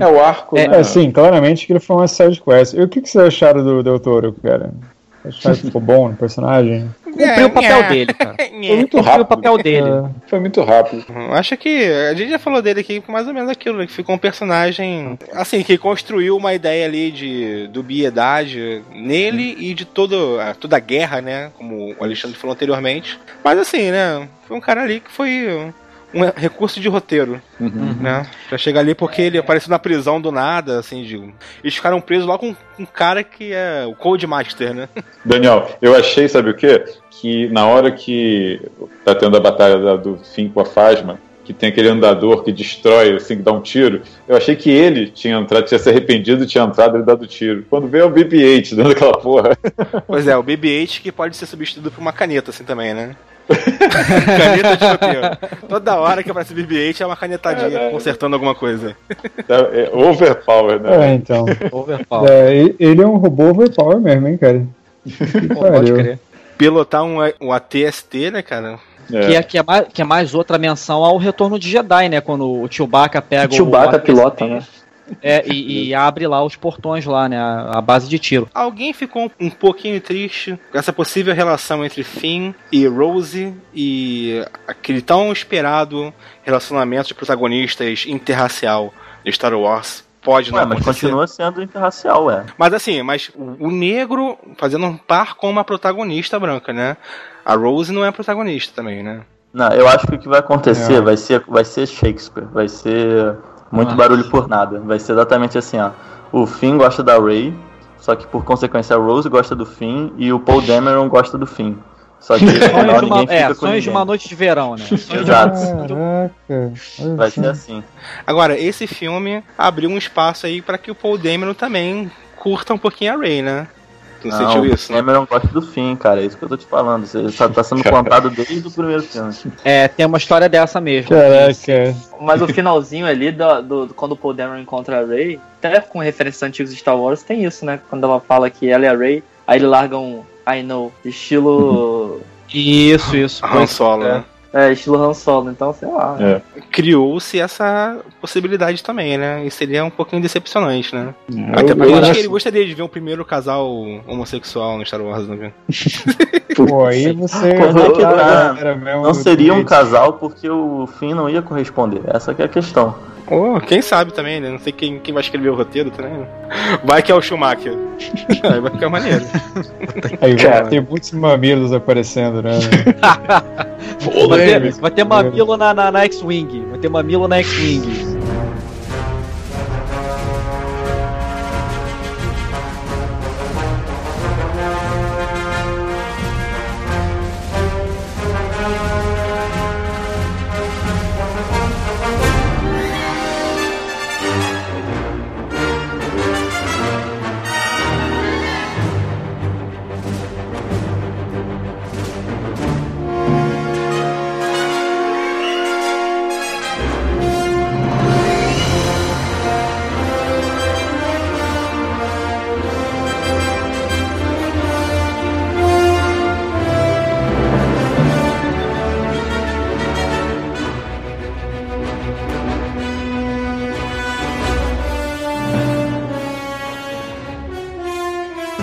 É o arco, É, né? É, sim, claramente que ele foi uma side quest. E o que, que vocês acharam do Del Toro, cara? Acharam que ficou bom no personagem? Cumpriu o papel dele, cara. Foi muito Cumpriu o rápido. papel dele. É, Foi muito rápido. Acho que a gente já falou dele aqui com mais ou menos aquilo, né? Que ficou um personagem, assim, que construiu uma ideia ali de dubiedade nele e de todo, a- toda a guerra, né? Como o Alexandre falou anteriormente. Mas assim, né? Foi um cara ali que foi um recurso de roteiro, Uhum. né? Pra chegar ali porque ele apareceu na prisão do nada, assim, de... Eles ficaram presos lá com um cara que é o Codemaster, né? Daniel, eu achei, sabe o quê? Que na hora que tá tendo a batalha do fim com a Fasma, que tem aquele andador que destrói, assim, que dá um tiro, eu achei que ele tinha entrado, tinha se arrependido, tinha entrado e dado tiro. Quando veio o BB-8 dentro daquela porra. Pois é, o BB-8 que pode ser substituído por uma caneta, assim também, né? caneta de roteiro. Toda hora que aparece BB-8 é uma canetadinha É, é. consertando alguma coisa. É overpower, né? é, então. Overpower. É, ele é um robô overpower mesmo, hein, cara? Pô, pode crer. Pilotar um, um ATST, né, cara? É. Que é, que, é mais, que é mais outra menção ao retorno de Jedi, né? Quando o Chewbacca pega O Chewbacca o pilota, né? É, e, e abre lá os portões lá, né? A, a base de tiro. Alguém ficou um pouquinho triste com essa possível relação entre Finn e Rose e aquele tão esperado relacionamento de protagonistas interracial de Star Wars. Pode não Ué, mas acontecer. continua sendo interracial, ué. Mas assim, mas o o negro fazendo um par com uma protagonista branca, né? A Rose não é protagonista também, né? Não, eu acho que o que vai acontecer É. vai ser, vai ser Shakespeare, vai ser muito Ah. barulho por nada. Vai ser exatamente assim, ó. O Finn gosta da Ray, só que por consequência a Rose gosta do Finn e o Paul Dameron gosta do Finn. Só que no final Sonhos de uma, ninguém é, fica com sonhos de ninguém. uma noite de verão, né? De Exato. Caraca. Vai ser assim. Agora, esse filme abriu um espaço aí pra que o Paul Dameron também curta um pouquinho a Ray, né? Tu não, sentiu isso? o Cameron gosta do Finn, cara. É isso que eu tô te falando. Você tá, tá sendo plantado desde o primeiro filme. É, tem uma história dessa mesmo. Caraca. Mas o finalzinho ali, do, do- quando o Paul Dameron encontra a Rey, até com referências antigas de Star Wars, tem isso, né? Quando ela fala que ela é a Rey, aí ele larga um I know, estilo. Isso, isso. Han Solo, né? É, estilo Han Solo, então sei lá. É. Criou-se essa possibilidade também, né? E seria um pouquinho decepcionante, né? Eu- Até porque eu eu acho que ele gostaria de ver um primeiro casal homossexual no Star Wars, não viu? Pô, aí você. Pô, não, mesmo Não do seria um casal porque o Finn não ia corresponder. Essa que é a questão. Ou quem sabe também, né? Não sei quem, quem vai escrever o roteiro também. Vai que é o Schumacher. Aí vai ficar maneiro. Aí vai ter muitos mamilos aparecendo, né? Vai ter, vai ter mamilo na, na, na X-Wing. Vai ter mamilo na X-Wing.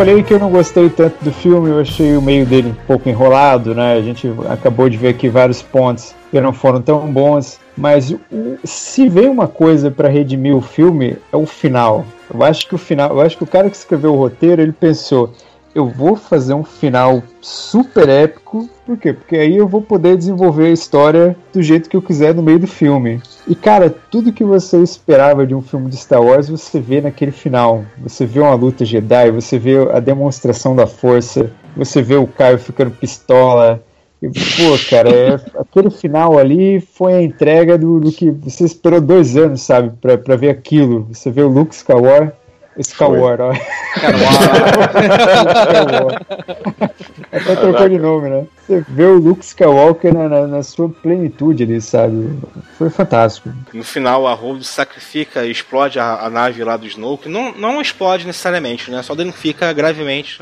Falei que eu não gostei tanto do filme, eu achei o meio dele um pouco enrolado, né? A gente acabou de ver aqui vários pontos que não foram tão bons, mas se vem uma coisa pra redimir o filme é o final. Eu acho que o final, eu acho que o cara que escreveu o roteiro, ele pensou, eu vou fazer um final super épico. Por quê? Porque aí eu vou poder desenvolver a história do jeito que eu quiser no meio do filme. E cara, tudo que você esperava de um filme de Star Wars, você vê naquele final. Você vê uma luta Jedi, você vê a demonstração da força, você vê o Caio ficando pistola. E, pô, cara, é, aquele final ali foi a entrega do, do, que você esperou dois anos, sabe, pra, pra ver aquilo. Você vê o Luke Skywalker. Skywalker, ó. Até trocou de nome, né? Você vê o Luke Skywalker na, na, na, sua plenitude ali, sabe? Foi fantástico. No final, a Rose sacrifica e explode a, a, nave lá do Snoke. Não, não explode necessariamente, né? Só danifica gravemente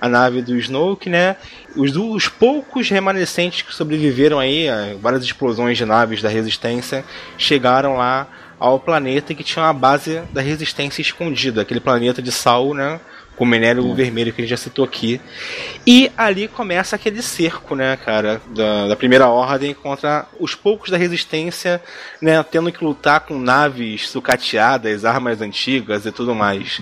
a nave do Snoke, né? Os, os poucos remanescentes que sobreviveram aí, várias explosões de naves da Resistência, chegaram lá ao planeta que tinha uma base da resistência escondida, aquele planeta de sal, né? Com minério hum. vermelho que a gente já citou aqui. E ali começa aquele cerco, né, cara, da, da, primeira ordem contra os poucos da resistência, né, tendo que lutar com naves sucateadas, armas antigas e tudo mais.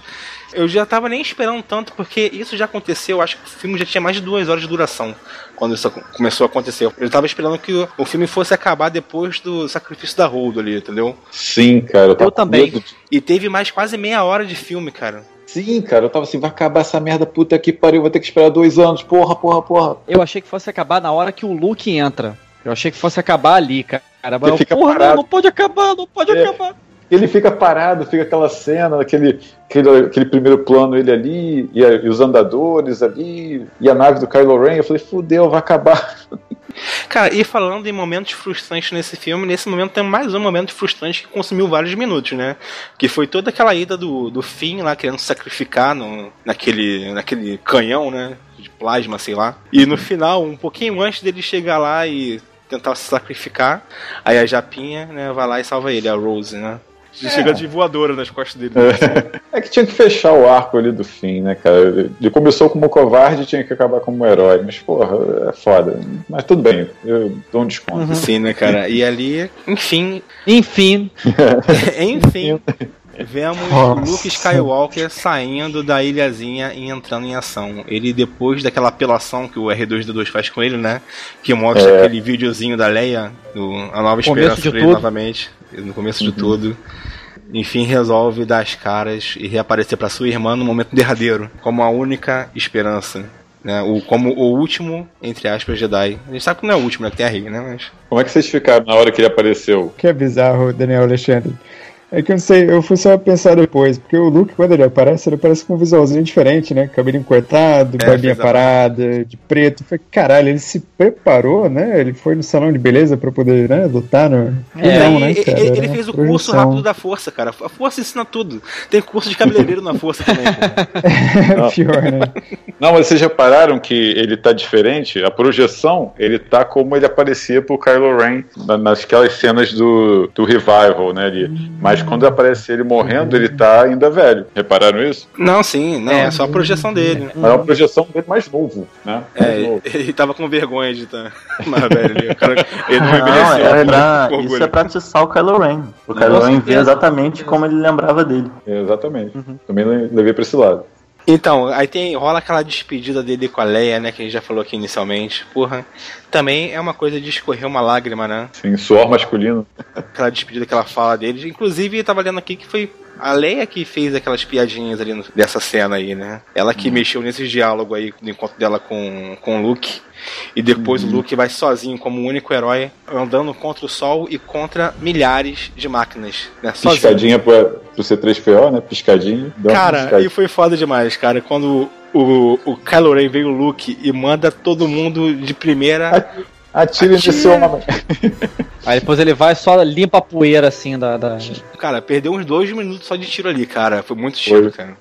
Eu já tava nem esperando tanto, porque isso já aconteceu, acho que o filme já tinha mais de duas horas de duração quando isso começou a acontecer. Eu tava esperando que o, filme fosse acabar depois do sacrifício da Holdo ali, entendeu? Sim, cara. Eu, eu também. De... E teve mais quase meia hora de filme, cara. Sim, cara, eu tava assim, vai acabar essa merda, puta que pariu, vou ter que esperar dois anos, porra, porra, porra. Eu achei que fosse acabar na hora que o Luke entra. Eu achei que fosse acabar ali, cara. Mas, fica porra, não, não pode acabar, não pode é. acabar ele fica parado, fica aquela cena, aquele, aquele, aquele primeiro plano, ele ali, e, a, e, os andadores ali, e a nave do Kylo Ren. Eu falei, fudeu, vai acabar. Cara, e falando em momentos frustrantes nesse filme, nesse momento tem mais um momento frustrante que consumiu vários minutos, né? Que foi toda aquela ida do, do Finn lá querendo sacrificar no, naquele, naquele canhão, né? De plasma, sei lá. E no final, um pouquinho antes dele chegar lá e tentar se sacrificar, aí a Japinha, né, vai lá e salva ele, a Rose, né? De é. chegar de voadora nas costas dele. É. é. que tinha que fechar o arco ali do fim, né, cara? Ele começou como covarde e tinha que acabar como herói. Mas, porra, é foda. Mas tudo bem, eu dou um desconto. Uhum. Sim, né, cara? E ali, enfim. Enfim. enfim. Vemos Nossa. Luke Skywalker saindo da ilhazinha e entrando em ação. Ele, depois daquela apelação que o R2D2 faz com ele, né? Que mostra é. aquele videozinho da Leia, do A Nova Esperança pra ele novamente, no começo uhum. de tudo enfim resolve dar as caras e reaparecer para sua irmã no momento derradeiro, como a única esperança. Né, o, como o último, entre aspas, Jedi. A gente sabe que não é o último, né? Que tem a Rey, né? Mas... Como é que vocês ficaram na hora que ele apareceu? Que é bizarro, Daniel Alexandre. É que eu não sei, eu fui só pensar depois, porque o Luke, quando ele aparece, ele aparece com um visualzinho diferente, né? Cabelinho cortado, é, barbinha parada, de preto. Foi caralho, ele se preparou, né? Ele foi no salão de beleza pra poder, né, lutar no. É, não, né, cara? Ele, ele fez o curso rápido da força, cara. A força ensina tudo. Tem curso de cabeleireiro na força também. é pior, né? Não, mas vocês repararam que ele tá diferente? A projeção, ele tá como ele aparecia pro Kylo Ren nasquelas cenas do, do revival, né? Ali. Mas mas quando aparece ele morrendo, ele tá ainda velho. Repararam isso? Não, sim, não, é, é só a projeção dele. Mas é uma projeção dele mais novo, né? É, novo. ele tava com vergonha de estar tá mais velho ali. O cara, ele não, envelheceu. Não, é pra, isso é pra atiçar o Kylo Ren. O Kylo Ren vê exatamente como ele lembrava dele. exatamente. Uhum. Também levei pra esse lado. Então, aí tem rola aquela despedida dele com a Leia, né, que a gente já falou aqui inicialmente. Porra, também é uma coisa de escorrer uma lágrima, né? Sim, suor masculino. Aquela despedida que ela fala dele. Inclusive, eu tava lendo aqui que foi a Leia que fez aquelas piadinhas ali no, dessa cena aí, né? Ela que hum. mexeu nesse diálogo aí do encontro dela com, com o Luke. E depois hum. o Luke vai sozinho como o único herói, andando contra o sol e contra milhares de máquinas. Né? Piscadinha pra, pro C3PO, né? Piscadinha. Cara, e foi foda demais, cara. Quando o, o Kylo Ren veio o Luke e manda todo mundo de primeira. Atire nesse homem. Aí depois ele vai só limpa a poeira assim da. da... Cara, perdeu uns dois minutos só de tiro ali, cara. Foi muito tiro, Foi. cara.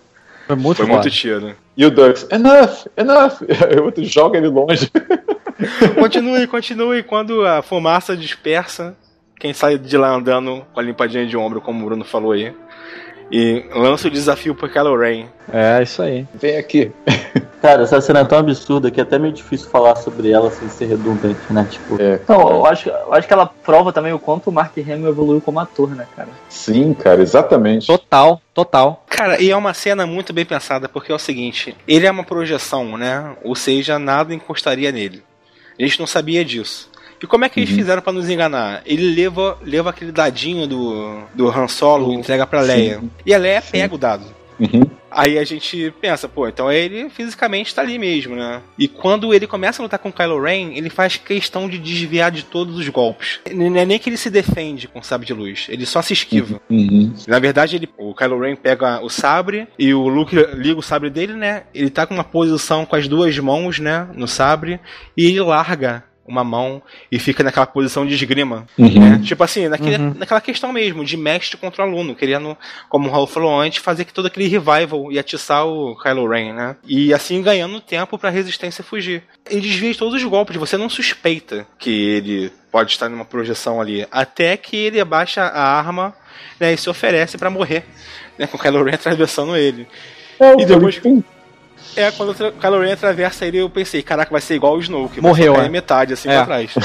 Foi muito Foi muito tiro. E o Dux, enough, enough. O outro joga ele longe. continue, continue. Quando a fumaça dispersa, quem sai de lá andando com a limpadinha de ombro, como o Bruno falou aí, E lança o desafio pro Kylo Ren. É, isso aí. Vem aqui. Cara, essa cena é tão absurda que é até meio difícil falar sobre ela sem ser redundante, né? Tipo, É, Não, eu acho, eu acho que ela prova também o quanto o Mark Hamill evoluiu como ator, né, cara? sim, cara, exatamente. Total, total. Cara, e é uma cena muito bem pensada, porque é o seguinte: ele é uma projeção, né? Ou seja, nada encostaria nele. A gente não sabia disso. E como é que eles fizeram pra nos enganar? Ele leva, leva aquele dadinho do, do Han Solo e entrega pra Leia. E a Leia pega o dado. Uhum. Aí a gente pensa, pô, então ele fisicamente tá ali mesmo, né? E quando ele começa a lutar com o Kylo Ren, ele faz questão de desviar de todos os golpes. Não é nem que ele se defende com o sabre de luz, ele só se esquiva. Uhum. Na verdade, ele, o Kylo Ren pega o sabre e o Luke liga o sabre dele, né? Ele tá com uma posição com as duas mãos, né, no sabre, e ele larga uma mão e fica naquela posição de esgrima. Uhum. Né? Tipo assim, naquele, naquela questão mesmo, de mestre contra aluno, querendo, como o Raul falou antes, fazer que todo aquele revival e atiçar o Kylo Ren, né? E assim ganhando tempo pra resistência fugir. Ele desvia de todos os golpes, você não suspeita que ele pode estar numa projeção ali, até que ele abaixa a arma né, e se oferece pra morrer, né, com o Kylo Ren atravessando ele. É, E depois- É, quando o Kylo Ren atravessa ele, eu pensei, caraca, vai ser igual o Snoke. Morreu, é. metade, assim, É. pra trás.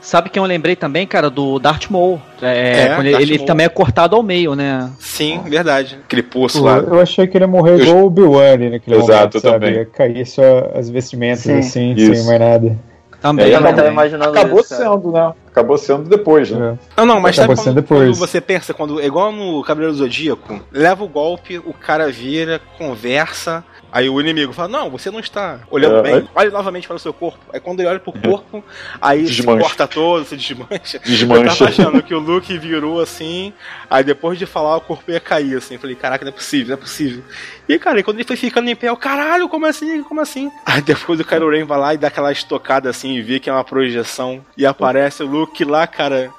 Sabe quem eu lembrei também, cara, do Darth Maul. É, É, ele, ele Maul. também é cortado ao meio, né? Sim, verdade. Aquele poço Eu, lá. eu achei que ele ia morrer Eu- igual o Obi-Wan ali naquele Exato, momento, eu sabe? também. Ia cair só as vestimentas Sim. assim, Isso. sem mais nada. Também. É, Eu também também. tava imaginando Acabou isso, sendo, né? Acabou sendo depois, né? É. Não, não, mas sabe Acabou quando, sendo depois. quando você pensa, quando igual no Cabelo do Zodíaco, leva o golpe, o cara vira, conversa, aí o inimigo fala, não, você não está olhando É, bem, aí- olhe novamente para o seu corpo. Aí quando ele olha pro corpo, aí se Desmancha. corta todo, se desmancha. Eu Desmancha. tava achando que o Luke virou assim, aí depois de falar o corpo ia cair, assim. Eu Falei, caraca, não é possível, não é possível. E cara, e quando ele foi ficando em pé, eu, caralho, como assim? Como assim? Aí depois o Kylo Ren vai lá e dá aquela estocada assim e vê que é uma projeção. E aparece o Luke lá, cara.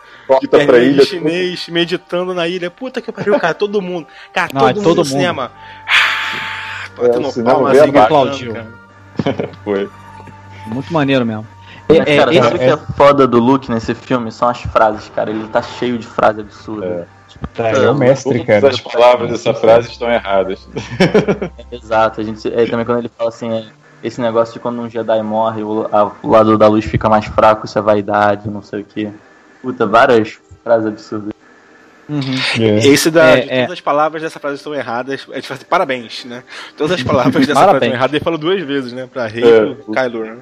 De Corta pra ilha. chinês, meditando na ilha. Puta que pariu, cara, todo mundo. Cara, Não, todo é mundo todo no mundo. cinema. É, Batendo o cinema palma veio assim, abaixo. aplaudiu. Foi. Muito maneiro mesmo. Mas, É, cara, esse- o que é foda do Luke nesse filme? São as frases, cara. Ele tá cheio de frases absurdas. Tá, ele é o mestre, cara. Todas as palavras dessa frase estão erradas. Exato, a gente é, também quando ele fala assim, é, esse negócio de quando um Jedi morre, o, a- o lado da luz fica mais fraco, isso é vaidade, não sei o que. Puta, várias frases absurdas. É. Esse da, É, de é. todas as palavras dessa frase estão erradas. A gente fala assim, parabéns, né? Todas as palavras dessa frase estão erradas. Ele falou duas vezes, né? Pra Rei É. e pro Kylo, né?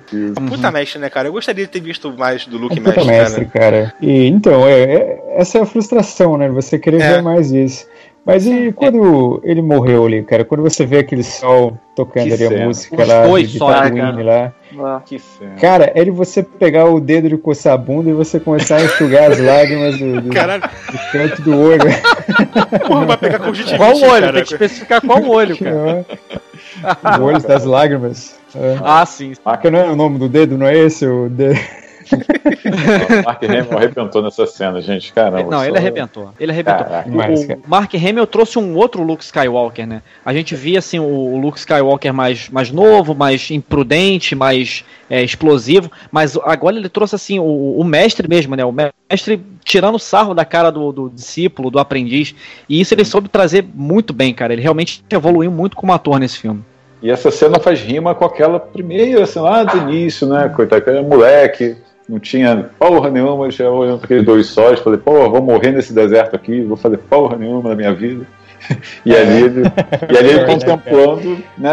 Puta mestre, né, cara? Eu gostaria de ter visto mais do Luke puta mestre, mestre, cara. cara. E então, é, é- essa é a frustração, né? Você querer É. ver mais isso. Mas e quando ele morreu ali, cara? Quando você vê aquele sol tocando Que ali a música Os lá dois de sóis, Tatooine lá. Ah, Que cena. Cara, é de você pegar o dedo e coçar a bunda e você começar a enxugar as lágrimas do, do, Caralho, do canto do olho. porra, vai pegar conjuntivite, Qual olho? cara. Tem que especificar qual olho, cara. o olho das lágrimas. É. Ah, sim. Porque não é o nome do dedo, não é esse o dedo? O Mark Hamill arrebentou nessa cena, gente. Caramba. Não, ele só- arrebentou. Ele arrebentou. Caraca. O- Mas, o cara. Mark Hamill trouxe um outro Luke Skywalker, né? A gente via assim o, Luke Skywalker mais, mais novo, mais imprudente, mais é, explosivo, mas agora ele trouxe assim o, o mestre mesmo, né? O mestre tirando sarro da cara do, do discípulo, do aprendiz. E isso ele soube trazer muito bem, cara. Ele realmente evoluiu muito como ator nesse filme. E essa cena faz rima com aquela primeira, assim, lá do início, né? Coitado, que era moleque, não tinha porra nenhuma, já olhando para aqueles dois sóis, falei, porra, vou morrer nesse deserto aqui, vou fazer porra nenhuma na minha vida. E ali ele, e ali ele É, contemplando, né,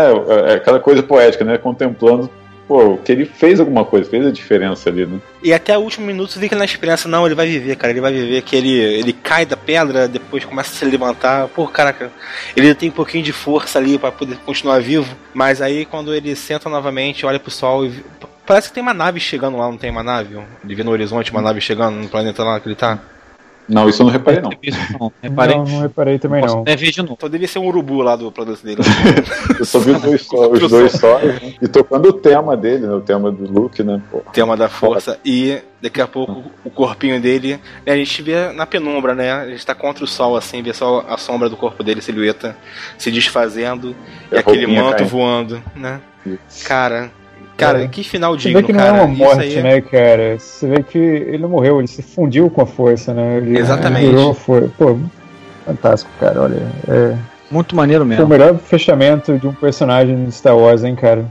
é aquela coisa poética, né? Contemplando, pô, que ele fez alguma coisa, fez a diferença ali, né? E até o último minuto fica na esperança, não, ele vai viver, cara, ele vai viver, que ele, ele cai da pedra, depois começa a se levantar, pô, caraca, ele tem um pouquinho de força ali pra poder continuar vivo, mas aí quando ele senta novamente, olha pro sol e parece que tem uma nave chegando lá, não tem uma nave? Ele vê no horizonte uma nave chegando no planeta lá que ele tá. Não, isso eu não reparei, não. Isso não, reparei. Não, não reparei também Posso não. ver de novo. Só devia ser um urubu lá do planeta dele. Eu só vi os dois, só, os dois sóis, né? E tocando o tema dele, né? O tema do Luke, né? Pô. tema da força e daqui a pouco o corpinho dele, né, a gente vê na penumbra, né? A gente tá contra o sol assim, vê só a sombra do corpo dele, silhueta se desfazendo e E a aquele manto caindo. voando, né? Cara, cara, É. que final Você digno, vê que não cara. é uma morte, é- né, cara? Você vê que ele não morreu, ele se fundiu com a força, né? Ele Exatamente. Virou, foi, pô, fantástico, cara. Olha, é, Muito maneiro foi o mesmo. melhor fechamento de um personagem de Star Wars, hein, cara.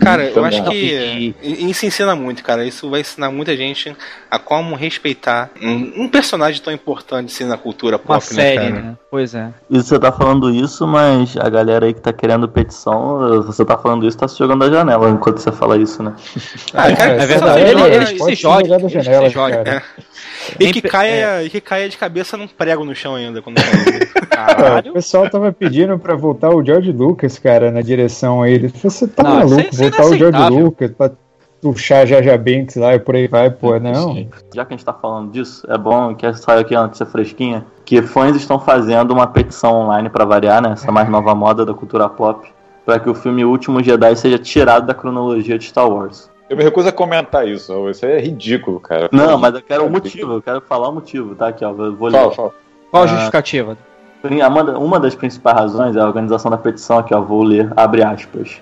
Cara, eu acho que E- isso ensina muito, cara. Isso vai ensinar muita gente a como respeitar um, um personagem tão importante assim na cultura pop, Uma né, série, cara? né? Pois é. Isso você tá falando isso, mas a galera aí que tá querendo petição, você tá falando isso, tá se jogando da janela enquanto você fala isso, né? Ah, cara, É só verdade. joga Ele- eles que Pode se que se janela, joguem. cara. E que caia, e que caia de cabeça num prego no chão ainda quando cai. Cara, o pessoal tava pedindo pra voltar o George Lucas, cara, na direção aí. Ele falou, você tá Não, maluco, isso é- é voltar o George. Lucas pra puxar Jaja Binks lá e por aí vai, pô, não. Já que a gente tá falando disso, é bom que saiu aqui a notícia fresquinha, que fãs estão fazendo uma petição online pra variar, né? Essa mais nova moda da cultura pop, pra que o filme Último Jedi seja tirado da cronologia de Star Wars. Eu me recuso a comentar isso. Isso aí é ridículo, cara. Não, mas eu quero o motivo, eu quero falar o motivo, tá? Aqui, ó, eu vou ler. Fala, fala. Qual a Ah. justificativa? Uma, da- uma das principais razões é a organização da petição, aqui ó, vou ler, abre aspas.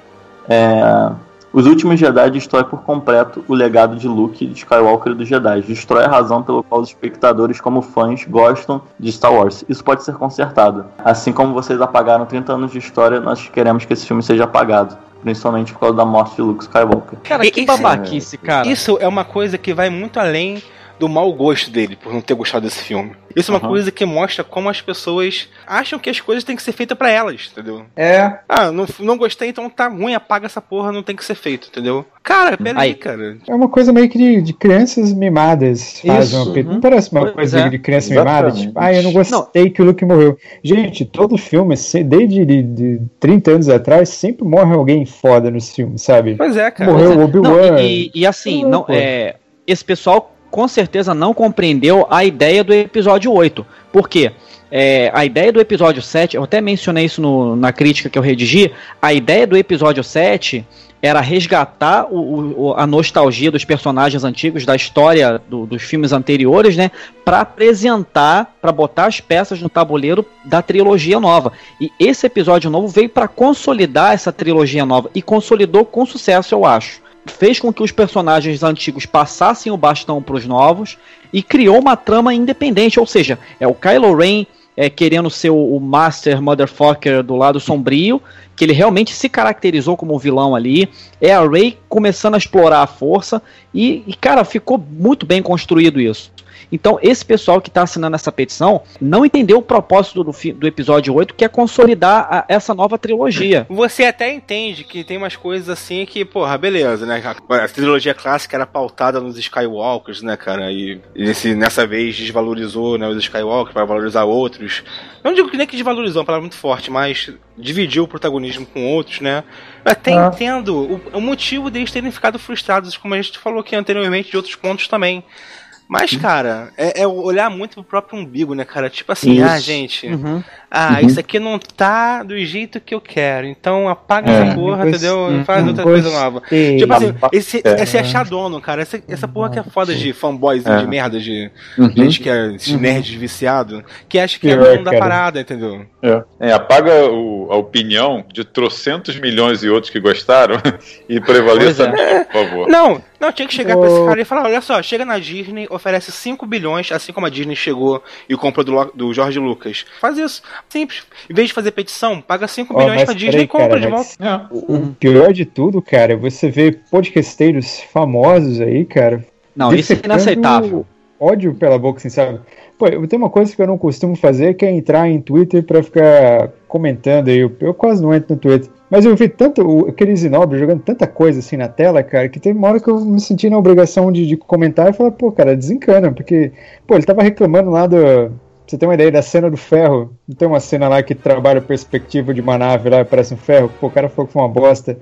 É, os últimos Jedi destrói por completo o legado de Luke de Skywalker e dos Jedi. Destrói a razão pelo qual os espectadores, como fãs, gostam de Star Wars. Isso pode ser consertado. Assim como vocês apagaram 30 anos de história, nós queremos que esse filme seja apagado. Principalmente por causa da morte de Luke Skywalker. Cara, que isso- babaquice, cara. Isso é uma coisa que vai muito além do mau gosto dele por não ter gostado desse filme. Isso é uma Uhum. coisa que mostra como as pessoas acham que as coisas têm que ser feitas pra elas, entendeu? É. Ah, não, não gostei, então tá ruim, apaga essa porra, não tem que ser feito, entendeu? Cara, peraí, Aí. cara. É uma coisa meio que de, de crianças mimadas fazem Isso. uma Uhum. Não parece uma Pois coisa é. de criança Exatamente. mimada? Tipo, ah, eu não gostei que o Luke morreu. Gente, todo filme, desde de, de 30 anos atrás, sempre morre alguém foda nos filmes, sabe? Pois é, cara. Morreu o Não, Obi-Wan. e, e assim, Não, não, é, esse pessoal com certeza não compreendeu a ideia do episódio 8. Por quê? É, a ideia do episódio 7, eu até mencionei isso no- na crítica que eu redigi, a ideia do episódio 7 era resgatar o- o- a nostalgia dos personagens antigos, da história do- dos filmes anteriores, né? Pra apresentar, pra botar as peças no tabuleiro da trilogia nova. E esse episódio novo veio pra consolidar essa trilogia nova e consolidou com sucesso, eu acho. Fez com que os personagens antigos passassem o bastão pros novos e criou uma trama independente, ou seja, é o Kylo Ren é, querendo ser o, Master Motherfucker do lado sombrio, que ele realmente se caracterizou como vilão ali. É a Rey começando a explorar a força e, e, cara, ficou muito bem construído isso. Então, esse pessoal que está assinando essa petição não entendeu o propósito do, do episódio 8, que é consolidar a- essa nova trilogia. Você até entende que tem umas coisas assim que, porra, beleza, né? A, a trilogia clássica era pautada nos Skywalkers, né, cara? E, e nesse, nessa vez desvalorizou né, os Skywalkers para valorizar outros. Eu não digo que nem que desvalorizou, é uma palavra muito forte, mas dividiu o protagonismo com outros, né? Eu até Ah. entendo o, o motivo deles terem ficado frustrados, como a gente falou aqui anteriormente, de outros pontos também. Mas, cara, é, é olhar muito pro próprio umbigo, né, cara? Tipo assim, ah, Isso. gente, Uhum. Ah, isso aqui não tá do jeito que eu quero. Então apaga É. essa porra, Não entendeu? E faz outra coisa nova. Tipo assim, esse, É. esse achar dono, cara. Essa, essa porra que é foda de fanboys É. de merda, de Uhum. gente que é esses nerds viciados, que acha que é Pior, dono da parada, entendeu? É, apaga o- a opinião de trocentos milhões e outros que gostaram e prevaleça, minha, por favor. Não, não, tinha que chegar pra Ô. esse cara e falar: olha só, chega na Disney, oferece 5 bilhões, assim como a Disney chegou e comprou do, do Jorge Lucas. Faz isso. Simples. Em vez de fazer petição, paga 5 Ó, bilhões pra Disney peraí, e compra cara, de volta. É. O pior de tudo, cara, é você vê podcasteiros famosos aí, cara. Não, isso é inaceitável. Ódio pela boca, assim, sabe? Pô, eu tenho uma coisa que eu não costumo fazer, que é entrar em Twitter pra ficar comentando aí. Eu, eu quase não entro no Twitter. Mas eu vi tanto o- aquele Zinobre jogando tanta coisa assim na tela, cara, que teve uma hora que eu me senti na obrigação de, de comentar e falar, pô, cara, desencana, porque, pô, ele tava reclamando lá do. Você tem uma ideia da cena do ferro? Não tem uma cena lá que trabalha a perspectiva de uma nave lá e parece um ferro? Pô, o cara falou que foi uma bosta.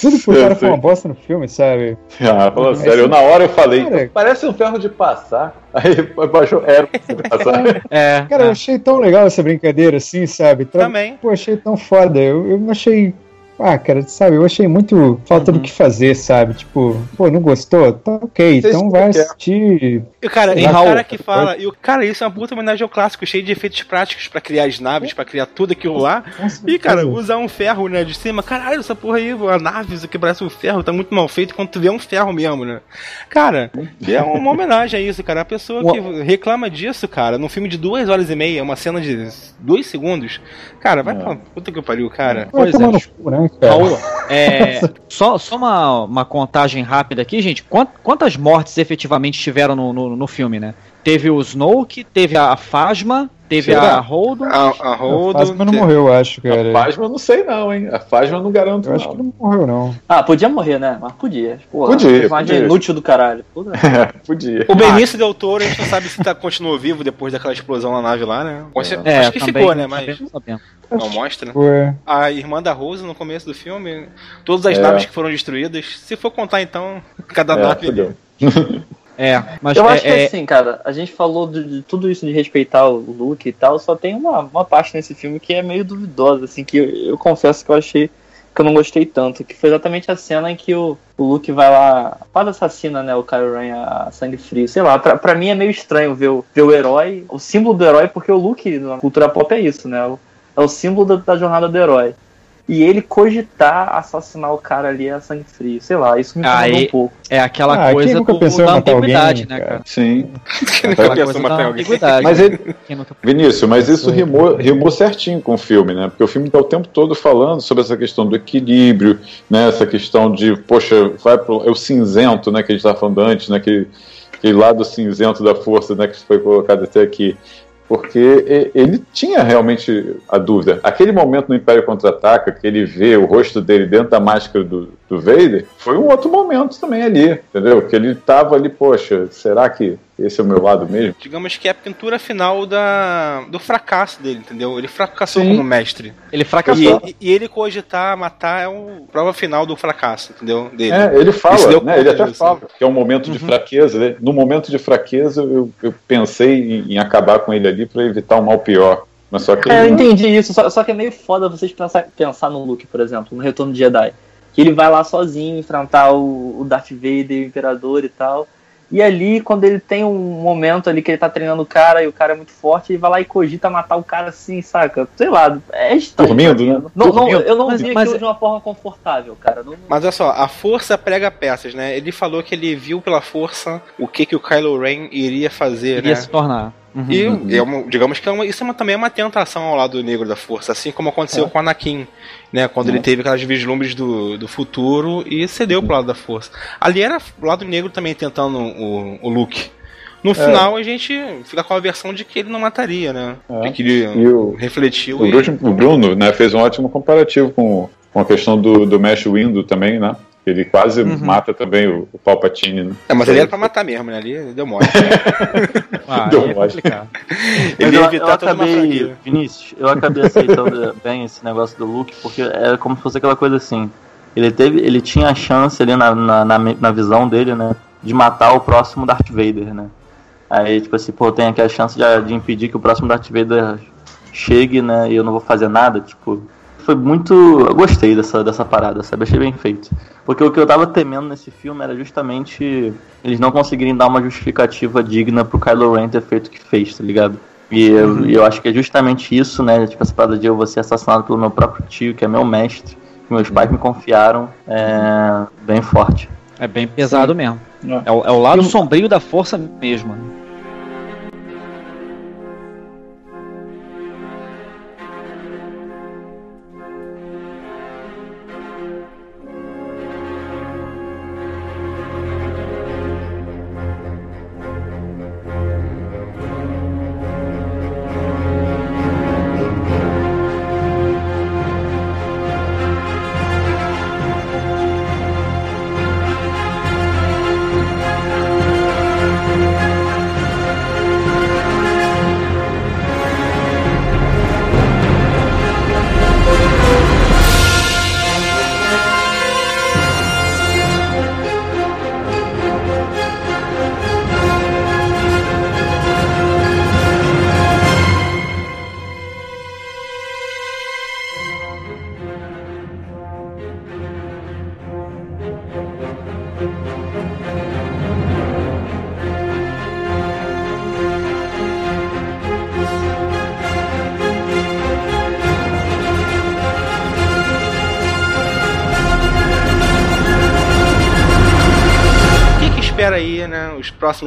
Tudo pro Eu cara foi uma bosta no filme, sabe? Ah, falando Mas- sério, eu, na hora eu falei, Cara- parece um ferro de passar. Aí baixou, era um ferro de passar. É, Cara, eu é. achei tão legal essa brincadeira assim, sabe? Tra- Também. Pô, achei tão foda. Eu, eu achei ah, cara, sabe, eu achei muito falta do que fazer, sabe? Tipo, pô, não gostou? Tá ok, Vocês então vai assistir. E o cara, e o cara que pode- fala, e o cara, isso é uma puta homenagem ao clássico, cheio de efeitos práticos pra criar as naves, pra criar tudo aquilo lá. E, cara, usar um ferro, né, de cima, caralho, essa porra aí, a nave, isso aqui parece um ferro, tá muito mal feito quando tu vê um ferro mesmo, né? Cara, é uma homenagem a isso, cara. A pessoa que reclama disso, cara, num filme de duas horas e meia, uma cena de dois segundos, cara, vai É. pra puta que pariu, cara. Pois é. né? Raul, é, só só uma, uma contagem rápida aqui, gente. Quant- quantas mortes efetivamente tiveram no, no, no filme, né? Teve o Snoke, teve a Phasma, teve Será? a Holdo. A, a A Holdo. Fasma não morreu, eu acho, cara. A Fasma eu não sei não, hein? A Fasma eu não garanto Eu acho não. que não morreu, não. Ah, podia morrer, né? Mas podia. Pô, Podia, personagem podia. inútil do caralho. Podia. O Benício Del Toro, a gente não sabe se tá, continuou vivo depois daquela explosão na nave lá, né? Acho, É, acho que também ficou, né? Mas não mostra. Pô, é. A irmã da Rose no começo do filme, todas as É. naves que foram destruídas. Se for contar então, cada É, nave. É, mas Eu é, acho que é- assim, cara, a gente falou de, de tudo isso de respeitar o Luke e tal, só tem uma, uma parte nesse filme que é meio duvidosa, assim, que eu, eu confesso que eu achei que eu não gostei tanto, que foi exatamente a cena em que o, o Luke vai lá, quase assassina, né, o Kylo Ren a sangue frio, sei lá, pra, pra mim é meio estranho ver o, ver o herói, o símbolo do herói, porque o Luke na cultura pop é isso, né, o- é o símbolo da, da jornada do herói. E ele cogitar assassinar o cara ali a sangue frio, sei lá, isso me incomodou Aí- um pouco. é aquela Ah, coisa nunca do, pensou em da matar alguém, ambiguidade, né, cara? cara? Sim. Matar da alguém. ambiguidade. Mas ele, nunca- Vinícius, mas isso rimou, rimou certinho com o filme, né? Porque o filme está o tempo todo falando sobre essa questão do equilíbrio, né? Essa questão de, poxa, vai pro, é o cinzento, né? Que a gente estava falando antes, né? Aquele, aquele lado cinzento da força, né? Que foi colocado até aqui. Porque ele tinha realmente a dúvida. Aquele momento no Império Contra-Ataca, que ele vê o rosto dele dentro da máscara do, do Vader, foi um outro momento também ali, entendeu? Que ele tava ali, poxa, será que esse é o meu lado mesmo? Digamos que é a pintura final da, do fracasso dele, entendeu? Ele fracassou Sim. como mestre. Ele fracassou. e- e ele cogitar matar é o prova final do fracasso, entendeu? Dele. É, ele fala, né, conta ele até disso. fala que é um momento de fraqueza. Né? No momento de fraqueza, eu, eu pensei em, em acabar com ele ali para evitar um mal pior. Mas só que É, eu não- entendi isso, só, só que é meio foda vocês pensar, pensar no Luke, por exemplo, no Retorno de Jedi. Que ele vai lá sozinho enfrentar o, o Darth Vader, o Imperador e tal. E ali, quando ele tem um momento ali que ele tá treinando o cara e o cara é muito forte, ele vai lá e cogita matar o cara assim, saca? Sei lá, é estranho. Dormindo, né? Não, não, Dormindo. eu não Mas- vi mas- aquilo de uma forma confortável, cara. Não- Mas olha só, a força prega peças, né? Ele falou que ele viu pela força o que, que o Kylo Ren iria fazer, Iria né? se tornar. Uhum. E é uma- digamos que é uma- isso é uma- também é uma tentação ao lado negro da força, assim como aconteceu com o Anakin, né? Quando ele teve aquelas vislumbres do, do futuro e cedeu pro lado da força. Ali era o lado negro também tentando o, o Luke. No final a gente fica com a versão de que ele não mataria, né? É. De que ele o, refletiu o e. Bruno, o Bruno, né, fez um ótimo comparativo com, com a questão do, do Mesh Windu também, né? Ele quase Uhum. mata também o, o Palpatine, né? É, mas ele era pra matar mesmo, né? Ali deu mole. Ah, Deu é. Mas ele eu, ia eu evitar toda uma acabei. Vinícius, eu acabei aceitando bem esse negócio do Luke, porque é como se fosse aquela coisa assim. Ele teve, ele tinha a chance ali na, na, na, na visão dele, né, de matar o próximo Darth Vader, né. Aí, tipo assim, pô, tem aqui a chance de, de impedir que o próximo Darth Vader chegue, né, e eu não vou fazer nada, tipo... Foi muito... Eu gostei dessa, dessa parada, sabe? Achei bem feito. Porque o que eu tava temendo nesse filme era justamente eles não conseguirem dar uma justificativa digna pro Kylo Ren ter feito o que fez, tá ligado? E eu, e eu acho que é justamente isso, né? Tipo, essa parada de eu vou ser assassinado pelo meu próprio tio, que é meu mestre, que meus pais me confiaram, é bem forte. É bem pesado mesmo. É. É o, é o lado sombrio da força mesmo.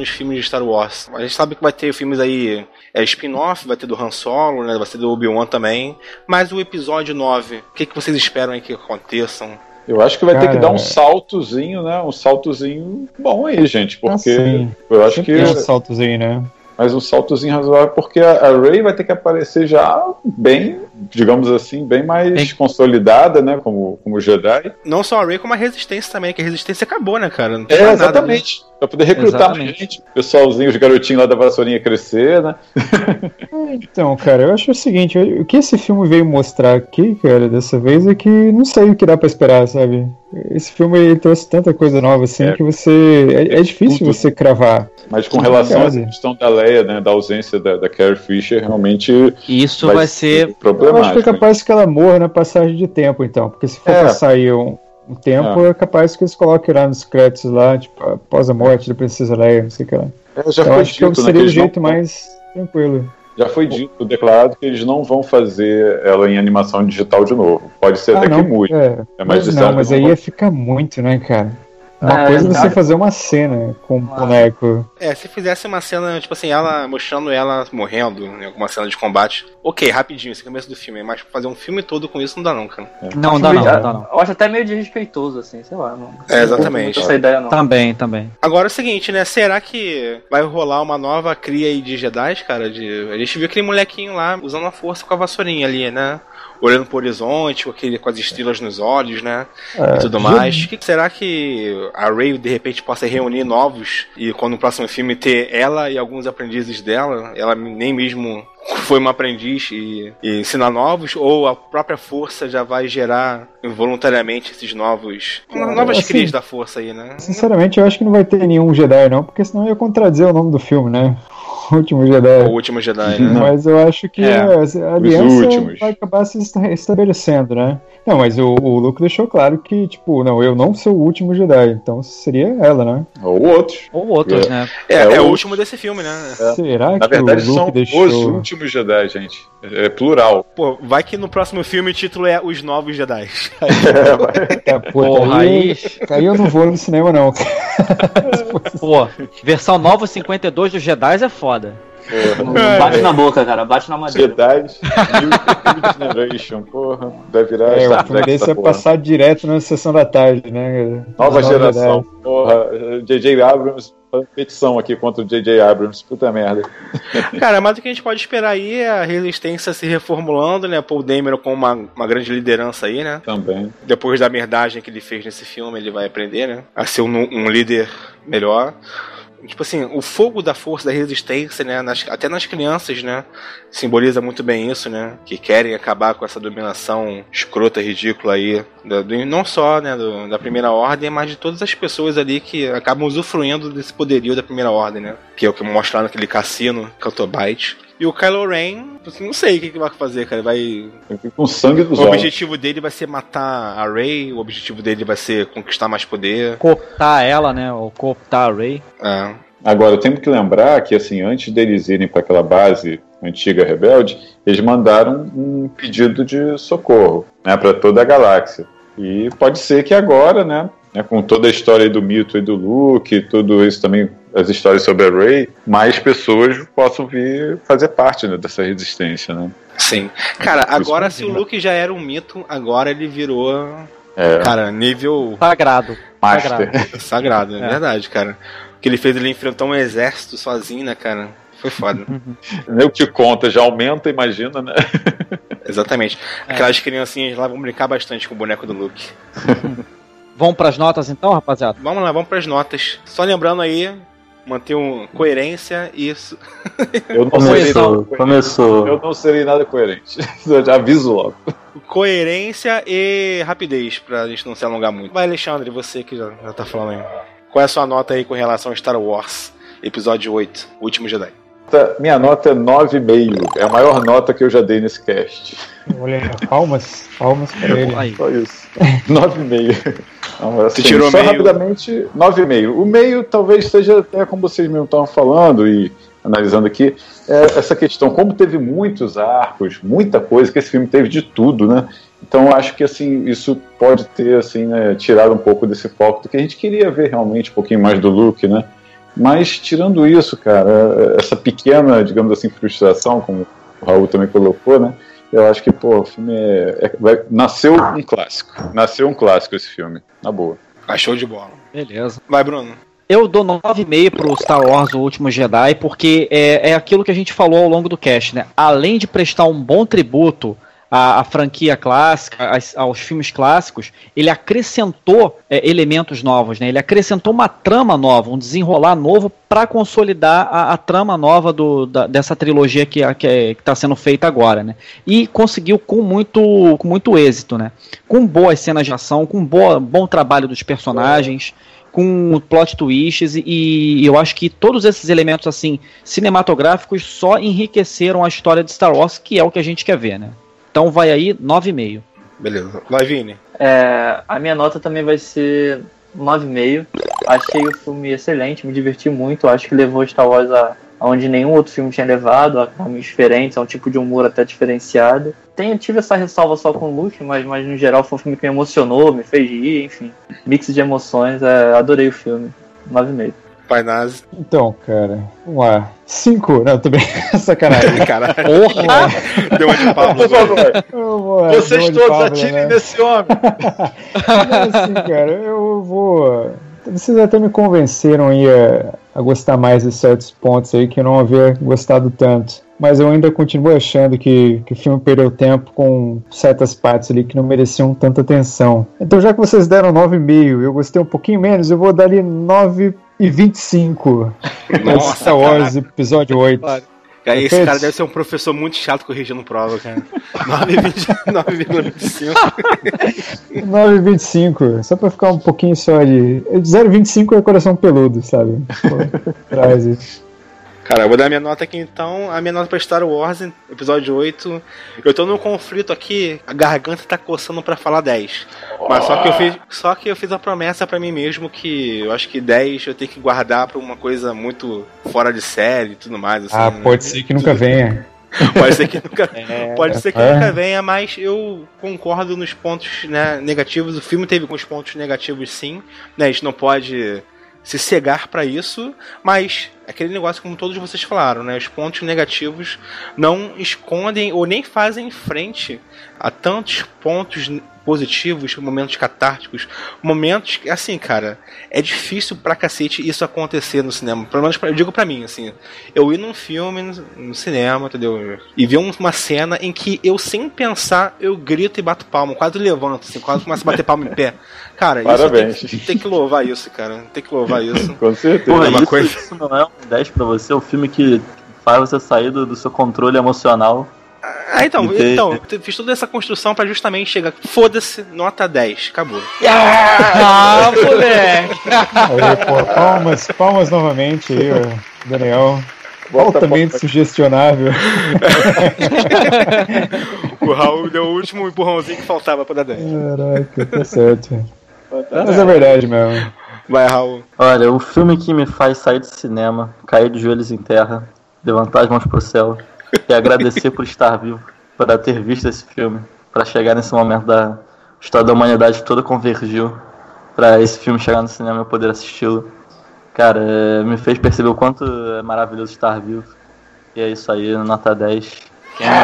Próximos filmes de Star Wars? A gente sabe que vai ter filmes aí, é spin-off, vai ter do Han Solo, né, vai ter do Obi-Wan também, mas o episódio 9, o que, que vocês esperam aí que aconteçam? Eu acho que vai ter que Cara, dar um é. saltozinho, né? Um saltozinho bom aí, gente. Porque Assim, eu acho que. Tem um saltozinho, né? Mas um saltozinho razoável, porque a, a Ray vai ter que aparecer já bem, digamos assim, bem mais Tem- consolidada, né? Como, como Jedi. Não só a Rey, como a Resistência também, que a Resistência acabou, né, cara? Não É, nada, né? exatamente. Pra poder recrutar gente. O pessoalzinho, os garotinhos lá da vassourinha crescer, né? Então, cara, eu acho o seguinte, o que esse filme veio mostrar aqui, cara, dessa vez é que não sei o que dá pra esperar, sabe? Esse filme ele trouxe tanta coisa nova assim É. que você. É, é difícil Tudo. você cravar. Mas com relação à questão da Leia, né? Da ausência da, da Carrie Fisher, realmente isso vai, ser. Eu acho que é capaz que ela morra na passagem de tempo, então. Porque se for É. pra sair um, um tempo, é. capaz que eles coloquem lá nos créditos lá, tipo, após a morte da Princesa Leia, não sei o que lá. É, já eu foi acho que dito, né, seria o eles não- jeito mais tranquilo. Já foi dito, declarado, que eles não vão fazer ela em animação digital de novo. Pode ser até Ah, que não, mude. é, É, mas mas disseram não, que mas aí ia ficar muito, né, cara? Uma É, coisa é você fazer uma cena com um boneco. É, se fizesse uma cena, tipo assim, ela mostrando ela morrendo em alguma cena de combate, ok, rapidinho, esse começo do filme, mas fazer um filme todo com isso não dá não, cara. Não, dá não, dá não. Eu acho até meio desrespeitoso, assim, sei lá. Não, É, exatamente. não essa ideia, não. Também, também. Agora é o seguinte, né, será que vai rolar uma nova cria aí de Jedi, cara? De... A gente viu aquele molequinho lá usando a força com a vassourinha ali, né? Olhando pro horizonte, com, aquele, com as estrelas nos olhos, né? É, e tudo mais. Que, será que a Rey de repente possa reunir novos e quando no próximo filme ter ela e alguns aprendizes dela, ela nem mesmo foi uma aprendiz e, e ensinar novos, ou a própria força já vai gerar involuntariamente esses novos. Novas assim, crias da força aí, né? Sinceramente, eu acho que não vai ter nenhum Jedi, não, porque senão ia contradizer o nome do filme, né? O último Jedi. O último Jedi, né? Mas eu acho que É, a aliança vai acabar se esta- estabelecendo, né? Não, mas o, o Luke deixou claro que, tipo, não, eu não sou o último Jedi, então seria ela, né? Ou outros. Ou outros, né? É, É, é o último desse filme, né? Será Na que verdade, o Luke são deixou... os últimos Jedi, gente. É plural. Pô, vai que no próximo filme o título é Os Novos Jedi. Tá, pô, Porra, aí, aí. aí eu não vou no cinema, não. Pô, versão nova 52 dos Jedi é foda. Bate na boca, cara, bate na madeira. New Generation, porra. Vai virar É, desse essa é porra. passar direto na sessão da tarde, né? Nova Os geração, porra. J.J. Abrams, petição aqui contra o J.J. Abrams. Puta merda. Cara, mas o que a gente pode esperar aí é a resistência se reformulando, né? Paul Dameron com uma, uma grande liderança aí, né? Também. Depois da merdagem que ele fez nesse filme, ele vai aprender, né? A ser um, um líder melhor. Tipo assim, o fogo da força da resistência, né? nas- até nas crianças, né? Simboliza muito bem isso, né? Que querem acabar com essa dominação escrota, ridícula aí. do- não só, né? do- da primeira ordem, mas de todas as pessoas ali que acabam usufruindo desse poderio da primeira ordem, né? Que é o que mostra lá naquele cassino, Cantobite. E o Kylo Ren, assim, não sei o que que vai fazer, cara. Vai Com sangue dos o olhos. objetivo dele vai ser matar a Rey, o objetivo dele vai ser conquistar mais poder. Cooptar ela, né? Ou cooptar a Rey. É. Agora, eu tenho que lembrar que, assim, antes deles irem para aquela base antiga rebelde, eles mandaram um pedido de socorro né, para toda a galáxia. E pode ser que agora, né, né, com toda a história aí do mito e do Luke, tudo isso também, as histórias sobre a Rey, mais pessoas possam vir fazer parte né, dessa resistência, né? Sim. Cara, agora se o Luke já era um mito, agora ele virou, É, cara, nível Sagrado. Master. sagrado, é, É. verdade, cara. O que ele fez, ele enfrentou um exército sozinho, né, cara? Foi foda. Nem o que conta já aumenta, imagina, né? Exatamente. Aquelas criancinhas lá vão brincar bastante com o boneco do Luke. Vamos pras notas então, rapaziada? Vamos lá, vamos pras notas. Só lembrando aí, manter um, coerência e isso. Eu não serei Começou, nada, começou. eu não serei nada coerente. Eu já aviso logo. Coerência e rapidez, pra gente não se alongar muito. Vai, Alexandre, você que já, já tá falando aí. Qual é a sua nota aí com relação a Star Wars, episódio 8, O Último Jedi? Minha nota é 9,5. É a maior nota que eu já dei nesse cast. Olha, palmas, palmas pra ele. Aí. Só isso. 9,5. Então, assim, tirou só meio. rapidamente, 9,5. O meio talvez seja até como vocês mesmo estavam falando e analisando aqui, é essa questão, como teve muitos arcos, muita coisa, que esse filme teve de tudo, né? Então eu acho que assim, isso pode ter assim, né, tirado um pouco desse foco do que a gente queria ver realmente um pouquinho mais do Luke, né? Mas tirando isso, cara, essa pequena, digamos assim, frustração, como o Raul também colocou, né? Eu acho que, pô, o filme é, é- nasceu um clássico. Nasceu um clássico esse filme, na boa. Ah, show de bola. Beleza. Vai, Bruno. Eu dou 9,5 pro Star Wars O Último Jedi, porque é, é aquilo que a gente falou ao longo do cast, né? Além de prestar um bom tributo à, franquia clássica, aos filmes clássicos, ele acrescentou é, elementos novos, né? Ele acrescentou uma trama nova, um desenrolar novo para consolidar a, a trama nova do, da- dessa trilogia que está sendo feita agora, né? E conseguiu com muito, com muito êxito, né? Com boas cenas de ação, com boa, bom trabalho dos personagens com plot twists e, e eu acho que todos esses elementos assim cinematográficos só enriqueceram a história de Star Wars, que é o que a gente quer ver, né? Então vai aí 9,5. Beleza. Vai, Vini. É, a minha nota também vai ser 9,5. Achei o filme excelente, me diverti muito. Acho que levou Star Wars a, aonde nenhum outro filme tinha levado, a caminhos diferentes, a um tipo de humor até diferenciado. Tenho, tive essa ressalva só com o Luke, mas, mas no geral foi um filme que me emocionou, me fez rir, enfim. Mix de emoções, é, adorei o filme. 9,5. Pai Nazi. Então, cara, vamos lá. Cinco, não, também. Sacanagem. Caralho. Porra! Deu uma de Pablo vou- Vocês todos Pablo, atirem né? nesse homem. Mas, assim, cara, eu vou. Vocês até me convenceram aí a, a gostar mais de certos pontos aí que eu não havia gostado tanto. Mas eu ainda continuo achando que, que o filme perdeu tempo com certas partes ali que não mereciam tanta atenção. Então, já que vocês deram 9,5 eu gostei um pouquinho menos, eu vou dar ali 9,25. Nossa, Star Wars Episódio 8. Cara, esse cara deve ser um professor muito chato corrigindo prova, cara. 9,25. 9,25, só pra ficar um pouquinho só de. 0,25 é coração peludo, sabe? Isso. Cara, eu vou dar minha nota aqui então. A minha nota pra Star Wars, episódio 8. Eu tô num conflito aqui, a garganta tá coçando pra falar 10. Mas só que eu fiz, só que eu fiz a promessa pra mim mesmo que eu acho que 10 eu tenho que guardar pra uma coisa muito fora de série e tudo mais. Assim, Ah, né? pode ser que nunca venha. Pode ser que nunca, pode ser que É. nunca venha, mas eu concordo nos pontos né, negativos. O filme teve alguns pontos negativos, sim. Né, a gente não pode se cegar pra isso, mas aquele negócio como todos vocês falaram, né? Os pontos negativos não escondem ou nem fazem frente a tantos pontos positivos, momentos catárticos, momentos que, assim, cara, é difícil pra cacete isso acontecer no cinema. Pelo menos pra- eu digo pra mim, assim, eu ir num filme no, cinema, entendeu? E ver um- uma cena em que eu, sem pensar, eu grito e bato palma, quase levanto, assim, quase começo a bater palma em pé. Cara, Parabéns. isso tem, que- tem que louvar isso, cara. Tem que louvar isso. Com certeza. Porra, É uma isso, coisa- isso não é um 10 pra você, é um filme que faz você sair do, do seu controle emocional. Ah, então, Entendi. então, eu fiz toda essa construção pra justamente chegar. Foda-se, nota 10, acabou. Ah, moleque! Aí, pô, palmas, palmas novamente aí, ó, Daniel. Volta, Altamente sugestionável. O Raul deu o último empurrãozinho que faltava pra dar 10. Caraca, tá certo. Mas é verdade mesmo. Vai, Raul. Olha, o filme que me faz sair do cinema, cair de joelhos em terra, levantar as mãos pro céu e agradecer por estar vivo, por ter visto esse filme, para chegar nesse momento da história da humanidade toda convergiu para esse filme chegar no cinema e eu poder assisti-lo. Cara, é, me fez perceber o quanto é maravilhoso estar vivo. E é isso aí, nota 10. Quem não,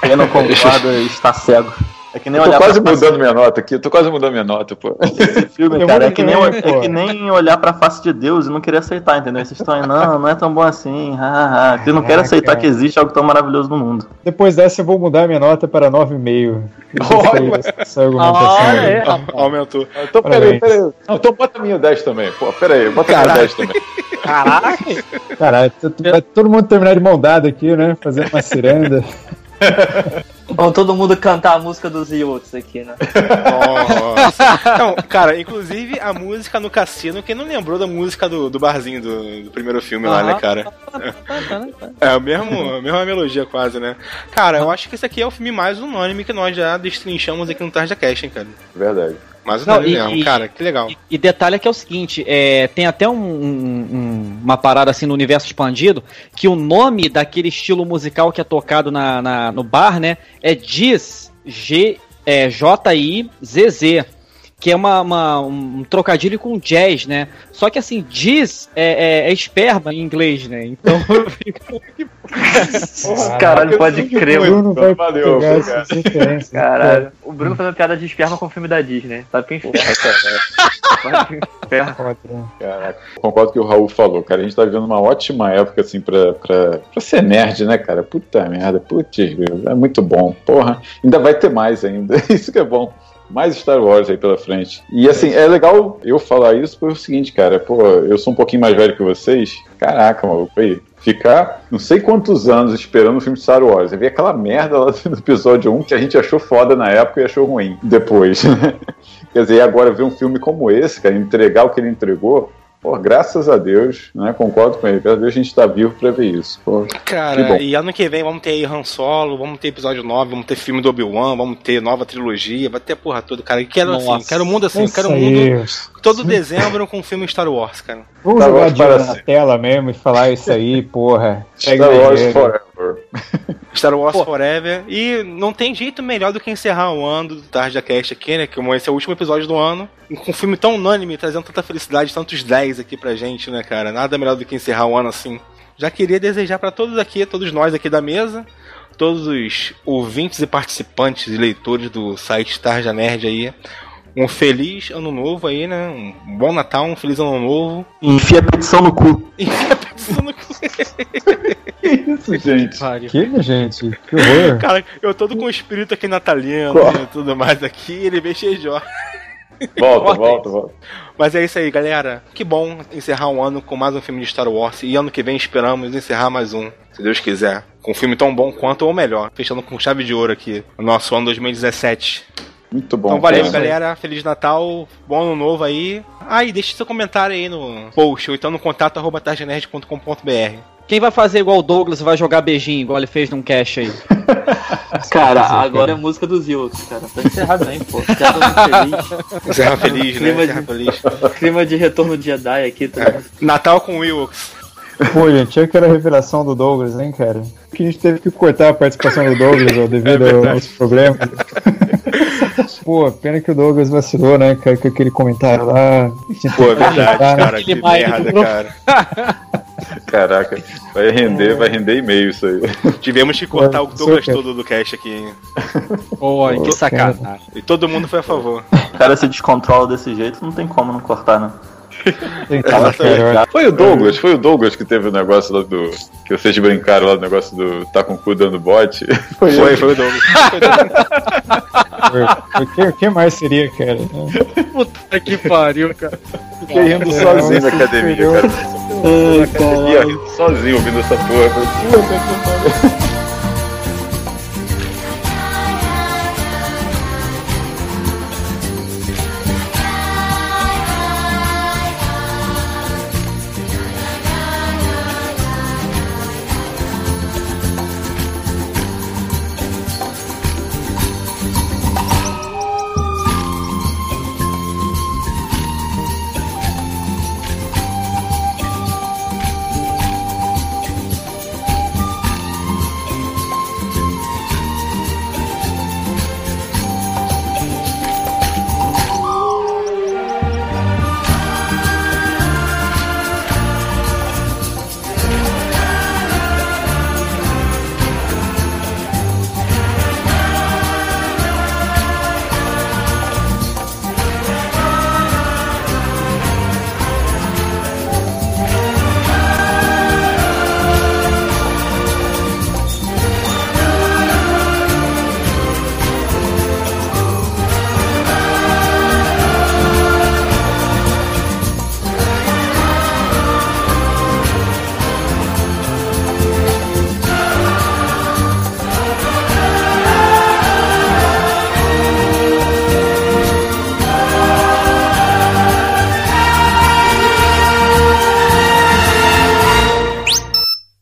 quem não concorda está cego. É que nem Eu tô olhar quase pra face mudando minha nota aqui, eu tô quase mudando minha nota, pô. desse filme, Eu cara. É que, nem, é que nem olhar pra face de Deus e não querer aceitar, entendeu? Vocês estão aí, não, não é tão bom assim. ha, ha, ha. Vocês não querem Ah, aceitar que existe algo tão maravilhoso no mundo. Depois dessa eu vou mudar minha nota para 9,5. Olha. Essa argumentação. Olha aí. aí, Aumentou. Então, peraí, peraí. Não, então bota a minha 10 também, pô. Peraí, bota a minha 10 também. Caraca! T- vai todo mundo terminar de mão dada aqui, né? Fazendo uma ciranda. Vamos todo mundo cantar a música dos Yotes aqui, né? Nossa. Então, cara, inclusive a música no cassino, quem não lembrou da música do, do barzinho do, do primeiro filme lá, né, cara? É a mesma, a mesma melodia quase, né? Cara, eu acho que esse aqui é o filme mais unânime que nós já destrinchamos aqui no Tarja Cash, hein, cara. Verdade. Mais Não, e- mesmo, e- cara, que legal. E, e detalhe é que é o seguinte, é, tem até um- um- um- uma parada assim no universo expandido, que o nome daquele estilo musical que é tocado na, na- no bar, né, é Diz, G, é, J-I-Z-Z, que é uma, uma- um trocadilho com jazz, né? Só que assim, jizz é, é- é esperma em inglês, né? Então eu fico. Caralho, pode crer. Bruno vai Valeu, pegar cara. Caralho. O Bruno fazendo piada de esperma com o filme da Disney. Vai pro inferno. Caraca, concordo com o que o Raul falou, cara. A gente tá vivendo uma ótima época, assim, pra, pra, pra ser nerd, né, cara? Puta merda, putz, é muito bom. Porra, ainda vai ter mais ainda. Isso que é bom. Mais Star Wars aí pela frente. E assim, é legal eu falar isso pelo seguinte, cara. Pô, eu sou um pouquinho mais velho que vocês. Caraca, maluco, aí. Ficar não sei quantos anos esperando o filme de Star Wars. Eu vi aquela merda lá do episódio 1 que a gente achou foda na época e achou ruim depois. Quer dizer, agora ver um filme como esse, cara, entregar o que ele entregou, pô, graças a Deus, né? Concordo com ele, graças a Deus a gente tá vivo pra ver isso. Pô, Cara, e ano que vem vamos ter aí Han Solo, vamos ter episódio 9, vamos ter filme do Obi-Wan, vamos ter nova trilogia, vai ter a porra toda, cara. E Quero assim, Nossa. quero um mundo assim, Isso quero um aí. mundo todo dezembro com um filme Star Wars, cara. Vamos Star jogar Wars na tela mesmo e falar isso aí, porra. Star Wars. Forever. Star Wars Pô. Forever. E não tem jeito melhor do que encerrar o ano do Tarja Cast aqui, né? Que esse é o último episódio do ano. Com um filme tão unânime, trazendo tanta felicidade, tantos 10 aqui pra gente, né, cara? Nada melhor do que encerrar o ano assim. Já queria desejar pra todos aqui, todos nós aqui da mesa, todos os ouvintes e participantes e leitores do site Tarja Nerd aí. Um feliz ano novo aí, né? Um bom Natal, um feliz ano novo. Enfia a petição no cu. E fica pensando Que isso, gente? Que, gente? Que horror. Cara, eu todo com o espírito aqui natalino e tudo mais aqui, ele vem cheio de. Volta, Corta volta, volta. Mas é isso aí, galera. Que bom encerrar um ano com mais um filme de Star Wars. E ano que vem esperamos encerrar mais um, se Deus quiser. Com um filme tão bom quanto ou melhor. Fechando com chave de ouro aqui. O nosso ano 2017. Muito bom. então valeu, cara. galera. Feliz Natal. Bom ano novo aí. Ah, e deixe seu comentário aí no post. Ou então no contato arroba targenerd.com.br. Quem vai fazer igual o Douglas e vai jogar beijinho, igual ele fez num cash aí? Cara, agora é música dos Ewoks, cara. Tá encerrado bem, pô. Encerra muito feliz. Encerra feliz, né? Clima Encerra de- feliz. Clima de retorno de Jedi aqui. Tá? Natal com Wilkes. Pô, gente, eu que era a revelação do Douglas, hein, cara? Que a gente teve que cortar a participação do Douglas ó, devido aos problemas. Pô, pena que o Douglas vacilou, né, cara, com aquele comentário lá. Pô, é verdade, Tá, né? cara. Que merda, cara. Caraca, vai render, vai render e-mail isso aí. Tivemos que cortar o Pô, Douglas todo do cast aqui. hein? Pô, que sacanagem. E todo mundo foi a favor. O cara se descontrola desse jeito, não tem como não cortar, né? Cara, Foi o Douglas, foi o Douglas que teve o negócio lá do. Que vocês brincaram lá do negócio do tá com o cu dando bote. Foi, Foi, foi o Douglas. O que, que mais seria, cara? Puta que pariu, cara. Fiquei rindo É, sozinho na academia, perdeu. cara. Na academia rindo sozinho ouvindo essa porra.